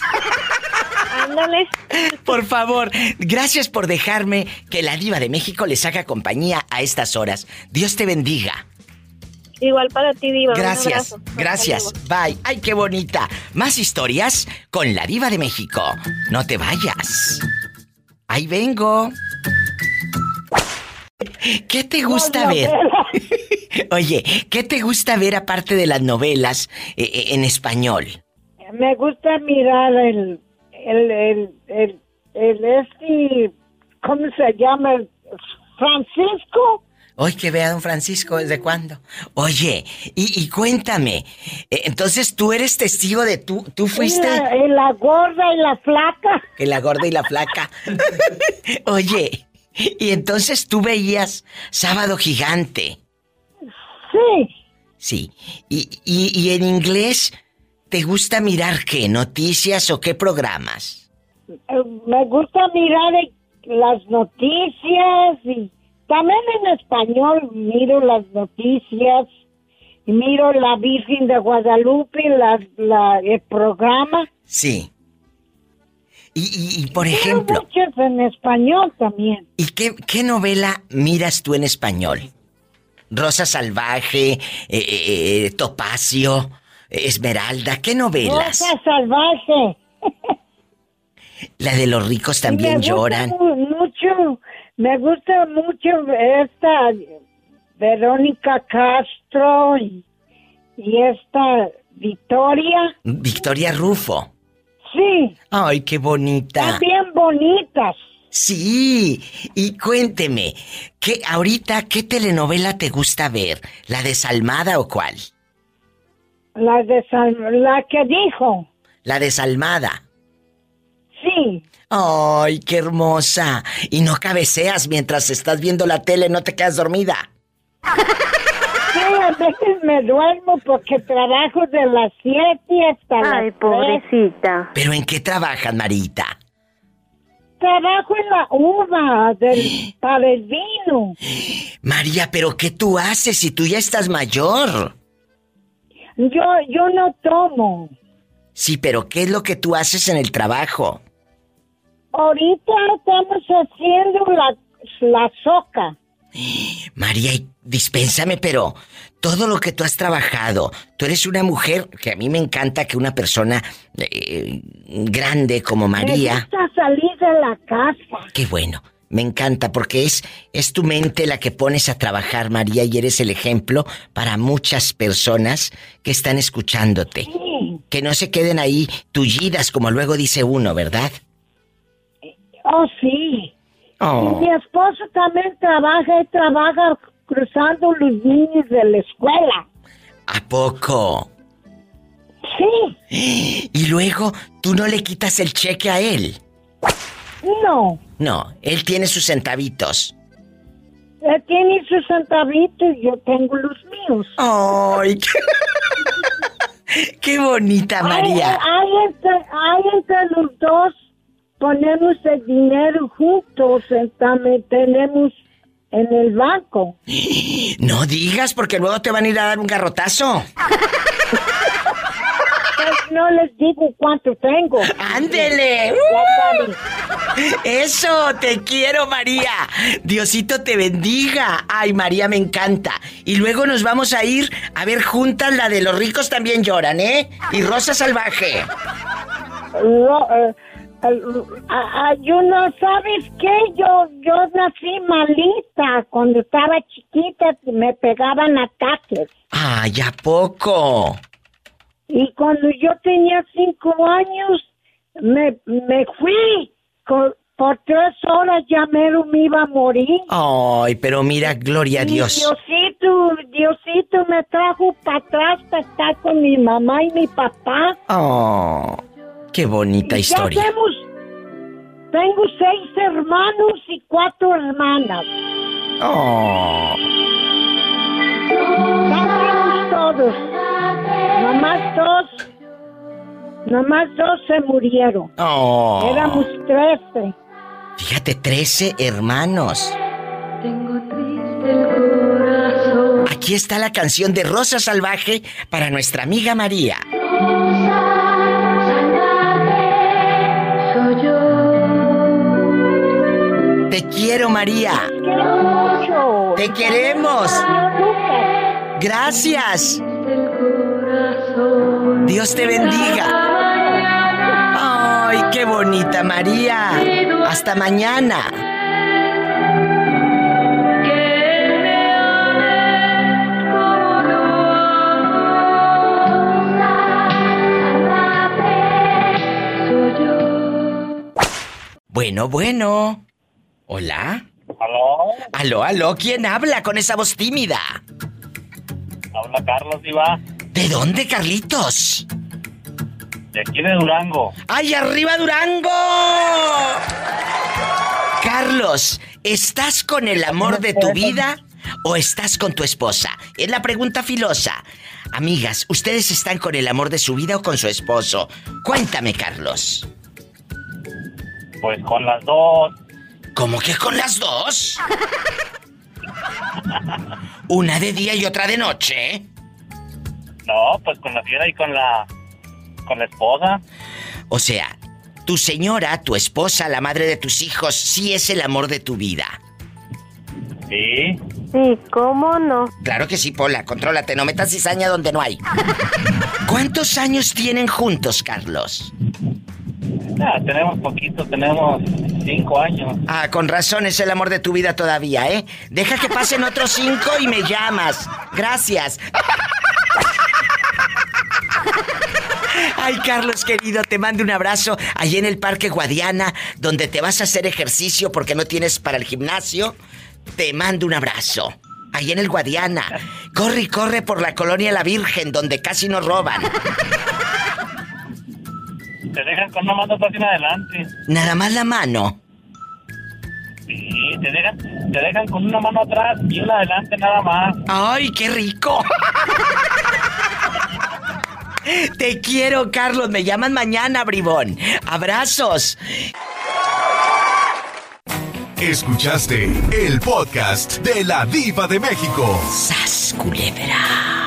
Ándale. Por favor, gracias por dejarme que la diva de México les haga compañía a estas horas. Dios te bendiga. Igual para ti, Diva. Gracias, gracias. Bye. Ay, qué bonita. Más historias con la diva de México. No te vayas. Ahí vengo. ¿Qué te gusta ver? Oye, ¿qué te gusta ver aparte de las novelas eh, eh, en español? Me gusta mirar el, el, el, el, el este, ¿cómo se llama? Francisco. Hoy que vea a don Francisco, ¿desde cuándo? Oye, y, y cuéntame, eh, entonces tú eres testigo de tú, tú fuiste... La, y la gorda y la flaca. Que la gorda y la flaca. Oye, y entonces tú veías Sábado Gigante. Sí. Sí. Y, y, y en inglés, ¿te gusta mirar qué? ¿Noticias o qué programas? Eh, Me gusta mirar eh, las noticias y también en español miro las noticias miro la Virgen de Guadalupe, la, la, el programa. Sí. Y, y- y, por ejemplo, muchas en español también. ¿y qué, qué novela miras tú en español? Rosa Salvaje, eh, eh, eh, Topacio, Esmeralda, ¿qué novelas? Rosa salvaje. La de los ricos también me lloran. mu- mucho, me gusta mucho esta Verónica Castro y, y esta Victoria. Victoria Rufo. Sí, Ay, qué bonita. están bien bonitas. Sí, y cuénteme, ¿qué ahorita qué telenovela te gusta ver? ¿La desalmada o cuál? La de Sal- la que dijo. La desalmada. Sí. Ay, qué hermosa. Y no cabeceas mientras estás viendo la tele, no te quedas dormida. Sí, a veces me duermo porque trabajo de las 7 hasta las Ay, 3. pobrecita. ¿Pero en qué trabajas, Marita? Trabajo en la uva del, para el vino. María, ¿pero qué tú haces si tú ya estás mayor? Yo, yo no tomo. Sí, pero ¿qué es lo que tú haces en el trabajo? Ahorita estamos haciendo la, la soca. María, dispénsame, pero todo lo que tú has trabajado, tú eres una mujer que a mí me encanta que una persona eh, grande como Me María, gusta salir de la casa. qué bueno, me encanta porque es es tu mente la que pones a trabajar, María, y eres el ejemplo para muchas personas que están escuchándote. Que no se queden ahí tullidas como luego dice uno, ¿verdad? Oh, sí. Oh. Y mi esposo también trabaja y trabaja cruzando los niños de la escuela. ¿A poco? Sí. Y luego tú no le quitas el cheque a él. No. No, él tiene sus centavitos. Él tiene sus centavitos, yo tengo los míos. ¡Ay! ¡Qué bonita, María! Hay, hay entre, hay entre los dos, ponemos el dinero juntos, entonces tenemos en el banco. No digas porque luego te van a ir a dar un garrotazo. Pues no les digo cuánto tengo. ¡Ándele! Saben. Eso, te quiero María. Diosito te bendiga. Ay, María, me encanta. Y luego nos vamos a ir a ver juntas la de los ricos también lloran, ¿eh? Y Rosa Salvaje. No, eh, yo no sabes qué, yo yo nací malita cuando estaba chiquita me pegaban ataques. Ay, ¿a poco? y cuando yo tenía cinco años me, me fui. Co- por tres horas ya mero me iba a morir. Ay, pero mira, gloria a Y Dios. Diosito Diosito me trajo para atrás para estar con mi mamá y mi papá. Oh, qué bonita ¿Qué historia. hacemos? Tengo seis hermanos y cuatro hermanas. Oh, Estamos todos. Nomás dos. Nomás dos se murieron. oh. Éramos trece. Fíjate, 13 hermanos. Aquí está la canción de Rosa Salvaje para nuestra amiga María. Te quiero, María. Te queremos. Gracias. Dios te bendiga. Ay, qué bonita María. Hasta mañana. Bueno, bueno. Hola. ¿Aló? Aló, aló, ¿quién habla con esa voz tímida? Habla Carlos Diva, ¿De dónde, Carlitos? de aquí de Durango. ¡Ay, arriba Durango! Carlos, ¿estás con el amor de tu vida o estás con tu esposa? Es la pregunta filosa. Amigas, ¿ustedes están con el amor de su vida o con su esposo? Cuéntame, Carlos. Pues con las dos. ¿Cómo que con las dos? Una de día y otra de noche. No, pues con la fiera y con la con la esposa. O sea, tu señora, tu esposa, la madre de tus hijos, sí es el amor de tu vida. Sí. Sí, ¿cómo no? Claro que sí, Pola, contrólate, no metas cizaña donde no hay. ¿Cuántos años tienen juntos, Carlos? Ah, tenemos poquito, tenemos cinco años. Ah, con razón es el amor de tu vida todavía, ¿eh? Deja que pasen otros cinco y me llamas. Gracias. Ay, Carlos querido, te mando un abrazo allí en el Parque Guadiana, donde te vas a hacer ejercicio porque no tienes para el gimnasio. Te mando un abrazo. Allí en el Guadiana. Corre y corre por la colonia La Virgen, donde casi nos roban. Te dejan con una mano atrás y una adelante. Nada más la mano. Sí, te dejan, te dejan con una mano atrás y una adelante nada más. ¡Ay, qué rico! Te quiero, Carlos. Me llaman mañana, bribón. Abrazos. Escuchaste el podcast de la Diva de México. ¡Sas, culebra!